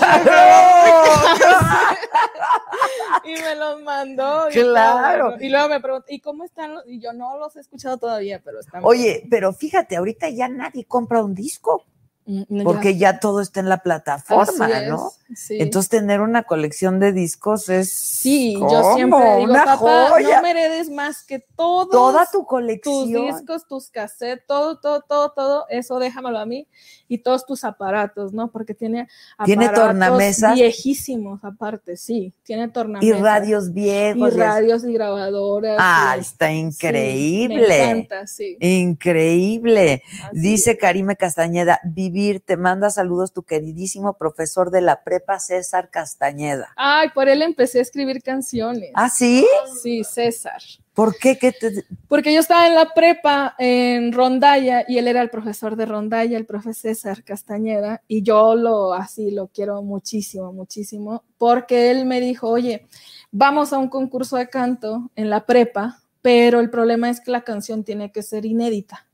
y me los mandó. y Claro. Y luego me preguntó, ¿y cómo están? los-?" Y yo no los he escuchado todavía, pero están. Oye, pero fíjate, ahorita ya nadie compra un disco Mm, porque ya todo está en la plataforma, es, ¿no? sí. Entonces tener una colección de discos es Sí, yo ¿cómo? siempre digo, una papá, joya. no me heredes más que todos Toda tu tus colección. discos, tus cassettes, todo, todo, todo, todo, eso déjamelo a mí y todos tus aparatos, ¿no? Porque tiene ¿Tiene aparatos tornamesas? viejísimos aparte, sí, tiene y tornamesas. radios y viejos. y radios y grabadoras. Ah, y- está sí, increíble. me encanta, sí. Increíble. Así Dice Karime Castañeda, vivir, te manda saludos tu queridísimo profesor de la prepa, César Castañeda. Ay, por él empecé a escribir canciones. ¿Ah, sí? Sí, César. ¿Por qué? ¿Qué te... Porque yo estaba en la prepa en Rondalla y él era el profesor de Rondalla, el profe César Castañeda, y yo lo así lo quiero muchísimo, muchísimo, porque él me dijo, oye, vamos a un concurso de canto en la prepa, pero el problema es que la canción tiene que ser inédita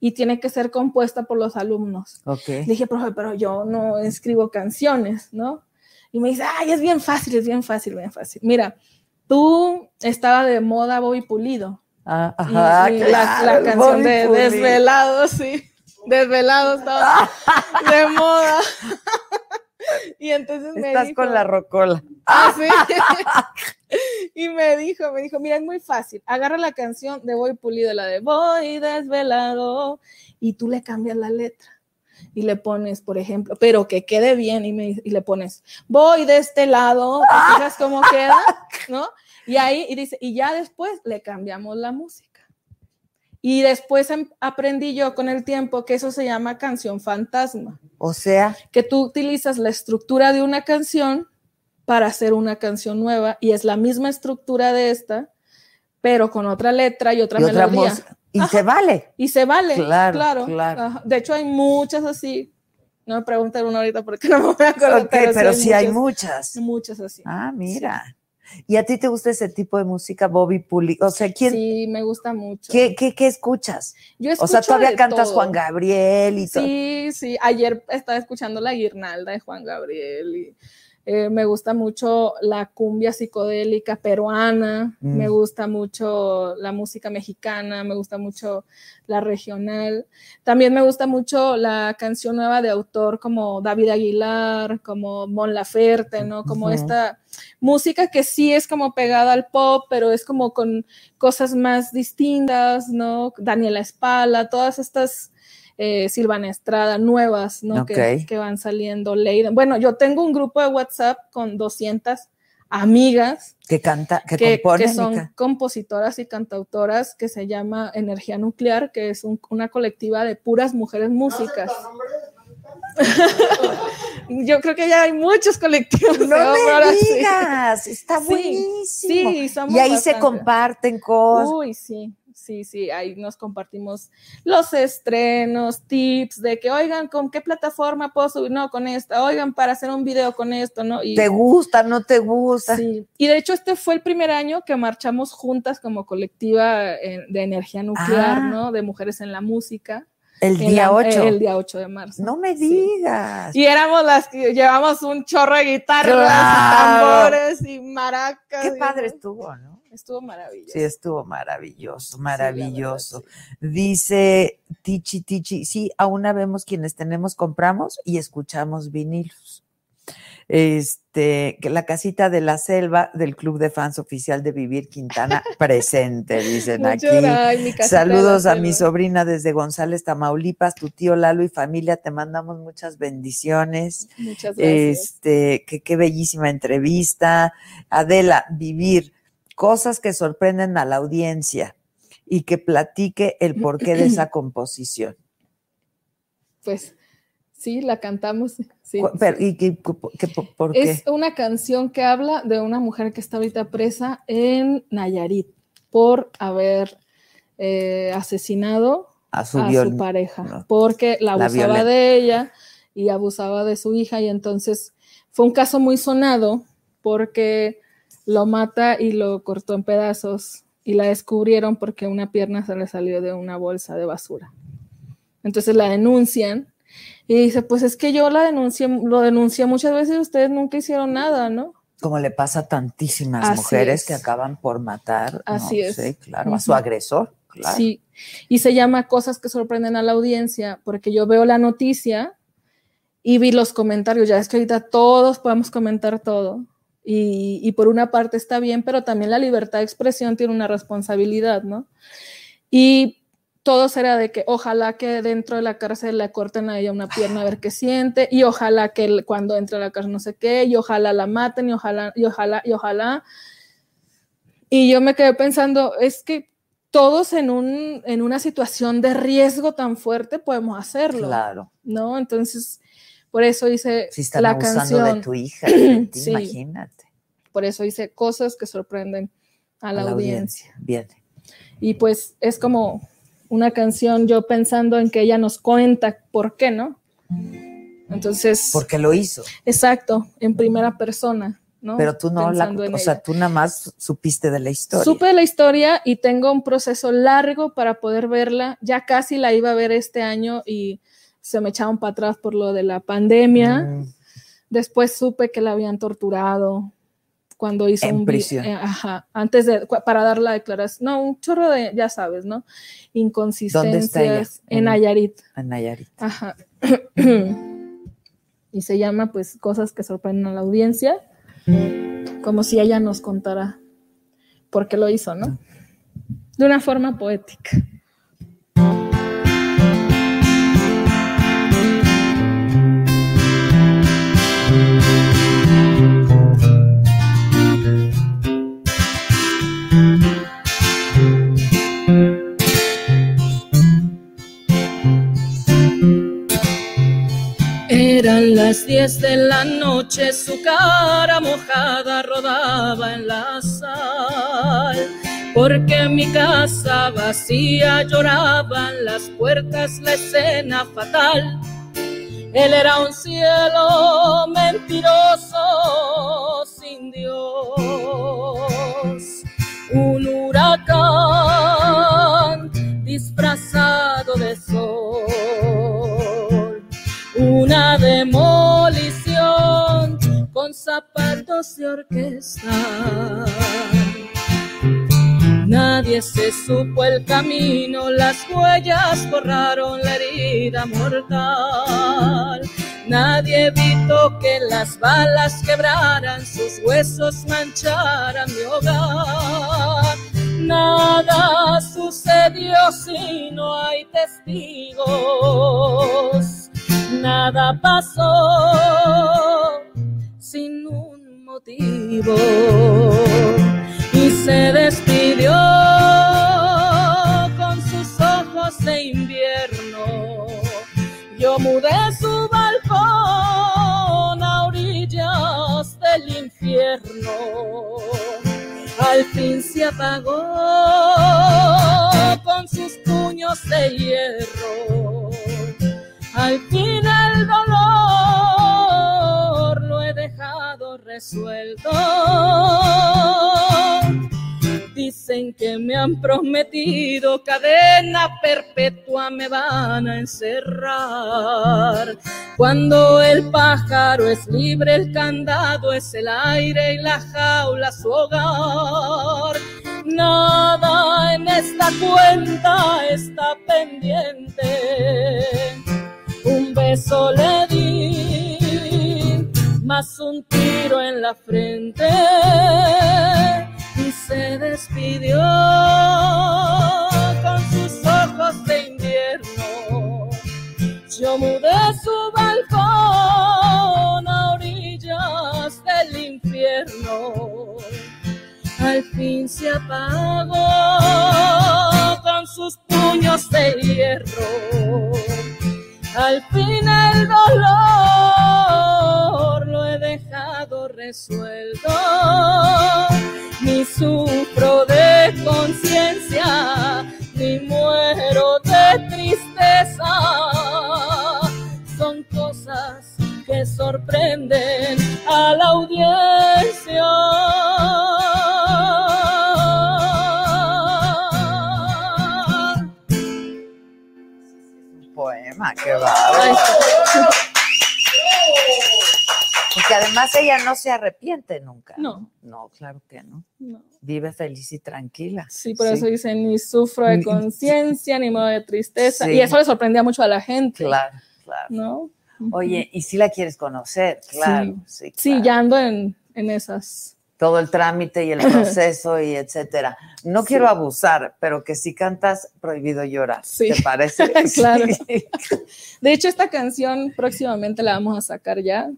y tiene que ser compuesta por los alumnos. Ok. Le dije, profe, pero yo no escribo canciones, ¿no? Y me dice, ay, es bien fácil, es bien fácil, bien fácil. Mira, tú estaba de moda Bobby Pulido. Ah, Y- ajá, y la, claro, la el canción Bobby de Pulido. Desvelados, sí. Desvelados estaba de moda. y entonces me Estás dijo, con la rocola. Ah, sí. y me dijo, me dijo, mira, es muy fácil. Agarra la canción de Voy Pulido, la de Voy desvelado, y tú le cambias la letra. Y le pones, por ejemplo, pero que quede bien, y, me, y le pones, voy de este lado, ¿te fijas cómo queda? ¿No? Y ahí, y dice, y ya después le cambiamos la música. Y después em- aprendí yo con el tiempo que eso se llama canción fantasma O sea, que tú utilizas la estructura de una canción para hacer una canción nueva y es la misma estructura de esta, pero con otra letra y otra y melodía. Y se vale. Y se vale. Claro, Claro, claro. De hecho, hay muchas así. No me pregunten una ahorita porque no me voy a acordar. Ok, pero sí hay muchas, muchas. muchas así. Ah, mira. ¿Y a ti te gusta ese tipo de música, Bobby Pulido? O sea, ¿quién, Sí, me gusta mucho. ¿qué, qué, qué escuchas? Yo O sea, escucho todavía de cantas todo. Juan Gabriel y todo. Sí, sí. Ayer estaba escuchando la guirnalda de Juan Gabriel y eh, me gusta mucho la cumbia psicodélica peruana, Mm. me gusta mucho la música mexicana, me gusta mucho la regional. También me gusta mucho la canción nueva de autor como David Aguilar, como Mon Laferte, ¿no? Como esta música que sí es como pegada al pop, pero es como con cosas más distintas, ¿no? Daniela Espala, todas estas eh, Silvana Estrada nuevas, ¿no? Que, van saliendo. Leiden. Bueno, yo tengo un grupo de WhatsApp con 200 amigas Que canta, que, que, que son compositoras y cantautoras que se llama Energía Nuclear, que es un- una colectiva de puras mujeres músicas. Yo creo que ya hay muchos colectivos. No me ahora sí. digas, está buenísimo. Sí, somos y ahí se comparten cosas. Uy, sí, sí, sí, ahí nos compartimos los estrenos, tips de que, oigan, ¿con qué plataforma puedo subir? No, con esta, oigan, para hacer un video con esto, ¿no? Y, ¿Te gusta, no te gusta? sí. Y de hecho este fue el primer año que marchamos juntas como colectiva eh, de energía nuclear, Ah. ¿no? De mujeres en la música. El día la- 8. El día 8 de marzo. No me Sí. digas. Y éramos las que llevamos un chorro de guitarras Claro. tambores y maracas. Qué y- padre estuvo, ¿no? Estuvo maravilloso. Sí, estuvo maravilloso, maravilloso. la verdad, sí. Dice Tichi Tichi, sí, aún vemos quienes tenemos, compramos y escuchamos vinilos. Este, que la casita de la selva del Club de Fans Oficial de Vivir Quintana presente, dicen aquí. ay, Saludos a mi sobrina desde González, Tamaulipas, tu tío Lalo y familia, te mandamos muchas bendiciones. Muchas gracias. Este, que qué bellísima entrevista. Adela, vivir cosas que sorprenden a la audiencia y que platique el porqué de esa composición. Pues sí, la cantamos. Sí, pero, sí. ¿Y qué, qué- por qué? Es una canción que habla de una mujer que está ahorita presa en Nayarit por haber eh, asesinado a su, a viol- su pareja, no, porque la abusaba de ella y abusaba de su hija y entonces fue un caso muy sonado porque lo mata y lo cortó en pedazos y la descubrieron porque una pierna se le salió de una bolsa de basura. Entonces la denuncian y dice, pues es que yo la denuncié, lo denuncié muchas veces y ustedes nunca hicieron nada, ¿no? Como le pasa a tantísimas Así mujeres es. que acaban por matar. Así no es. sé, claro, a su agresor. Claro. Sí, y se llama Cosas que sorprenden a la audiencia, porque yo veo la noticia y vi los comentarios, ya es que ahorita todos podemos comentar todo, y, y por una parte está bien, pero también la libertad de expresión tiene una responsabilidad, ¿no? Y todo será de que ojalá que dentro de la cárcel le corten a ella una pierna a ver qué siente, y ojalá que cuando entre a la cárcel no sé qué, y ojalá la maten, y ojalá, y ojalá, y ojalá. Y yo me quedé pensando, es que todos en, un, en una situación de riesgo tan fuerte podemos hacerlo, Claro. ¿no? Entonces, por eso hice Si están la abusando canción, de tu hija, de ti, Sí. imagínate. por eso hice cosas que sorprenden a la, audiencia. Bien. Y pues es como una canción yo pensando en que ella nos cuenta por qué, ¿no? Entonces, Porque lo hizo. exacto, en primera persona, ¿no? Pero tú no la, Pensando o sea, ella. tú nada más supiste de la historia. Supe la historia y tengo un proceso largo para poder verla. Ya casi la iba a ver este año y se me echaron para atrás por lo de la pandemia. Mm, Después supe que la habían torturado cuando hizo En un prisión. eh, ajá, antes de para dar la declaración. No, un chorro de, ya sabes, ¿no? Inconsistencias ella? en En- Nayarit. a Nayarit. Ajá. y se llama pues cosas que sorprenden a la audiencia, como si ella nos contara por qué lo hizo, ¿no? De una forma poética. Las 10 de la noche, su cara mojada rodaba en la sal. Porque mi casa vacía lloraban las puertas, la escena fatal. Él era un cielo mentiroso sin Dios, un huracán disfrazado de sol una demolición con zapatos de orquesta. Nadie se supo el camino, las huellas borraron la herida mortal. Nadie evitó que las balas quebraran, sus huesos mancharan mi hogar. Nada sucedió si no hay testigos. Nada pasó sin un motivo. Y se despidió con sus ojos de invierno. Yo mudé su balcón a orillas del infierno. Al fin se apagó con sus puños de hierro. Al fin el dolor lo he dejado resuelto. Dicen que me han prometido cadena perpetua me van a encerrar. Cuando el pájaro es libre, el candado es el aire y la jaula su hogar. Nada en esta cuenta está pendiente. Un beso le di, más un tiro en la frente y se despidió con sus ojos de invierno. Yo mudé su balcón a orillas del infierno. Al fin se apagó con sus puños de hierro. Al fin el dolor lo he dejado resuelto. Ni sufro de conciencia, ni muero de tristeza. Son cosas que sorprenden a la audiencia. Poema, qué bárbaro. Porque además ella no se arrepiente nunca. No. No, claro que no. No. Vive feliz y tranquila. Sí, por eso dicen ni sufro de conciencia, ni modo de tristeza. Sí. Y eso le sorprendía mucho a la gente. Claro, claro. ¿No? Oye, ¿y si la quieres conocer? Claro, sí. Sí, claro. ya ando en, en esas. Todo el trámite y el proceso y etcétera. No quiero abusar, pero que si cantas, prohibido llorar. Sí. ¿Te parece? Claro. Sí. De hecho, esta canción próximamente la vamos a sacar ya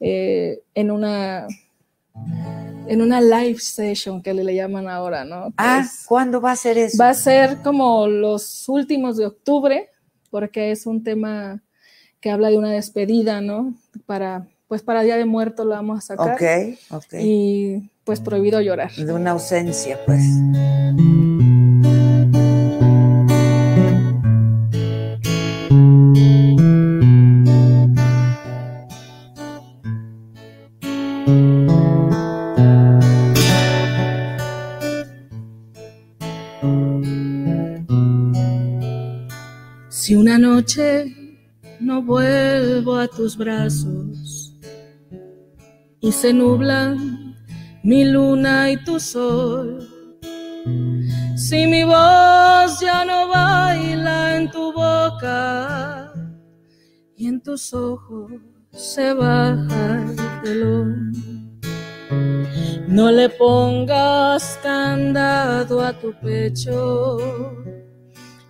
eh, en una en una live session que le, le llaman ahora, ¿no? Ah, ¿cuándo va a ser eso? va a ser como los últimos de octubre, porque es un tema que habla de una despedida, ¿no? Para, pues para Día de Muertos lo vamos a sacar. Ok, ok. Y pues prohibido llorar. De una ausencia, pues. Si una noche no vuelvo a tus brazos y se nublan mi luna y tu sol, si mi voz ya no baila en tu boca y en tus ojos se baja el telón, no le pongas candado a tu pecho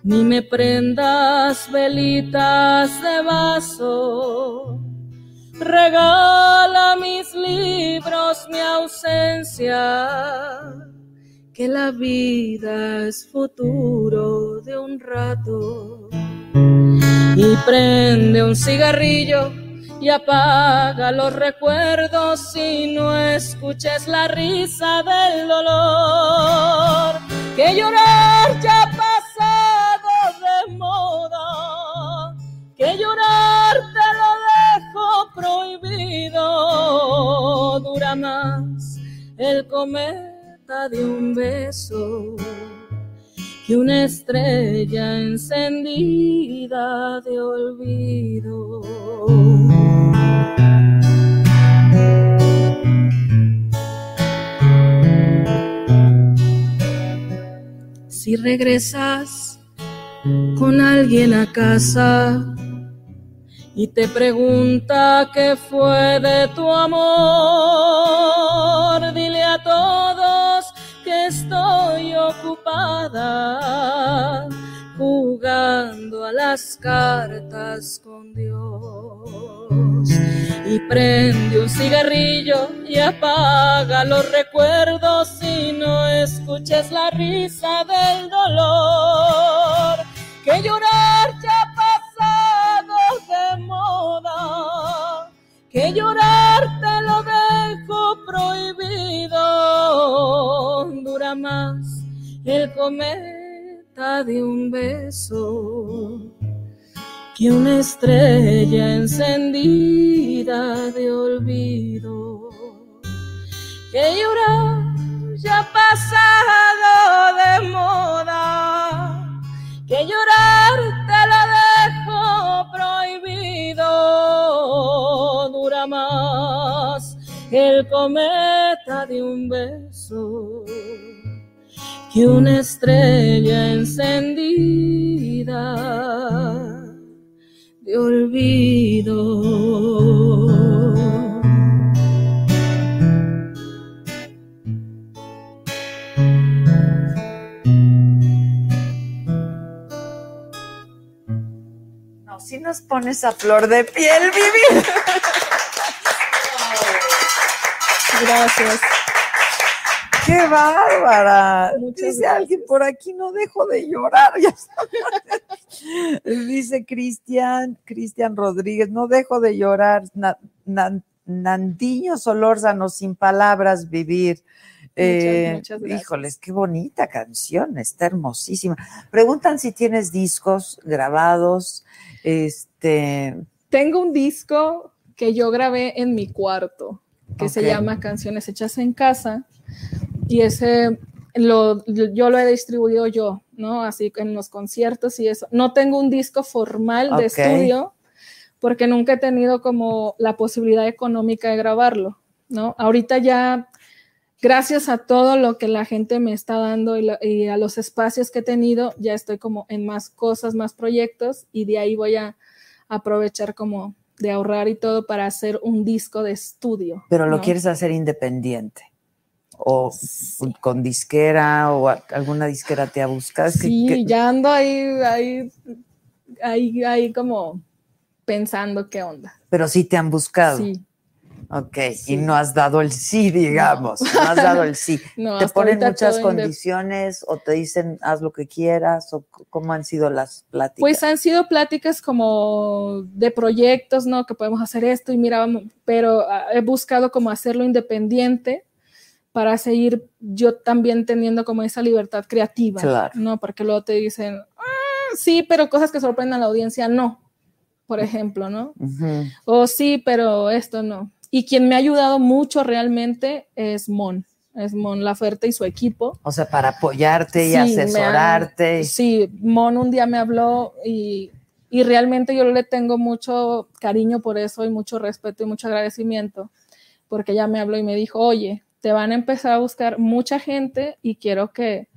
ni me prendas velitas de vaso. Regala mis libros, mi ausencia, que la vida es futuro de un rato. Y prende un cigarrillo y apaga los recuerdos y no escuches la risa del dolor. Que llorar ya el cometa de un beso que una estrella encendida de olvido. Si regresas con alguien a casa y te pregunta qué fue de tu amor, dile a todos que estoy ocupada jugando a las cartas con Dios. Y prende un cigarrillo y apaga los recuerdos y no escuches la risa del dolor. Que llorar ya moda, que llorar te lo dejo prohibido. Dura más el cometa de un beso que una estrella encendida de olvido. Que llorar ya pasado de moda, que llorar el cometa de un beso que una estrella encendida de olvido. Si nos pones a flor de piel, Vivi. Gracias. ¡Qué bárbara! Muchas Dice gracias. alguien por aquí, no dejo de llorar. Dice Cristian, Cristian Rodríguez, no dejo de llorar. Na- na- Nandiño Solórzano, sin palabras, vivir. Eh, muchas gracias. híjoles, qué bonita canción, está hermosísima. Preguntan si tienes discos grabados. Este, Tengo un disco que yo grabé en mi cuarto, que se Ok. llama Canciones Hechas en Casa, y ese lo, yo lo he distribuido yo, ¿no? Así en los conciertos y eso. No tengo un disco formal de Ok. estudio, porque nunca he tenido como la posibilidad económica de grabarlo, ¿no? Ahorita ya, gracias a todo lo que la gente me está dando y, la- y a los espacios que he tenido, ya estoy como en más cosas, más proyectos, y de ahí voy a aprovechar como de ahorrar y todo para hacer un disco de estudio. pero lo quieres hacer independiente. O con disquera, o alguna disquera te ha buscado. Sí, que- ya ando ahí, ahí, ahí, ahí como pensando qué onda. pero sí te han buscado. Sí, Ok, y no has dado el sí, digamos, no, has dado el sí. No, ¿Te ponen muchas condiciones o te dicen haz lo que quieras o cómo han sido las pláticas? Pues han sido pláticas como de proyectos, ¿no? Que podemos hacer esto y mira, pero ah, he buscado como hacerlo independiente para seguir yo también teniendo como esa libertad creativa, Claro. ¿no? Porque luego te dicen, "Ah, sí, pero cosas que sorprendan a la audiencia, no, por ejemplo, ¿no? O sí, pero esto no. Y quien me ha ayudado mucho realmente es Mon, es Mon Laferte y su equipo. O sea, para apoyarte y Sí, me han- asesorarte. Sí, Mon un día me habló y, y realmente yo le tengo mucho cariño por eso y mucho respeto y mucho agradecimiento, porque ella me habló y me dijo, oye, te van a empezar a buscar mucha gente y quiero que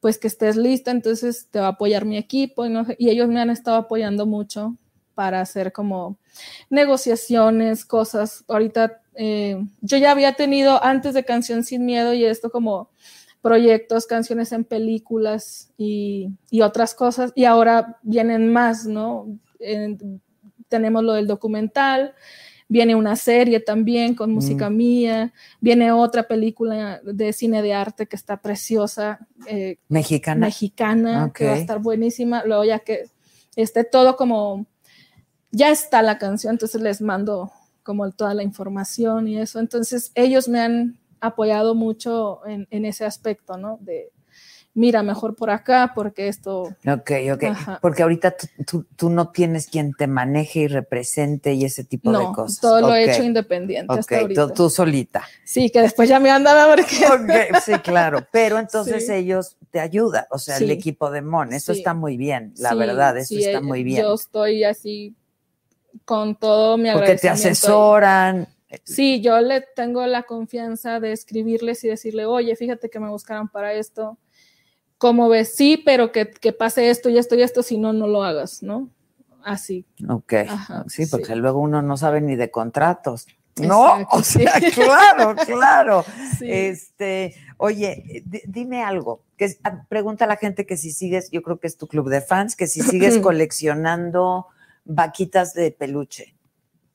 pues que estés lista, entonces te va a apoyar mi equipo y, no y ellos me han estado apoyando mucho para hacer como negociaciones, cosas. Ahorita eh, yo ya había tenido antes de Canción Sin Miedo y esto como proyectos, canciones en películas y, y otras cosas, y ahora vienen más, ¿no? En- tenemos lo del documental, viene una serie también con música mía, viene otra película de cine de arte que está preciosa, eh, Mexicana. mexicana, que va a estar buenísima. Luego ya que esté todo como, ya está la canción, entonces les mando como toda la información y eso. Entonces ellos me han apoyado mucho en, en ese aspecto, ¿no? De, mira, mejor por acá, porque esto... Ok, ok. Ajá. Porque ahorita tú, tú- tú no tienes quien te maneje y represente y ese tipo de No, cosas. todo lo he hecho independiente hasta Ok, ahorita. tú, tú solita. Sí, que después ya me andan a ver qué... Ok, sí, claro. Pero entonces Sí. ellos te ayudan, o sea, el equipo de Mon. Eso Sí. está muy bien, la verdad, eso está eh, muy bien. Yo estoy así con todo mi Porque te agradecimiento asesoran. Sí, yo le tengo la confianza de escribirles y decirle, oye, fíjate que me buscaron para esto. ¿Cómo ves? Sí, pero que, que pase esto y esto y esto, si no, no lo hagas, ¿no? Así. Ok, Ajá, sí, porque sí. luego uno no sabe ni de contratos. No, Exacto, o sí. sea, claro, claro. Sí. Este, oye, di- dime algo. Que ah, pregunta a la gente que si sigues, yo creo que es tu club de fans, que si sigues coleccionando vaquitas de peluche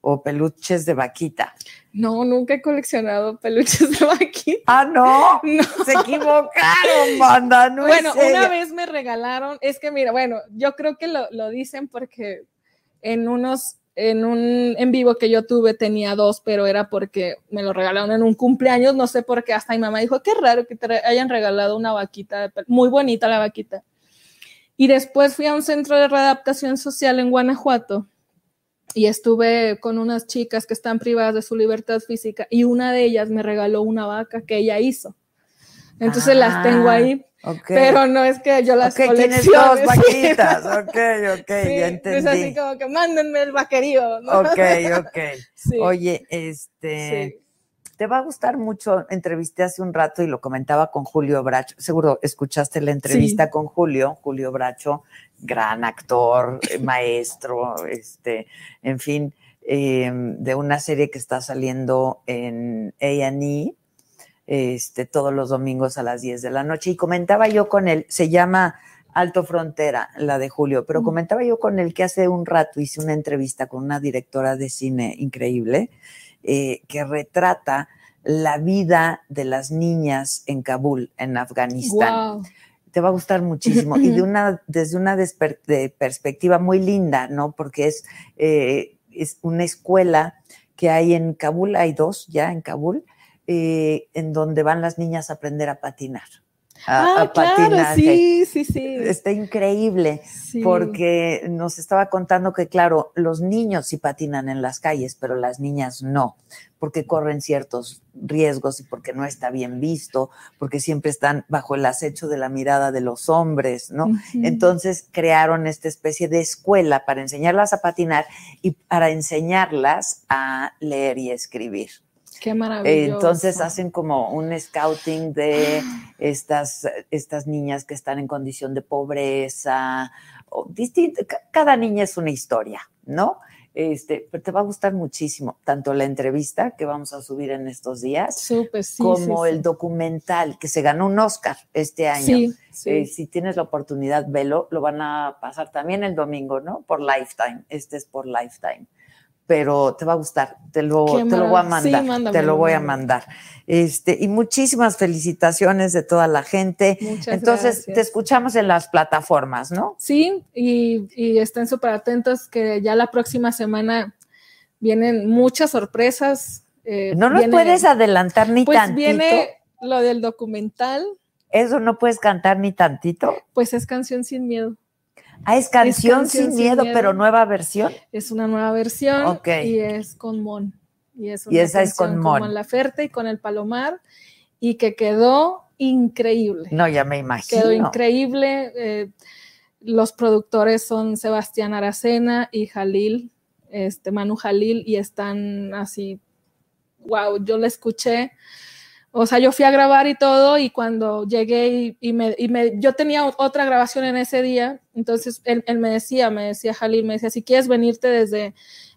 o peluches de vaquita. No, nunca he coleccionado peluches de vaquita. Ah, no, No. se equivocaron, banda. No bueno, es una vez me regalaron, es que mira, bueno, yo creo que lo, lo dicen porque en unos, en un en vivo que yo tuve tenía dos, pero era porque me lo regalaron en un cumpleaños, no sé por qué, hasta mi mamá dijo, qué raro que te hayan regalado una vaquita, de muy bonita la vaquita. Y después fui a un centro de readaptación social en Guanajuato y estuve con unas chicas que están privadas de su libertad física y una de ellas me regaló una vaca que ella hizo. Entonces las tengo Ah, ahí, ok. pero no es que yo las Ok, tienes coleccione. dos vaquitas. Ok, ok, Sí, ya Es entendí. así como que mándenme el vaquerío. ¿no? Ok, ok. Sí, Oye, este, sí. Te va a gustar mucho. Entrevisté hace un rato y lo comentaba con Julio Bracho. Seguro escuchaste la entrevista Sí. con Julio. Julio Bracho, gran actor, maestro, este, en fin, eh, de una serie que está saliendo en A&E, este, todos los domingos a las 10 de la noche. Y comentaba yo con él, se llama Alto Frontera, la de Julio, pero comentaba yo con él que hace un rato hice una entrevista con una directora de cine increíble eh, que retrata la vida de las niñas en Kabul, en Afganistán. Te va a gustar muchísimo. Y de una desde una de perspectiva muy linda, ¿no? Porque es eh, es una escuela que hay en Kabul, hay dos ya en Kabul, eh, en donde van las niñas a aprender a patinar, a, Ah, a claro, patinaje. sí, sí, sí. Está increíble sí. porque nos estaba contando que, claro, los niños sí patinan en las calles, pero las niñas no, porque corren ciertos riesgos y porque no está bien visto, porque siempre están bajo el acecho de la mirada de los hombres, ¿no? Entonces crearon esta especie de escuela para enseñarlas a patinar y para enseñarlas a leer y escribir. Qué maravilloso. Entonces hacen como un scouting de estas, estas niñas que están en condición de pobreza. O distinto, cada niña es una historia, ¿no? Este, pero te va a gustar muchísimo, tanto la entrevista que vamos a subir en estos días, Súper, sí, como sí, el documental que se ganó un Oscar este año. Sí, sí. Eh, si tienes la oportunidad, velo, lo van a pasar también el domingo, ¿no? Por Lifetime. Este es por Lifetime. Pero te va a gustar. Te lo, Qué te lo voy a. Sí, mandar. te lo voy a mandar. Este, y muchísimas felicitaciones de toda la gente. Muchas Entonces, gracias. te escuchamos en las plataformas, ¿no? Sí, y, y estén súper atentos que ya la próxima semana vienen muchas sorpresas. eh, No nos viene- puedes adelantar ni Pues tantito. viene lo del documental, Eso no puedes cantar ni tantito. pues es Canción Sin Miedo. Ah, es canción, Canción sin, Sin miedo, pero nueva versión. Es una nueva versión Ok. y es con Mon. Y, es Y esa es con Mon. Mon Laferte y con el Palomar y que quedó increíble. No, ya me imagino. Quedó increíble. eh, los productores son Sebastián Aracena y Jalil, este Manu Jalil, y están así, wow, yo la escuché. O sea, yo fui a grabar y todo, y cuando llegué y, y me, y me- yo tenía otra grabación en ese día, entonces él, él me decía, me decía Jalil, me decía, si quieres venirte desde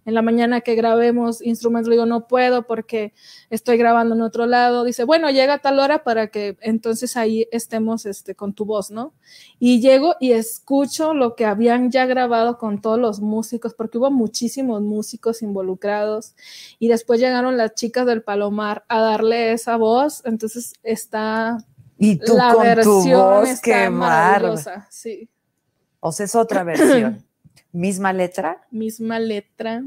en la mañana que grabemos instrumentos, le digo, no puedo porque estoy grabando en otro lado. Dice, bueno, llega a tal hora para que entonces ahí estemos este, con tu voz, ¿no? Y llego y escucho lo que habían ya grabado con todos los músicos, porque hubo muchísimos músicos involucrados. Y después llegaron las chicas del Palomar a darle esa voz. Entonces está Y tú la con tu versión voz, está maravillosa. Sí, O sea, es otra versión. Misma letra, misma letra.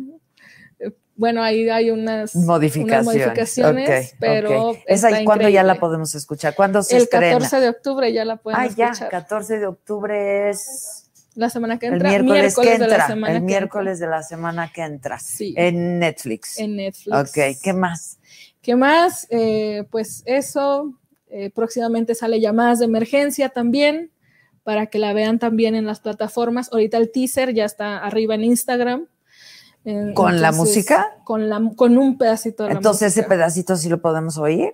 Bueno, ahí hay unas modificaciones. unas modificaciones, Ok, pero ok. Esa y cuándo ya la podemos escuchar. ¿Cuándo se El estrena? 14 de octubre ya la pueden ah, ya, escuchar. 14 de octubre es La semana que el entra. miércoles, que de entra. la semana el miércoles de la semana que entra. Sí. En Netflix. en Netflix. ok, ¿qué más? ¿Qué más? Eh, pues eso. eh, próximamente sale llamadas de emergencia también para que la vean también en las plataformas. Ahorita el teaser ya está arriba en Instagram. Eh, ¿Con la música? Con, la, con un pedacito de la Entonces ese pedacito sí lo podemos oír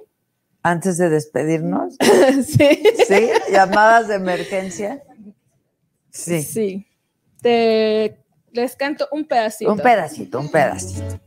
antes de despedirnos. sí. ¿Sí? Llamadas de emergencia. Sí. Sí. Te, les canto un pedacito. Un pedacito, un pedacito.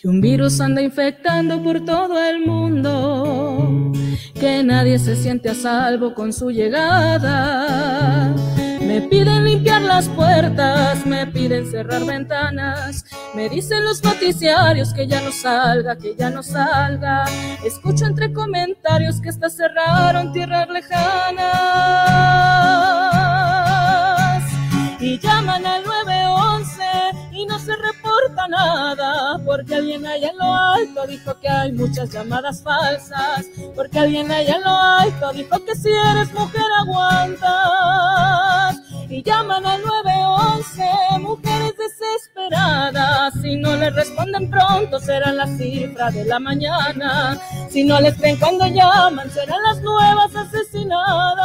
Que un virus anda infectando por todo el mundo, que nadie se siente a salvo con su llegada. Me piden limpiar las puertas, me piden cerrar ventanas, me dicen los noticiarios que ya no salga, que ya no salga. Escucho entre comentarios que hasta cerraron tierras lejanas y llaman al 911 y no se reporta nada porque alguien allá en lo alto dijo que hay muchas llamadas falsas porque alguien allá en lo alto dijo que si eres mujer aguantas. Y llaman al 911 mujeres desesperadas si no les responden pronto serán las cifras de la mañana. Si no les creen cuando llaman serán las nuevas asesinadas.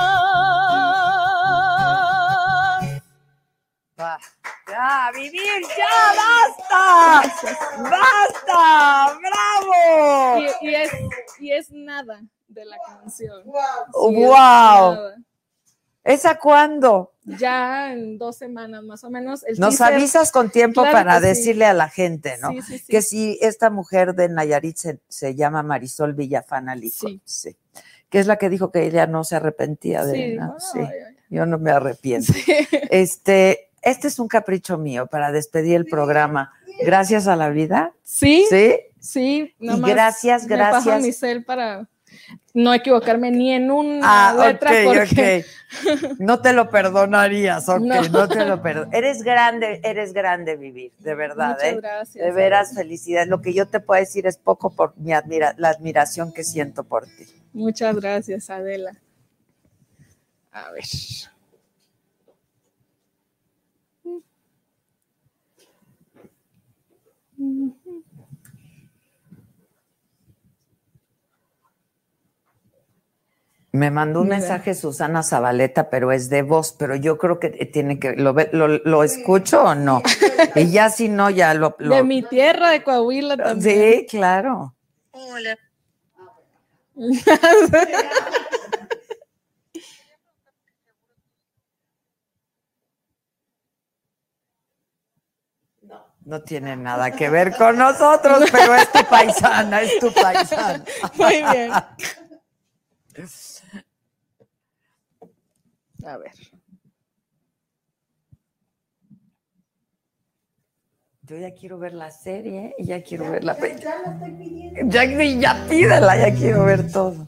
Va. Ya, vivir, ya, basta. Basta, bravo. y, y es, y es nada de la canción. Sí, es wow. nada. ¿Esa cuándo? Ya en dos semanas más o menos. El Nos teaser- avisas con tiempo Claro para sí. decirle a la gente, ¿no? Sí, sí, sí. Que si esta mujer de Nayarit se, se llama Marisol Villafana Lico, Sí. sí. Que es la que dijo que ella no se arrepentía de Sí. ¿no? Yo no me arrepiento. Este, este es un capricho mío para despedir el programa. Gracias a la vida. Sí, Sí. sí. nada Y más gracias, me paso gracias. mi cel para no equivocarme ni en una Ah, letra ok, porque ok. No te lo perdonarías, ok, no, No. te lo perdono. Eres grande, eres grande vivir, de verdad, Muchas ¿eh? gracias. De veras, felicidad. Lo que yo te puedo decir es poco por mi admira la admiración que siento por ti. Muchas gracias, Adela. A ver. Me mandó un Mira. mensaje Susana Zabaleta, pero es de voz, pero yo creo que tiene que, ¿lo, lo, lo escucho o no? Y ya si no, ya lo... lo- De mi tierra, de Coahuila también. sí, claro. Hola. No tiene nada que ver con nosotros, pero es tu paisana, es tu paisana. Muy bien. A ver. Yo ya quiero ver la serie y ya quiero ver la película. Ya, ya pídela, ya quiero ver todo.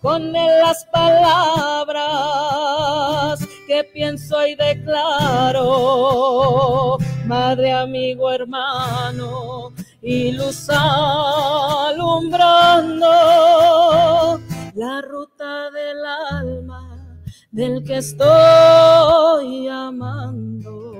con las palabras que pienso y declaro, madre, amigo, hermano, y luz alumbrando la ruta del alma del que estoy amando.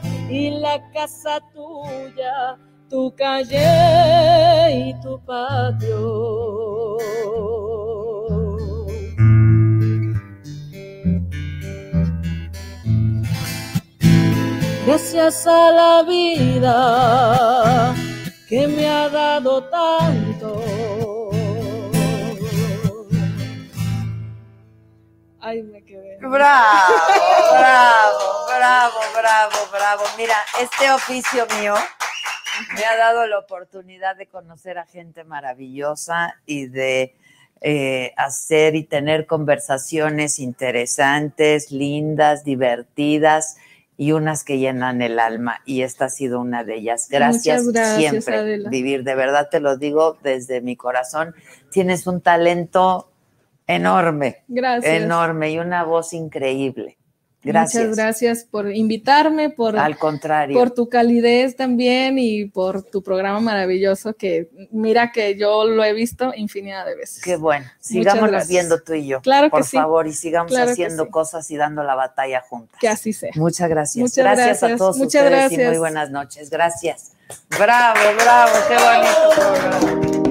y la casa tuya, tu calle y tu patio. Gracias a la vida que me ha dado tanto. Ay, me quedé. Bravo, bravo, bravo, bravo, bravo. Mira, este oficio mío me ha dado la oportunidad de conocer a gente maravillosa y de eh, hacer y tener conversaciones interesantes, lindas, divertidas y unas que llenan el alma. Y esta ha sido una de ellas. Gracias, siempre, Adela. Vivir. De verdad te lo digo desde mi corazón. Tienes un talento enorme, Gracias. enorme y una voz increíble. Gracias. Muchas gracias por invitarme, por, Al contrario. por tu calidez también y por tu programa maravilloso que mira que yo lo he visto infinidad de veces. Qué bueno. Sigámonos gracias. viendo tú y yo. Claro que por sí. favor, y sigamos Claro haciendo sí. cosas y dando la batalla juntas. Que así sea. Muchas gracias. Muchas gracias, a todos Muchas ustedes y gracias. muy buenas noches. Gracias. Bravo, bravo, qué bonito programa.